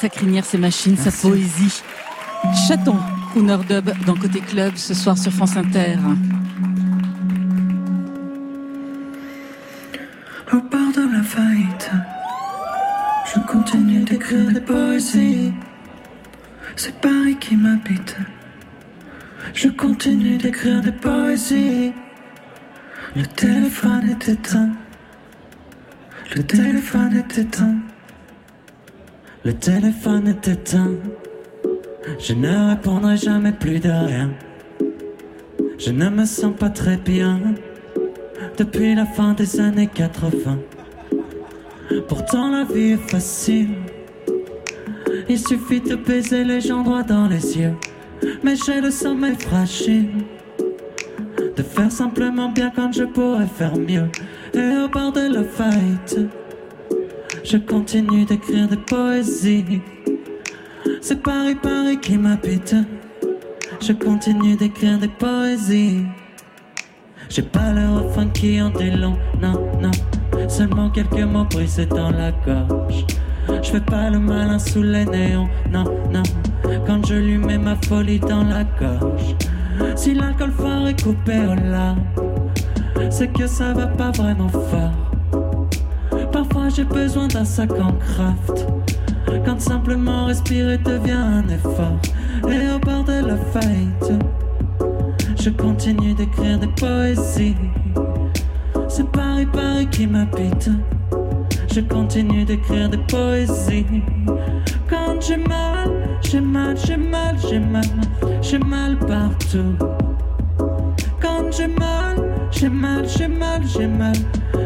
S4: Sa crinière, ses machines, sa poésie. Chaton, Crooner Dub dans Côté Club ce soir sur France Inter.
S25: Au bord de la faillite, je continue d'écrire des poésies. C'est Paris qui m'habite. Je continue d'écrire des poésies. Le téléphone est éteint. Jamais plus de rien. Je ne me sens pas très bien depuis la fin des années 80. Pourtant la vie est facile. Il suffit de baiser les gens droit dans les yeux. Mais j'ai le sommeil fragile. De faire simplement bien quand je pourrais faire mieux. Et au bord de la fight, je continue d'écrire des poésies. C'est Paris, Paris qui m'habite. Je continue d'écrire des poésies. J'ai pas le refrain qui en dit non, non. Seulement quelques mots brisés dans la gorge. Je fais pas le malin sous les néons, non, non. Quand je lui mets ma folie dans la gorge. Si l'alcool fort est coupé au larmes, c'est que ça va pas vraiment fort. Parfois j'ai besoin d'un sac en craft. Quand simplement respirer devient un effort. Et au bord de la fight, je continue d'écrire des poésies. C'est Paris, Paris qui m'habite. Je continue d'écrire des poésies. Quand j'ai mal, j'ai mal, j'ai mal, j'ai mal, j'ai mal partout. Quand j'ai mal, j'ai mal, j'ai mal, j'ai mal,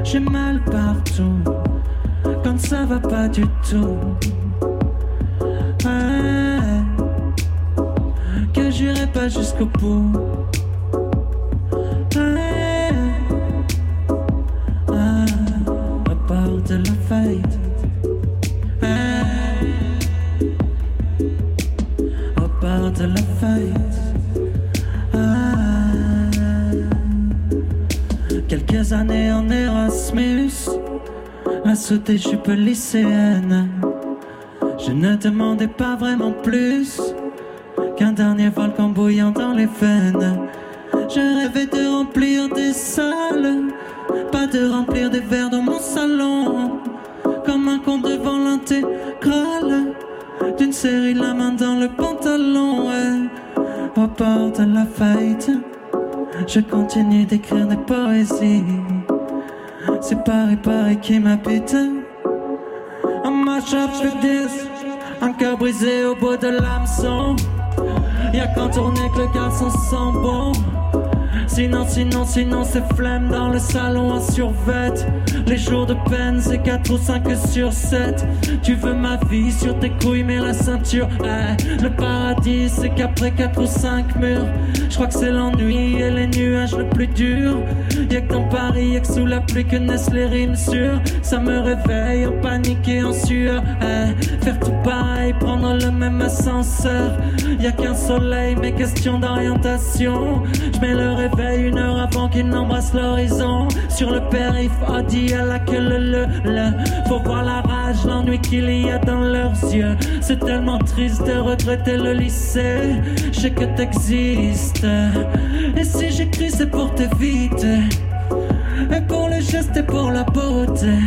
S25: j'ai mal partout. Quand ça va pas du tout. J'irai pas jusqu'au bout. Ouais. Ah, à part de la fête. Ouais. À part de la fête. Ah. Quelques années en Erasmus, la sous tes jupes lycéennes. Je ne demandais pas vraiment plus qu'un dernier volcan bouillant dans les veines. Je rêvais de remplir des salles, pas de remplir des verres dans mon salon. Comme un con devant l'intégrale d'une série La main dans le pantalon. Ouais. Au de la fête, je continue d'écrire des poésies. C'est Paris, Paris qui m'habite. Un match up with this, un cœur brisé au bout de l'hameçon. Y'a qu'en tournée que le garçon sent bon. Sinon, sinon, sinon, c'est flemme dans le salon en survêt. Les jours de peine, c'est 4 ou 5 sur 7. Tu veux ma vie sur tes couilles, mais la ceinture, eh. Le paradis, c'est qu'après 4 ou 5 murs. Je crois que c'est l'ennui et les nuages le plus dur. Y'a que dans Paris, y'a que sous la pluie que naissent les rimes sûres. Ça me réveille en panique et en sueur. eh. Faire tout pareil, prendre le même ascenseur. Y'a qu'un soleil, mais question d'orientation. Une heure avant qu'il n'embrasse l'horizon. Sur le périph, Audi à la queue le, le, le. Faut voir la rage, l'ennui qu'il y a dans leurs yeux. C'est tellement triste de regretter le lycée. Je sais que t'existes. Et si j'écris, c'est pour t'éviter. Et pour le geste et pour la beauté.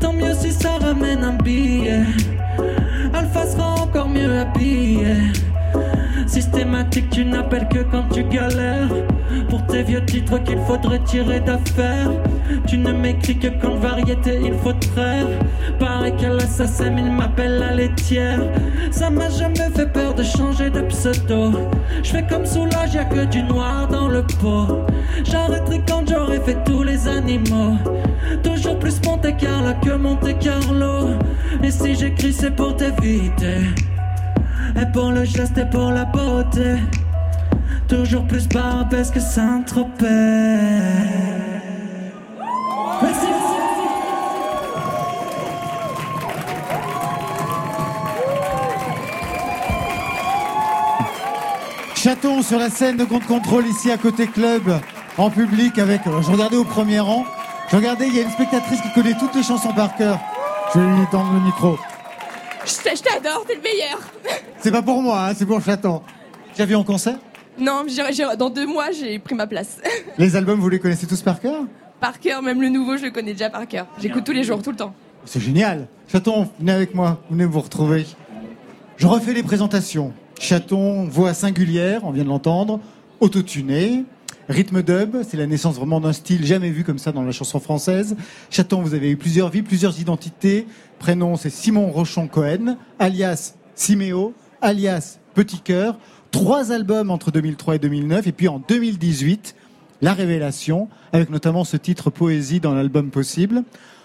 S25: Tant mieux si ça ramène un billet. Alpha sera encore mieux habillé. Systématique, tu n'appelles que quand tu galères. Pour tes vieux titres qu'il faudrait tirer d'affaires. Tu ne m'écris que quand variété il faut traire. Pareil qu'à l'assassin, il m'appelle la laitière. Ça m'a jamais fait peur de changer de pseudo. Je fais comme soulage, y'a que du noir dans le pot. J'arrêterai quand j'aurai fait tous les animaux. Toujours plus Monte Carlo que Monte Carlo. Et si j'écris, c'est pour t'éviter. Et pour le geste et pour la beauté Toujours plus parce que Saint-Tropez.
S2: Chaton sur la scène de compte contrôle ici à côté club en public avec euh, je regardais au premier rang. Je regardais il y a une spectatrice qui connaît toutes les chansons par cœur. Je vais lui le micro.
S26: Je t'a- je t'adore, t'es le meilleur.
S2: C'est pas pour moi, hein, c'est pour Chaton. Tu l'as vu en concert?
S26: Non, j'ai- dans deux mois, j'ai pris ma place. [LAUGHS]
S2: Les albums, vous les connaissez tous par cœur?
S26: Par cœur, même le nouveau, je le connais déjà par cœur. J'écoute tous les jours, tout le temps.
S2: C'est génial. Chaton, venez avec moi, venez vous retrouver. Je refais les présentations. Chaton, voix singulière, on vient de l'entendre, autotuné, rythme dub, c'est la naissance vraiment d'un style jamais vu comme ça dans la chanson française. Chaton, vous avez eu plusieurs vies, plusieurs identités. Prénom, c'est Simon Rochon Cohen, alias Siméo, alias Petit Cœur. Trois albums entre 2003 et 2009, et puis en 2018, La Révélation, avec notamment ce titre Poésie dans l'album Possible.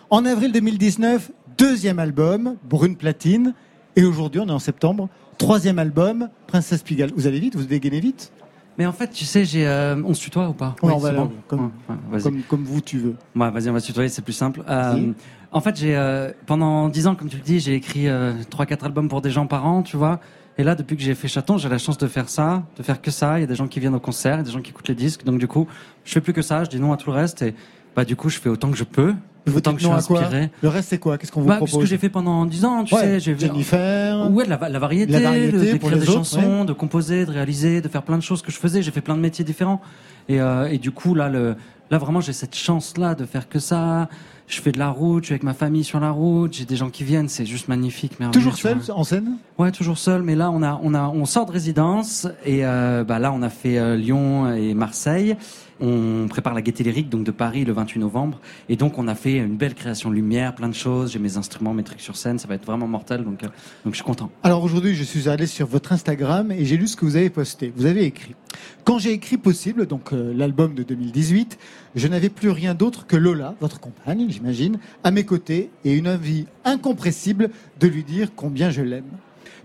S2: En avril 2019, deuxième album, Brune Platine. Et aujourd'hui, on est en septembre, troisième album, Princesse Pigalle. Vous allez vite, vous dégainez vite
S24: Mais en fait, tu sais, j'ai, euh, on se tutoie ou pas?
S2: Ouais,
S24: Oui,
S2: on va
S24: c'est
S2: là,
S24: bon.
S2: comme-
S24: Ouais, ouais, vas-y.
S2: comme, comme vous, tu veux.
S24: Ouais, vas-y, on va se tutoyer, c'est plus simple. Euh. En fait, j'ai euh, pendant dix ans, comme tu le dis, j'ai écrit euh, trois, quatre albums pour des gens par an, tu vois. Et là, depuis que j'ai fait Chaton, j'ai la chance de faire ça, de faire que ça. Il y a des gens qui viennent au concert, il y a des gens qui écoutent les disques. Donc du coup, je fais plus que ça. Je dis non à tout le reste. Et bah du coup, je fais autant que je peux,
S2: Vous
S24: autant que je suis inspiré.
S2: Le reste, c'est quoi? Qu'est-ce qu'on vous
S24: Bah,
S2: propose
S24: ce que j'ai fait pendant 10 ans, tu
S2: Ouais,
S24: sais, j'ai
S2: Jennifer.
S24: Ouais, la, la variété,
S2: La variété
S24: de- d'écrire des
S2: autres,
S24: chansons, de composer, de réaliser, de faire plein de choses que je faisais. J'ai fait plein de métiers différents. Et, euh, et du coup, là, le, là vraiment, j'ai cette chance-là de faire que ça. Je fais de la route, je suis avec ma famille sur la route, j'ai des gens qui viennent, c'est juste magnifique, merveilleux.
S2: Toujours seul en scène?
S24: Ouais, toujours seul. Mais là, on a, on a, on sort de résidence et euh, bah là, on a fait euh, Lyon et Marseille. On prépare la Gaîté Lyrique, donc de Paris, le 28 novembre. Et donc, on a fait une belle création de lumière, plein de choses. J'ai mes instruments, mes trucs sur scène. Ça va être vraiment mortel. Donc, euh, je suis content.
S2: Alors aujourd'hui, je suis allé sur votre Instagram et j'ai lu ce que vous avez posté. Vous avez écrit Quand j'ai écrit Possible, donc euh, l'album de 2018, je n'avais plus rien d'autre que Lola, votre compagne, j'imagine, à mes côtés et une envie incompressible de lui dire combien je l'aime.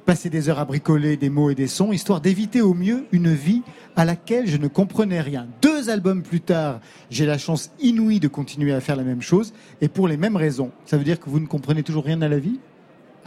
S2: Passer des heures à bricoler des mots et des sons, histoire d'éviter au mieux une vie à laquelle je ne comprenais rien. Deux albums plus tard, j'ai la chance inouïe de continuer à faire la même chose et pour les mêmes raisons. Ça veut dire que vous ne comprenez toujours rien à la vie?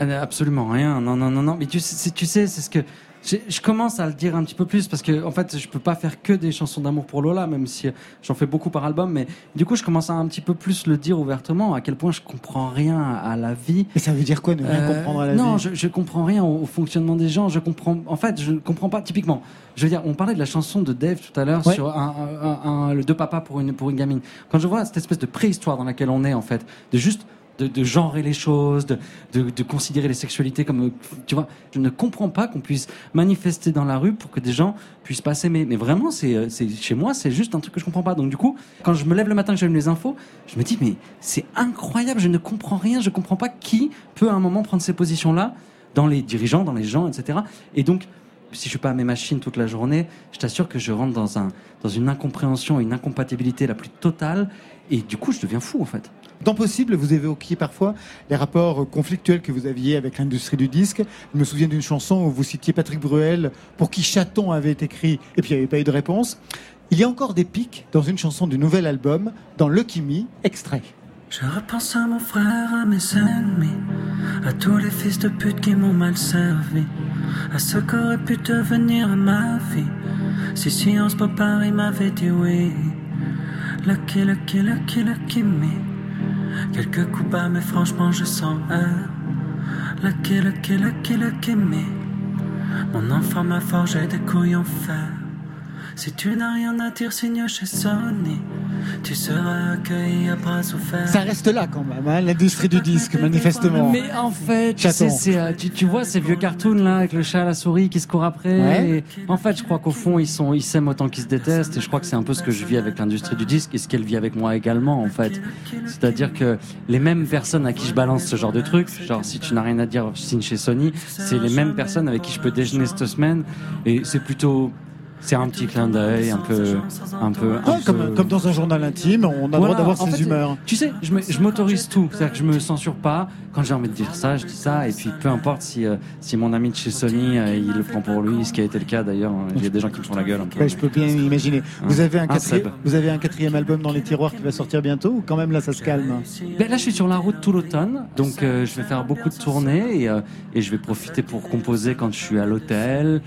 S24: Euh, Absolument rien. Non, non, non, non. Mais tu sais, tu sais, c'est ce que je, commence à le dire un petit peu plus parce que en fait, je peux pas faire que des chansons d'amour pour Lola, même si euh, j'en fais beaucoup par album. Mais du coup, je commence à un petit peu plus le dire ouvertement à quel point je comprends rien à la vie.
S2: Et ça veut dire quoi ne rien
S24: Euh,
S2: comprendre à la
S24: non,
S2: vie?
S24: je, je comprends rien au, au fonctionnement des gens. Je comprends. En fait, je ne comprends pas. Typiquement, je veux dire, on parlait de la chanson de Dave tout à l'heure
S2: Ouais.
S24: sur un, un- un- le deux papas pour une pour une gamine. Quand je vois cette espèce de préhistoire dans laquelle on est, en fait, de juste de, de genrer les choses, de, de, considérer les sexualités comme, tu vois, je ne comprends pas qu'on puisse manifester dans la rue pour que des gens puissent pas s'aimer. Mais vraiment, c'est, euh, c'est chez moi, c'est juste un truc que je comprends pas. Donc du coup, quand je me lève le matin, que j'allume les infos, je me dis mais c'est incroyable, je ne comprends rien, je comprends pas qui peut à un moment prendre ces positions-là dans les dirigeants, dans les gens, etc. Et donc si je suis pas à mes machines toute la journée, je t'assure que je rentre dans un dans une incompréhension une incompatibilité la plus totale et du coup je deviens fou en fait.
S2: Dans Possible, vous évoquiez parfois les rapports conflictuels que vous aviez avec l'industrie du disque. Je me souviens d'une chanson où vous citiez Patrick Bruel, pour qui Chaton avait écrit, et puis il n'y avait pas eu de réponse. Il y a encore des pics dans une chanson du nouvel album, dans Lucky Me, extrait.
S25: Je repense à mon frère, à mes ennemis, à tous les fils de pute qui m'ont mal servi, à ce qu'aurait pu devenir ma vie. Si Sciences Po Paris m'avait dit oui. Lucky, lucky, lucky, lucky me. Quelques coups bas, mais franchement, je sens un. Lucky, lucky, lucky, lucky me. Mon enfant m'a forgé des couilles en fer. Si tu n'as rien à dire, signe chez Sony. Tu seras accueilli à bras ouverts.
S2: Ça reste là quand même, hein, l'industrie du disque, manifestement.
S24: Mais en fait, tu, sais, euh, tu, tu vois ces vieux cartoons là avec le chat à la souris qui se court après.
S2: Ouais.
S24: Et en fait, je crois qu'au fond, ils sont, ils s'aiment autant qu'ils se détestent. Et je crois que c'est un peu ce que je vis avec l'industrie du disque et ce qu'elle vit avec moi également, en fait. C'est-à-dire que les mêmes personnes à qui je balance ce genre de trucs, genre si tu n'as rien à dire, signe chez Sony, c'est les mêmes personnes avec qui je peux déjeuner cette semaine. Et c'est plutôt, c'est un petit clin d'œil, un peu, un peu, un
S2: Ouais,
S24: peu-
S2: comme dans un journal intime, on a le droit d'avoir ses
S24: fait,
S2: humeurs.
S24: Tu sais, je m'autorise tout. C'est-à-dire que je me censure pas. Quand j'ai envie de dire ça, je dis ça. Et puis, peu importe si, euh, si mon ami de chez Sony, euh, il le prend pour lui, ce qui a été le cas d'ailleurs. hein. Il y a des gens qui me font la gueule un peu.
S2: Ouais, je peux bien imaginer. Vous avez, un
S24: Un
S2: quatrième, vous avez un quatrième album dans les tiroirs qui va sortir bientôt ou quand même là ça se calme
S24: Ben là, je suis sur la route tout l'automne, donc euh, je vais faire beaucoup de tournées et, et je vais profiter pour composer quand je suis à l'hôtel,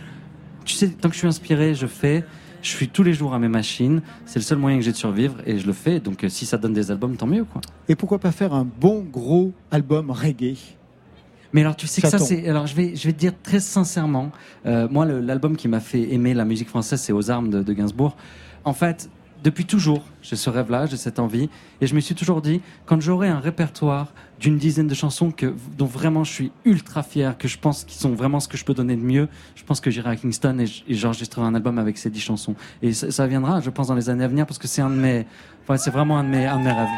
S24: tu sais, tant que je suis inspiré, je fais. Je suis tous les jours à mes machines. C'est le seul moyen que j'ai de survivre et je le fais. Donc, euh, si ça donne des albums, tant mieux, quoi.
S2: Et pourquoi pas faire un bon gros album reggae?
S24: Mais alors, tu sais que ça, c'est. Alors, je vais, je vais te dire très sincèrement, euh, moi, l'album qui m'a fait aimer la musique française, c'est Aux armes de, de Gainsbourg. En fait, depuis toujours, j'ai ce rêve-là, j'ai cette envie, et je me suis toujours dit, quand j'aurai un répertoire d'une dizaine de chansons que, dont vraiment je suis ultra fier, que je pense qu'ils sont vraiment ce que je peux donner de mieux, je pense que j'irai à Kingston et j'enregistrerai un album avec ces dix chansons. Et ça, viendra, je pense, dans les années à venir, parce que c'est un de mes, enfin, c'est vraiment un de mes, un rêves.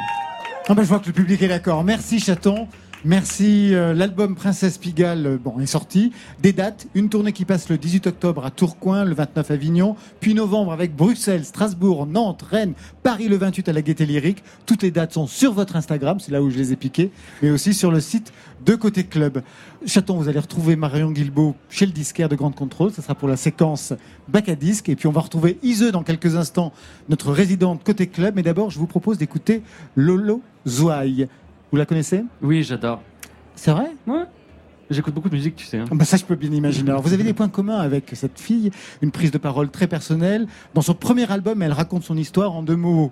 S2: Ah ben, je vois que le public est d'accord. Merci Chaton. Merci. euh, L'album Princesse Pigalle euh, bon, est sorti. Des dates, une tournée qui passe le 18 octobre à Tourcoing, le 29 à Avignon, puis novembre avec Bruxelles, Strasbourg, Nantes, Rennes, Paris le 28 à la Gaîté Lyrique. Toutes les dates sont sur votre Instagram, c'est là où je les ai piquées, mais aussi sur le site de Côté Club. Chaton, vous allez retrouver Marion Guilbeault chez le disquaire de Grande Contrôle. Ce sera pour la séquence bac à disque. Et puis on va retrouver Iseux dans quelques instants, notre résidente Côté Club. Mais d'abord, je vous propose d'écouter Lolo Zouaï. Vous la connaissez?
S24: Oui, j'adore.
S2: C'est vrai?
S24: Ouais. J'écoute beaucoup de musique, tu sais. hein.
S2: Ah bah ça, je peux bien imaginer. Alors, vous avez des points communs avec cette fille, une prise de parole très personnelle. Dans son premier album, elle raconte son histoire en deux mots.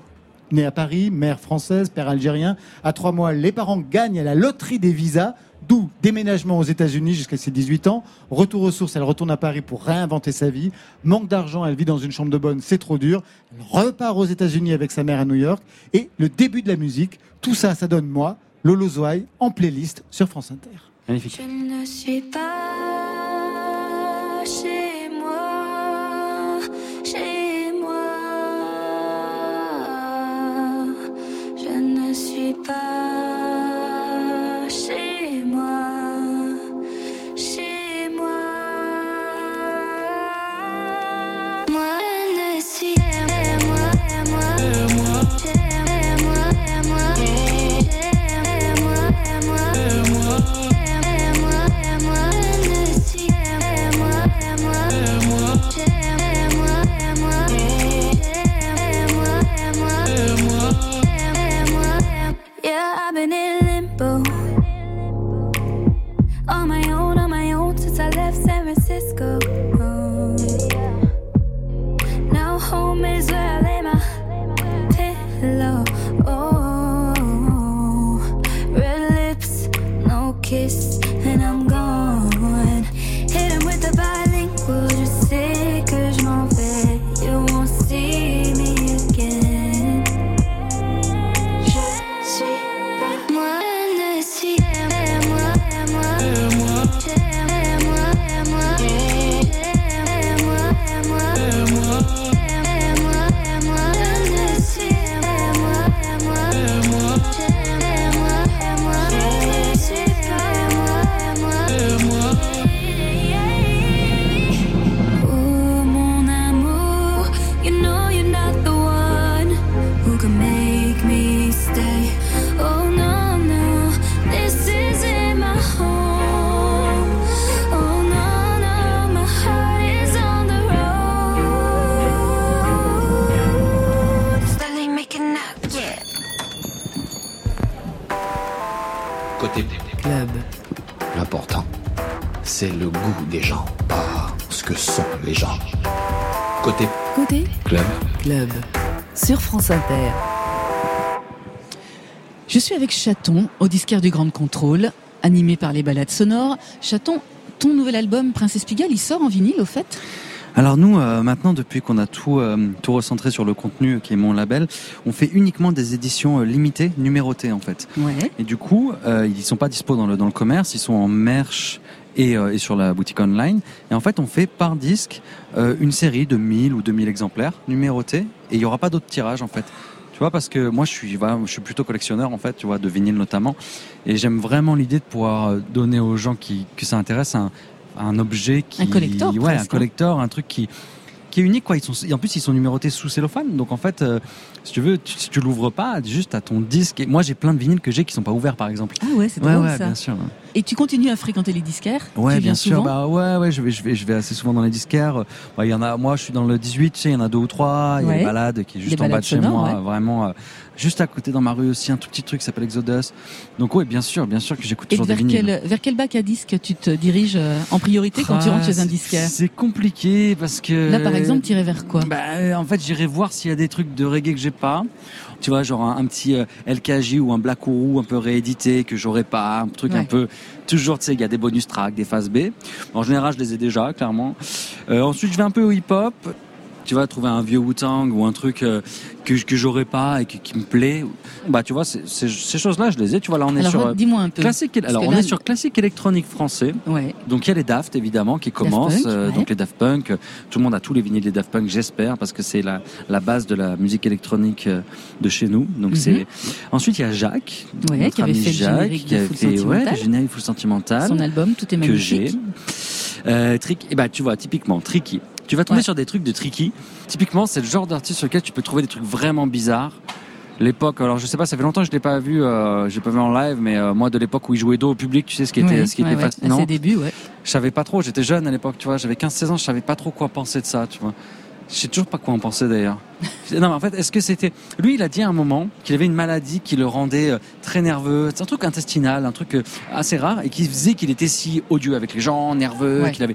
S2: Née à Paris, mère française, père algérien. À trois mois, les parents gagnent à la loterie des visas, d'où déménagement aux États-Unis jusqu'à ses 18 ans. Retour aux sources, elle retourne à Paris pour réinventer sa vie. Manque d'argent, elle vit dans une chambre de bonne, c'est trop dur. Elle repart aux États-Unis avec sa mère à New York. Et le début de la musique, tout ça, ça donne moi, Lolo Zouaï, en playlist sur France Inter.
S24: Magnifique.
S3: Je ne suis pas chez moi, chez moi. Je ne suis pas kiss,
S13: c'est le goût des gens, pas ce que sont les gens. Côté
S27: Côté
S13: club.
S27: Club. Sur France Inter.
S4: Je suis avec Chaton, au disquaire du Grand Contrôle, animé par les balades sonores. Chaton, ton nouvel album Princesse Pigalle, il sort en vinyle au fait?
S24: Alors nous, euh, maintenant, depuis qu'on a tout, euh, tout recentré sur le contenu qui est mon label, on fait uniquement des éditions euh, limitées, numérotées en fait.
S4: Ouais.
S24: Et du coup, euh, ils sont pas dispo dans le, dans le commerce, ils sont en merch et, euh, et sur la boutique online. Et en fait, on fait par disque euh, une série de 1000 ou 2000 exemplaires numérotés et il y aura pas d'autres tirages en fait. Tu vois, parce que moi, je suis, voilà, je suis plutôt collectionneur en fait, tu vois, de vinyle notamment, et j'aime vraiment l'idée de pouvoir euh, donner aux gens qui que ça intéresse un, un objet qui,
S4: Un collector,
S24: ouais,
S4: presque,
S24: un
S4: hein.
S24: collector, un truc qui qui est unique quoi. Ils sont, en plus, ils sont numérotés sous cellophane, donc en fait, euh, si tu veux, tu, si tu l'ouvres pas, juste à ton disque. Et moi, j'ai plein de vinyles que j'ai qui sont pas ouverts, par exemple.
S4: Ah ouais, c'est
S24: Ouais,
S4: drôle
S24: ouais,
S4: ça.
S24: bien sûr.
S4: Et tu continues à fréquenter les disquaires
S24: Ouais,
S4: tu
S24: bien sûr. Bah ouais, ouais, je vais, je vais, je vais assez souvent dans les disquaires. Bah, il y en a. Moi, je suis dans le 18. Tu sais, il y en a deux ou trois. Il y a les balades qui est juste
S4: Les
S24: en bas de chez
S4: sonores,
S24: moi,
S4: ouais.
S24: vraiment. euh, juste à côté dans ma rue aussi, un tout petit truc qui s'appelle Exodus. Donc oui, bien sûr, bien sûr que j'écoute
S4: Et
S24: toujours des
S4: vers
S24: vinyles.
S4: quel, vers quel bac à disques tu te diriges euh, en priorité quand tu
S24: Ah,
S4: rentres chez un
S24: c'est-
S4: disquaire?
S24: C'est compliqué parce que.
S4: Là, par exemple, t'irais vers quoi?
S24: Bah, euh, en fait, j'irai voir s'il y a des trucs de reggae que j'ai pas. Tu vois, genre un, un petit euh, LKJ ou un Black Ourou un peu réédité que j'aurais pas, un truc un peu toujours, tu sais, il y a des bonus tracks, des phases B. En général, je les ai déjà, clairement. Euh, ensuite, je vais un peu au hip-hop. Tu vas trouver un vieux Wu-Tang ou un truc euh, que, que j'aurais pas et qui me plaît. Bah, tu vois, ces choses-là, je les ai. Tu vois, là, on est
S4: Alors,
S24: sur euh,
S4: dis-moi un peu.
S24: classique. Alors, on
S4: là-
S24: est sur classique électronique français.
S4: Ouais.
S24: Donc il y a les Daft évidemment qui commencent,
S4: Punk,
S24: euh,
S4: ouais.
S24: donc les Daft Punk. Tout le monde a tous les vinyles des Daft Punk, j'espère, parce que c'est la, la base de la musique électronique de chez nous. Donc
S4: Mhm.
S24: c'est. Ensuite il y a Jacques,
S4: Ouais,
S24: notre
S4: qui avait
S24: ami
S4: fait le
S24: Jacques,
S4: générique
S24: qui a fait ouais,
S4: Sentimental.
S24: le générique Full Sentimental.
S4: Son album, tout est
S24: que j'ai.
S4: magnifique.
S24: Euh, Trick, et bah tu vois typiquement Tricky. Tu vas tomber
S4: Ouais.
S24: sur des trucs de Tricky. Typiquement c'est le genre d'artiste sur lequel tu peux trouver des trucs vraiment bizarres. L'époque, alors je sais pas, ça fait longtemps que je l'ai pas vu, euh, j'ai pas vu en live, mais euh, moi de l'époque où il jouait dos au public, tu sais ce qui était, ce qui
S4: ouais,
S24: était
S4: ouais,
S24: fascinant.
S4: À ses débuts, ouais.
S24: Je savais pas trop, j'étais jeune à l'époque, tu vois, j'avais 15-16 ans, je savais pas trop quoi penser de ça, tu vois. Je sais toujours pas quoi en penser d'ailleurs. [LAUGHS] non, mais en fait, est-ce que c'était. Lui, il a dit à un moment qu'il avait une maladie qui le rendait euh, très nerveux. C'est un truc intestinal, un truc euh, assez rare, et qui faisait qu'il était si odieux avec les gens, nerveux,
S4: Ouais.
S24: qu'il avait.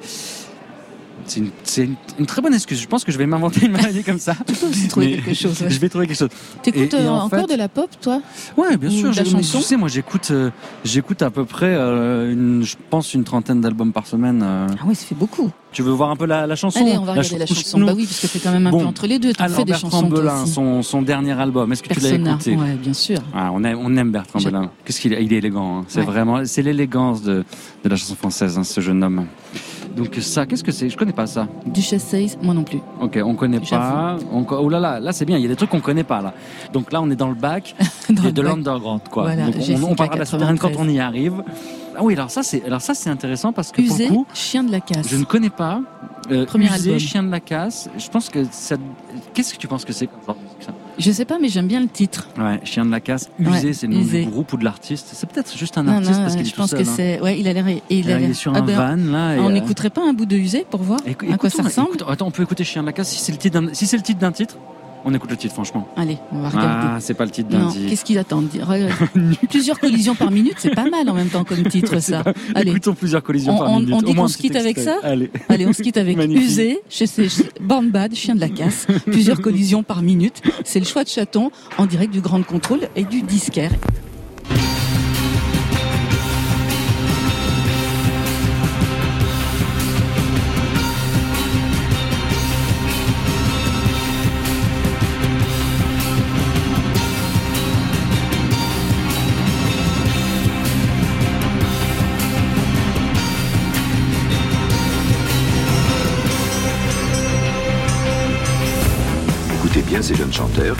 S24: C'est une, c'est une- une très bonne excuse. Je pense que je vais m'inventer une maladie comme ça.
S4: Tu peux aussi trouver
S24: Mais
S4: quelque chose. ouais.
S24: Je vais trouver quelque chose.
S4: T'écoutes euh,
S24: en
S4: encore
S24: fait-
S4: de la pop, toi
S24: Ouais, bien
S4: Ou
S24: sûr.
S4: de la
S24: je-
S4: chanson
S24: Tu sais, moi, j'écoute, euh, j'écoute à peu près, euh, une, je pense, une trentaine d'albums par semaine.
S4: Ah oui, ça fait beaucoup.
S24: Tu veux voir un peu la, la chanson
S4: Allez, on va regarder la
S24: ch-
S4: chanson. Bah oui, parce que c'est quand même un
S24: Bon.
S4: peu entre les deux.
S24: Alors,
S4: fait des
S24: Bertrand
S4: chansons
S24: Belin, son, son dernier album. Est-ce que tu l'as écouté
S4: ouais, bien sûr.
S24: Ah, on, aime, on aime Bertrand Belin. Qu'est-ce qu'il est, il est élégant. hein. C'est
S4: Ouais.
S24: vraiment, c'est l'élégance de, de la chanson française, hein, ce jeune homme. Donc ça, qu'est-ce que c'est? Je connais pas ça.
S4: Duchesse Says, moi non plus.
S24: Ok, on connaît pas. On, oh là là, là c'est bien. Il y a des trucs qu'on connaît pas là. Donc là, on est dans le bac [LAUGHS]
S4: Dans
S24: de,
S4: le
S24: de l'underground, quoi.
S4: Voilà,
S24: Donc, on, on parlera de la souterraine quand
S4: 93.
S24: on y arrive. Ah oui, alors ça, c'est, alors ça, c'est intéressant parce que
S4: Usé,
S24: pour le coup,
S4: chien de la casse.
S24: je ne connais pas. Euh,
S4: Premier
S24: Usé,
S4: album.
S24: Chien de la casse. Je pense que ça. Qu'est-ce que tu penses que c'est comme ça?
S4: Je sais pas, mais j'aime bien le titre.
S24: Ouais, Chien de la casse. Usé,
S4: Ouais,
S24: c'est le nom
S4: Usé.
S24: du groupe ou de l'artiste. C'est peut-être juste un artiste
S4: non,
S24: parce qu'il est
S4: je
S24: tout
S4: pense
S24: seul.
S4: que
S24: hein.
S4: c'est. Ouais, il a l'air. Il,
S24: Il
S4: a l'air-
S24: est sur
S4: Ah
S24: un
S4: ben,
S24: van là. et,
S4: On
S24: euh,
S4: n'écouterait pas un bout de Usé pour voir
S24: écou-
S4: à quoi ça ressemble
S24: écoute- attends, on peut écouter Chien de la casse si c'est le titre d'un, si c'est le titre d'un titre. On écoute le titre, franchement.
S4: Allez, on va regarder.
S24: Ah, c'est pas le titre titre.
S4: qu'est-ce qu'ils attendent Regarde. Plusieurs collisions par minute, c'est pas mal en même temps comme titre ça. Allez,
S24: Écoutons plusieurs collisions
S4: on,
S24: par minute.
S4: on dit qu'on se quitte avec ça
S24: Allez.
S4: Allez, on se quitte avec [LAUGHS]
S24: Magnifique.
S4: Usé, chez ces Born Bad, chien de la casse, plusieurs collisions par minute. C'est le choix de chaton en direct du Grand Contrôle et du disquaire.
S13: Ces jeunes chanteurs.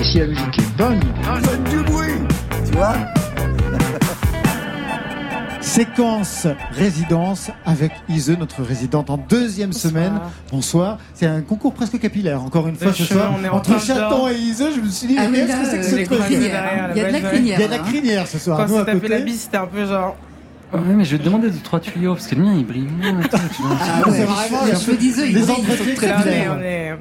S2: Et si la musique est bonne,
S13: Faites du bruit
S2: tu vois [LAUGHS] Séquence résidence avec Ise, notre résidente en deuxième semaine. Bonsoir. C'est un concours presque capillaire, encore une fois
S28: Le
S2: ce soir.
S28: on est en
S2: Entre Chaton et Ise, je me suis dit,
S4: Ah
S2: qu'est-ce que c'est que
S4: euh,
S2: ce
S4: les
S2: truc
S4: Il y a de la crinière.
S2: Il y a de la
S4: hein.
S2: crinière ce soir.
S28: Quand
S2: Nous,
S28: on
S2: à
S28: tapé la bise, c'était un peu genre.
S24: Ouais, mais je vais te demander deux trois tuyaux parce que le mien il brille.
S2: Ah,
S4: ouais,
S2: c'est vraiment
S4: les
S2: un
S4: cheveux
S2: peu-
S4: d'Ise, ils
S2: les
S4: brillent,
S2: entretiens
S4: sont très
S28: Là,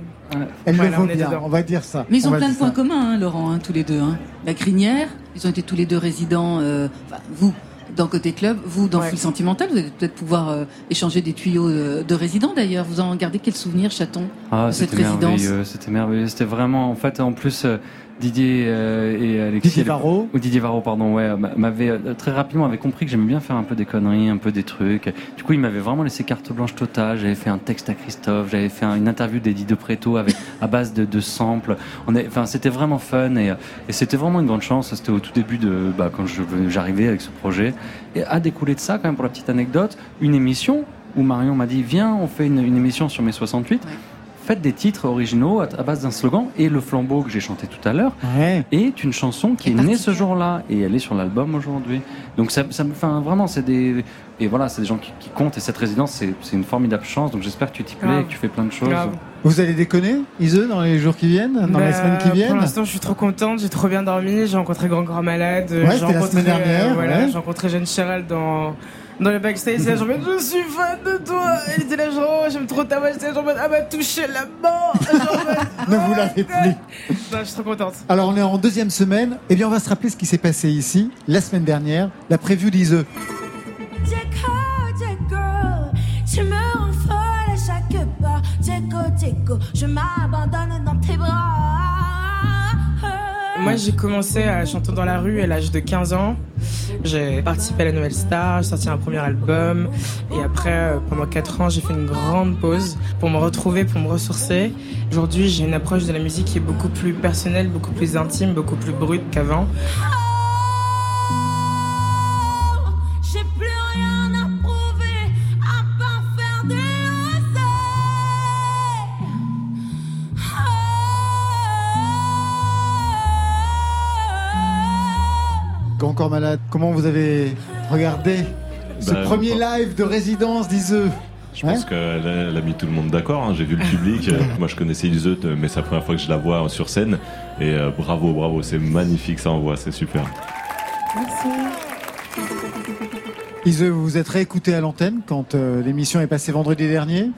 S2: Elle
S28: Voilà,
S2: le vaut
S28: on
S2: bien, on va dire ça.
S4: Mais ils
S2: On
S4: ont plein de points
S2: ça.
S4: communs, hein, Laurent, hein, tous les deux. hein. La crinière, ils ont été tous les deux résidents, euh, enfin, vous, dans Côté Club, vous, dans
S28: Ouais.
S4: Full Sentimental, vous allez peut-être pouvoir euh, échanger des tuyaux euh, de résidents d'ailleurs. Vous en gardez quel souvenir, chaton,
S24: Ah,
S4: de cette
S24: c'était
S4: résidence?
S24: merveilleux, c'était merveilleux. C'était vraiment, en fait, en plus, euh, Didier euh, et Alexis.
S2: Didier Varro.
S24: Ou Didier Varro, pardon, ouais, m'a- m'avait euh, très rapidement avait compris que j'aimais bien faire un peu des conneries, un peu des trucs. Du coup, il m'avait vraiment laissé carte blanche totale. J'avais fait un texte à Christophe, j'avais fait un- une interview d'Eddie De Preto avec à base de, de samples. On est, enfin, c'était vraiment fun et, euh, et c'était vraiment une grande chance. C'était au tout début de, bah, quand j'arrivais avec ce projet. Et à découler de ça, quand même, pour la petite anecdote, une émission où Marion m'a dit, viens, on fait une, une émission sur mes 68. Faites des titres originaux à, à base d'un slogan. Et le flambeau que j'ai chanté tout à l'heure
S2: Ouais.
S24: est une chanson qui est née ce jour-là et elle est sur l'album aujourd'hui. Donc ça, ça me, enfin, vraiment, c'est des et voilà, c'est des gens qui, qui comptent. Et cette résidence, c'est une formidable chance. Donc j'espère que tu t'y plais,
S3: Grave.
S24: et que tu fais plein de choses.
S3: Grave.
S2: Vous allez déconner, Iseux, dans les jours qui viennent, dans les
S26: Bah,
S2: semaines qui viennent?
S26: Pour l'instant, je suis trop contente, j'ai trop bien dormi, j'ai rencontré Grand Grand Malade.
S2: Ouais,
S26: j'ai
S2: la
S26: rencontré,
S2: semaine dernière,
S26: euh, voilà,
S2: ouais.
S26: j'ai rencontré Jeanne Chéral dans, dans le backstage. Elle genre, je suis fan de toi. Elle était là, genre, oh, j'aime trop ta voix. J'étais genre, ah bah, toucher la mort. [LAUGHS]
S2: Ne vous l'avez plus.
S26: Non, je suis trop contente.
S2: Alors on est en deuxième semaine. Eh bien on va se rappeler ce qui s'est passé ici la semaine dernière, la preview d'Iseux.
S6: Jeko, Jeko, tu me rends folle à chaque pas. Jeko, je m'abandonne dans tes bras.
S26: Moi, j'ai commencé à chanter dans la rue à l'âge de 15 ans. J'ai participé à la Nouvelle Star, j'ai sorti un premier album. Et après, euh, pendant 4 ans, j'ai fait une grande pause pour me retrouver, pour me ressourcer. Aujourd'hui, j'ai une approche de la musique qui est beaucoup plus personnelle, beaucoup plus intime, beaucoup plus brute qu'avant.
S2: Encore malade. Comment vous avez regardé ce
S28: Bah,
S2: premier live de résidence d'Iseux
S28: Je pense qu'elle a, elle a mis tout le monde d'accord. hein. J'ai vu le public. [LAUGHS] Moi, je connaissais Iseut, euh, mais c'est la première fois que je la vois sur scène. Et euh, bravo, bravo, c'est magnifique, ça envoie, c'est super.
S2: Iseux, vous vous êtes réécouté à l'antenne quand euh, l'émission est passée vendredi dernier?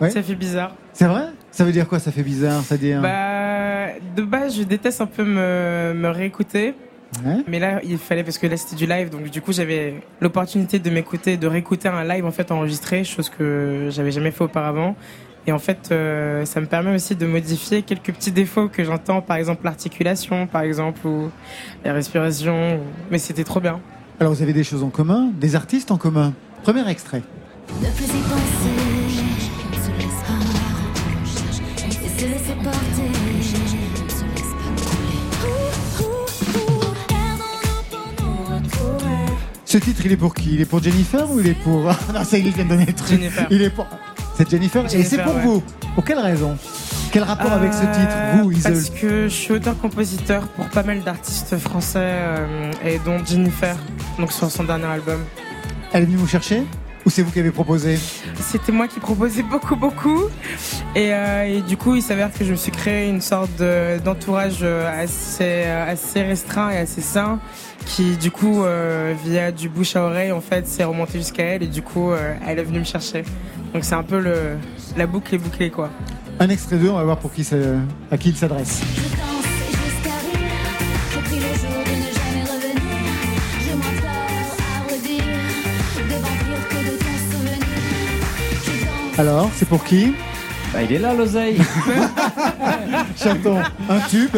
S2: Ouais.
S26: Ça fait bizarre.
S2: C'est vrai? Ça veut dire quoi Ça fait bizarre? C'est-à-dire
S26: Bah, de base, je déteste un peu me, me réécouter.
S2: Ouais.
S26: Mais là, il fallait parce que là c'était du live, donc du coup j'avais l'opportunité de m'écouter, de réécouter un live en fait enregistré, chose que j'avais jamais fait auparavant. Et en fait, euh, ça me permet aussi de modifier quelques petits défauts que j'entends, par exemple l'articulation, par exemple, ou la respiration. ou- Mais c'était trop bien.
S2: Alors vous avez des choses en commun, des artistes en commun. Premier extrait.
S6: Ne plus y penser,
S2: Ce titre, il est pour qui? Il est pour Jennifer ou il est pour... [LAUGHS] Non, ça, il vient de donner le truc.
S26: Jennifer.
S2: Il est pour... C'est Jennifer, et c'est pour
S26: ouais.
S2: vous. Pour quelle raison? Quel rapport avec ce titre, vous,
S26: Euh,
S2: Isol
S26: Parce que je suis auteur-compositeur pour pas mal d'artistes français, euh, et dont Jennifer, donc sur son dernier album.
S2: Elle est venue vous chercher? Ou c'est vous qui avez proposé
S26: C'était moi qui proposais beaucoup, beaucoup. Et, euh, et du coup, il s'avère que je me suis créé une sorte de- d'entourage euh, assez, euh, assez restreint et assez sain qui, du coup, euh, via du bouche à oreille, en fait, s'est remonté jusqu'à elle et du coup, euh, elle est venue me chercher. Donc c'est un peu le, la boucle est bouclée, quoi.
S2: Un extrait d'eux, on va voir pour qui à qui il s'adresse. Alors, c'est pour qui
S24: Bah, il est là, l'oseille. [LAUGHS]
S2: Chantons un tube.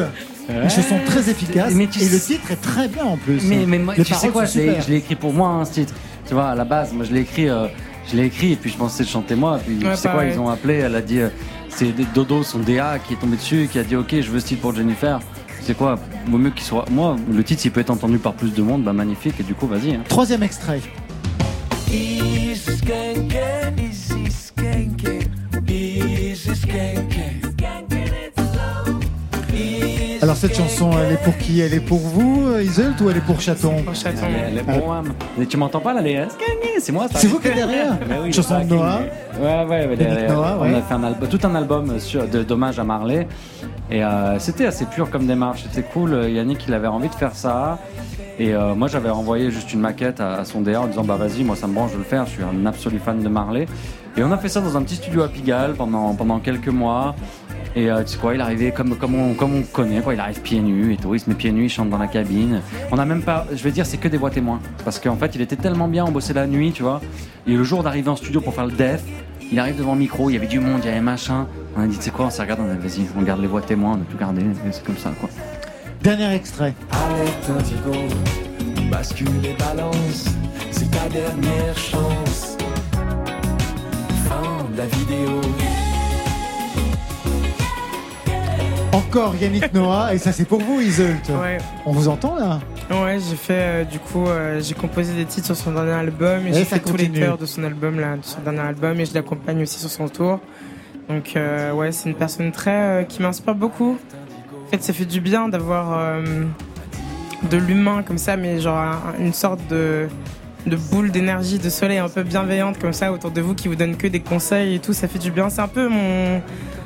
S2: Une chanson très efficace.
S24: Mais tu
S2: et le
S24: sais-
S2: titre est très bien en plus.
S24: Mais, mais moi,
S2: Les
S24: tu sais quoi, je l'ai écrit pour moi, hein, ce titre. Tu vois, à la base, moi je l'ai écrit, euh, je l'ai écrit et puis je pensais le chanter moi. Puis
S26: Ouais,
S24: tu sais quoi, ils ont appelé, elle a dit, euh, c'est Dodo, son DA, qui est tombé dessus et qui a dit, ok, je veux ce titre pour Jennifer. C'est quoi, vaut mieux qu'il soit. Moi, le titre, s'il peut être entendu par plus de monde, bah magnifique, et du coup, vas-y. hein.
S2: Troisième extrait. Alors cette chanson, elle est pour qui? Elle est pour vous, Iseult, ou elle est pour Chaton?
S26: Pour Chaton.
S24: Elle est- pour moi. Mais tu m'entends pas là, les C'est moi, ça.
S2: C'est vous qui êtes derrière? [LAUGHS]
S24: Oui,
S2: Chanson de. Noah.
S24: Ouais, ouais, derrière.
S2: Noah, ouais.
S24: On a fait un album, tout un album sur, de, d'hommage à Marley. Et euh, c'était assez pur comme démarche. C'était cool. Yannick, il avait envie de faire ça. Et euh, moi, j'avais envoyé juste une maquette à, à son DA en disant Bah vas-y, moi ça me branche de le faire. Je suis un absolu fan de Marley. Et on a fait ça dans un petit studio à Pigalle pendant, pendant quelques mois. Et euh, tu sais quoi, il arrivait comme, comme, on, comme on connaît, quoi. il arrive pieds nus et tout, il se met pieds nus, il chante dans la cabine. On n'a même pas, je vais dire, c'est que des voix témoins. Parce qu'en fait, il était tellement bien, on bossait la nuit, tu vois. Et le jour d'arriver en studio pour faire le def, il arrive devant le micro, il y avait du monde, il y avait machin. On a dit, tu sais quoi, on s'est regardé, on a dit, vas-y, on garde les voix témoins, on a tout gardé, c'est comme ça, quoi.
S2: Dernier extrait.
S25: Indigo, bascule et balance, c'est ta dernière chance. La vidéo.
S2: Encore Yannick Noah, et ça c'est pour vous, Iseult.
S26: Ouais.
S2: On vous entend là
S26: Ouais, j'ai fait euh, du coup, euh, j'ai composé des titres sur son dernier album et,
S2: Et
S26: j'ai fait tous les chœurs de son album là, de son dernier album et je l'accompagne aussi sur son tour. Donc euh, ouais, c'est une personne très euh, qui m'inspire beaucoup. En fait, ça fait du bien d'avoir euh, de l'humain comme ça, mais genre un- une sorte de de boule d'énergie, de soleil un peu bienveillante comme ça autour de vous qui vous donne que des conseils et tout. Ça fait du bien. C'est un peu mon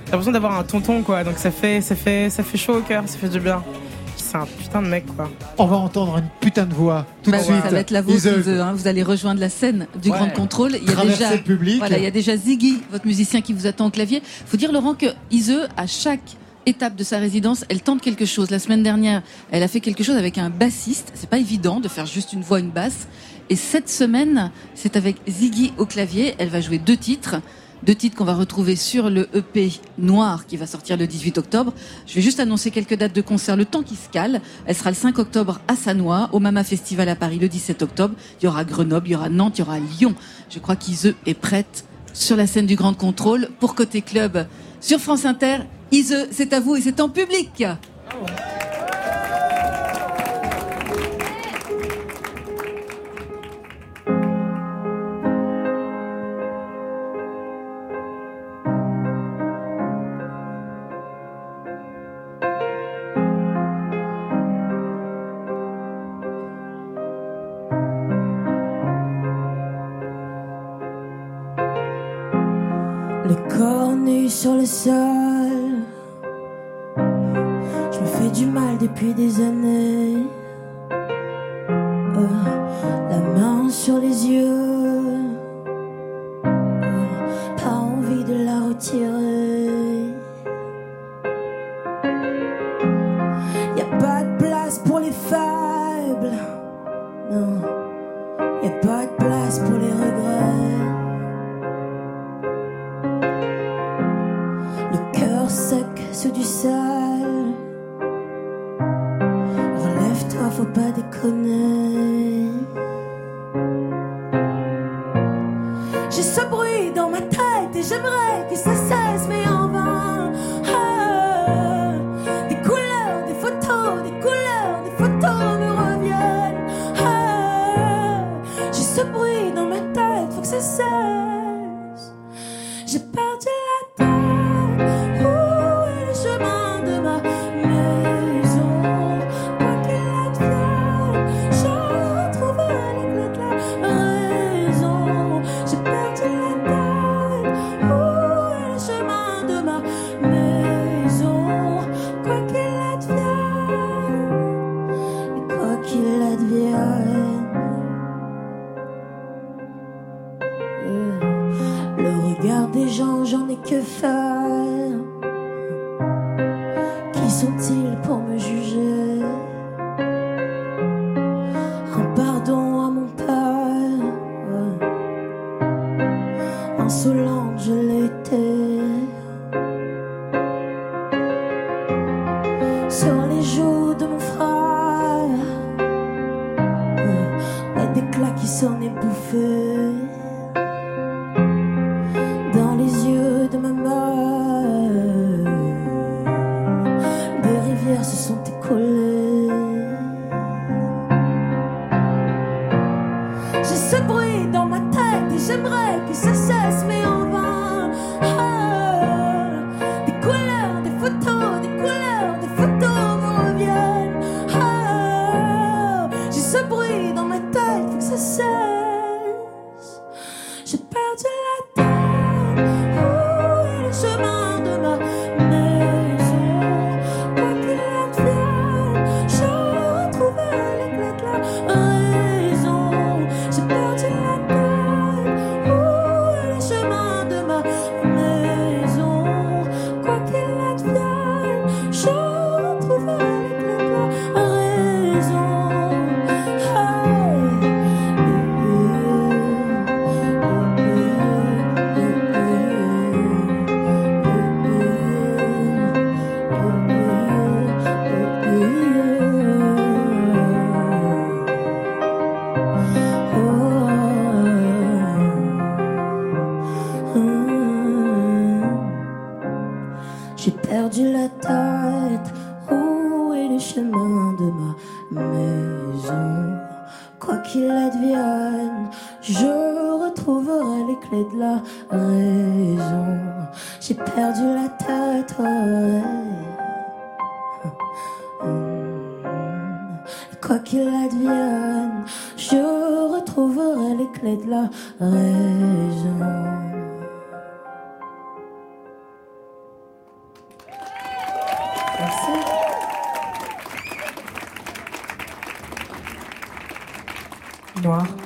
S26: j'ai l'impression d'avoir un tonton quoi. Donc ça fait ça fait ça fait chaud au cœur. Ça fait du bien. C'est un putain de mec quoi.
S2: On va entendre une putain de voix tout
S3: Bah
S2: de
S3: oui,
S2: suite.
S3: ça va être la vôtre.
S2: Iseult,
S3: hein. Vous allez rejoindre la scène du
S2: Ouais.
S3: Grand Contrôle. Il y a
S2: Traverser
S3: déjà,
S2: le public.
S3: voilà, il y a déjà Ziggy, votre musicien qui vous attend au clavier. Faut dire Laurent que Ise, à chaque étape de sa résidence, elle tente quelque chose. La semaine dernière, elle a fait quelque chose avec un bassiste. C'est pas évident de faire juste une voix, une basse. Et cette semaine, c'est avec Ziggy au clavier. Elle va jouer deux titres. Deux titres qu'on va retrouver sur le EP Noir qui va sortir le 18 octobre. Je vais juste annoncer quelques dates de concert, le temps qui se cale. Elle sera le 5 octobre à Sanois, au Mama Festival à Paris le 17 octobre. Il y aura Grenoble, il y aura Nantes, il y aura Lyon. Je crois qu'Ise est prête sur la scène du Grand Contrôle pour Côté Club. Sur France Inter, Ise, c'est à vous et c'est en public.
S26: Merci.
S3: Noir.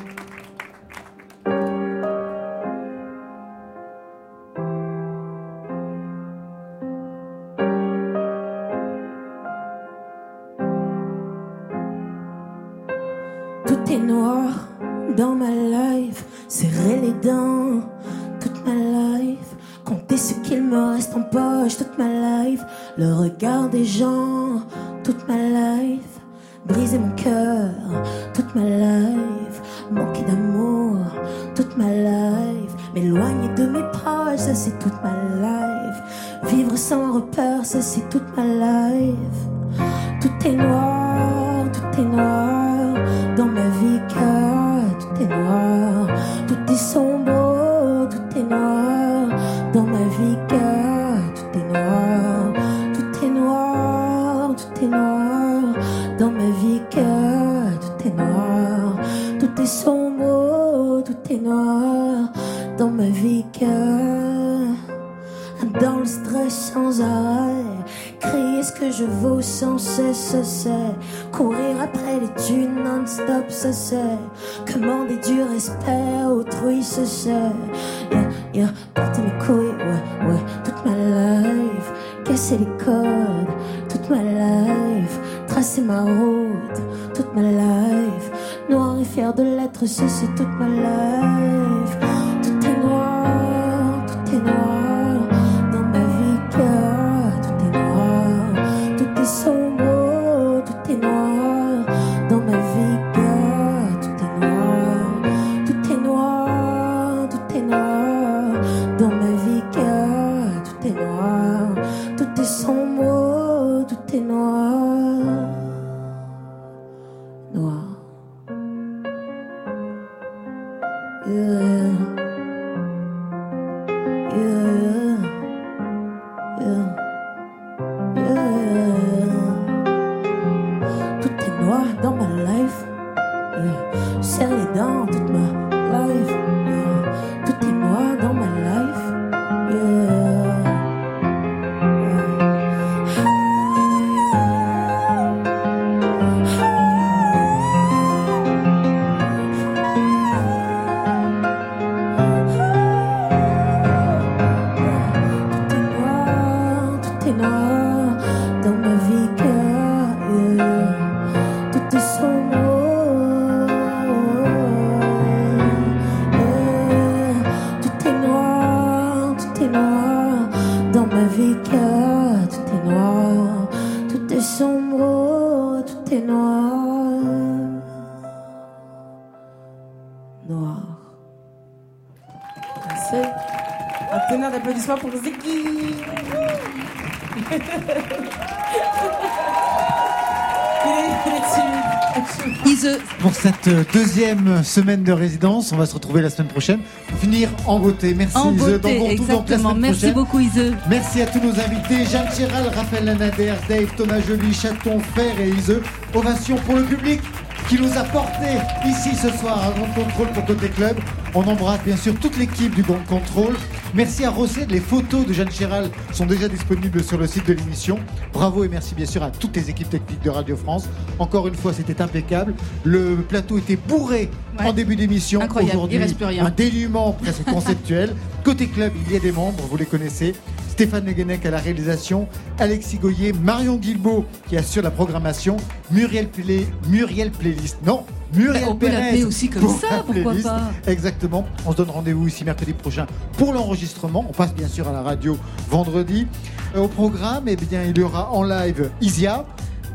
S2: Semaine de résidence, on va se retrouver la semaine prochaine pour finir en beauté. Merci
S4: en beauté,
S2: donc
S4: exactement. Merci
S2: prochaine.
S4: beaucoup.
S2: Merci à tous nos invités, Jeanne Chéral, Raphaël Lanader, Dave, Thomas Joly, Chaton, Fer et Ise. Ovation pour le public qui nous a porté ici ce soir à Grand Contrôle pour Côté Club. On embrasse bien sûr toute l'équipe du Grand Contrôle. Merci à Rosset, les photos de Jeanne Chéral sont déjà disponibles sur le site de l'émission. Bravo et merci bien sûr à toutes les équipes techniques de Radio France. Encore une fois, c'était impeccable. Le plateau était bourré. En début d'émission. Aujourd'hui, un dénuement presque conceptuel. [LAUGHS] Côté club, il y a des membres, vous les connaissez. Stéphane Le Guenec à la réalisation, Alexis Goyer, Marion Guilbault qui assure la programmation, Muriel, Play, Muriel Playlist. Non, Muriel
S4: Bah, on peut
S2: Pérez
S4: l'appeler aussi comme
S2: pour
S4: ça, pourquoi
S2: playlist.
S4: pas.
S2: Exactement. On se donne rendez-vous ici mercredi prochain pour l'enregistrement. On passe bien sûr à la radio vendredi. Euh, Au programme, eh bien, il y aura en live Isia,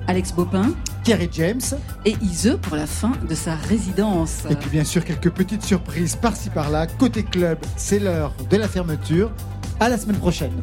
S4: Alex Bopin
S2: Kerry James.
S4: et Ise pour la fin de sa résidence.
S2: Et puis bien sûr quelques petites surprises par-ci par-là. Côté club, c'est l'heure de la fermeture. À la semaine prochaine.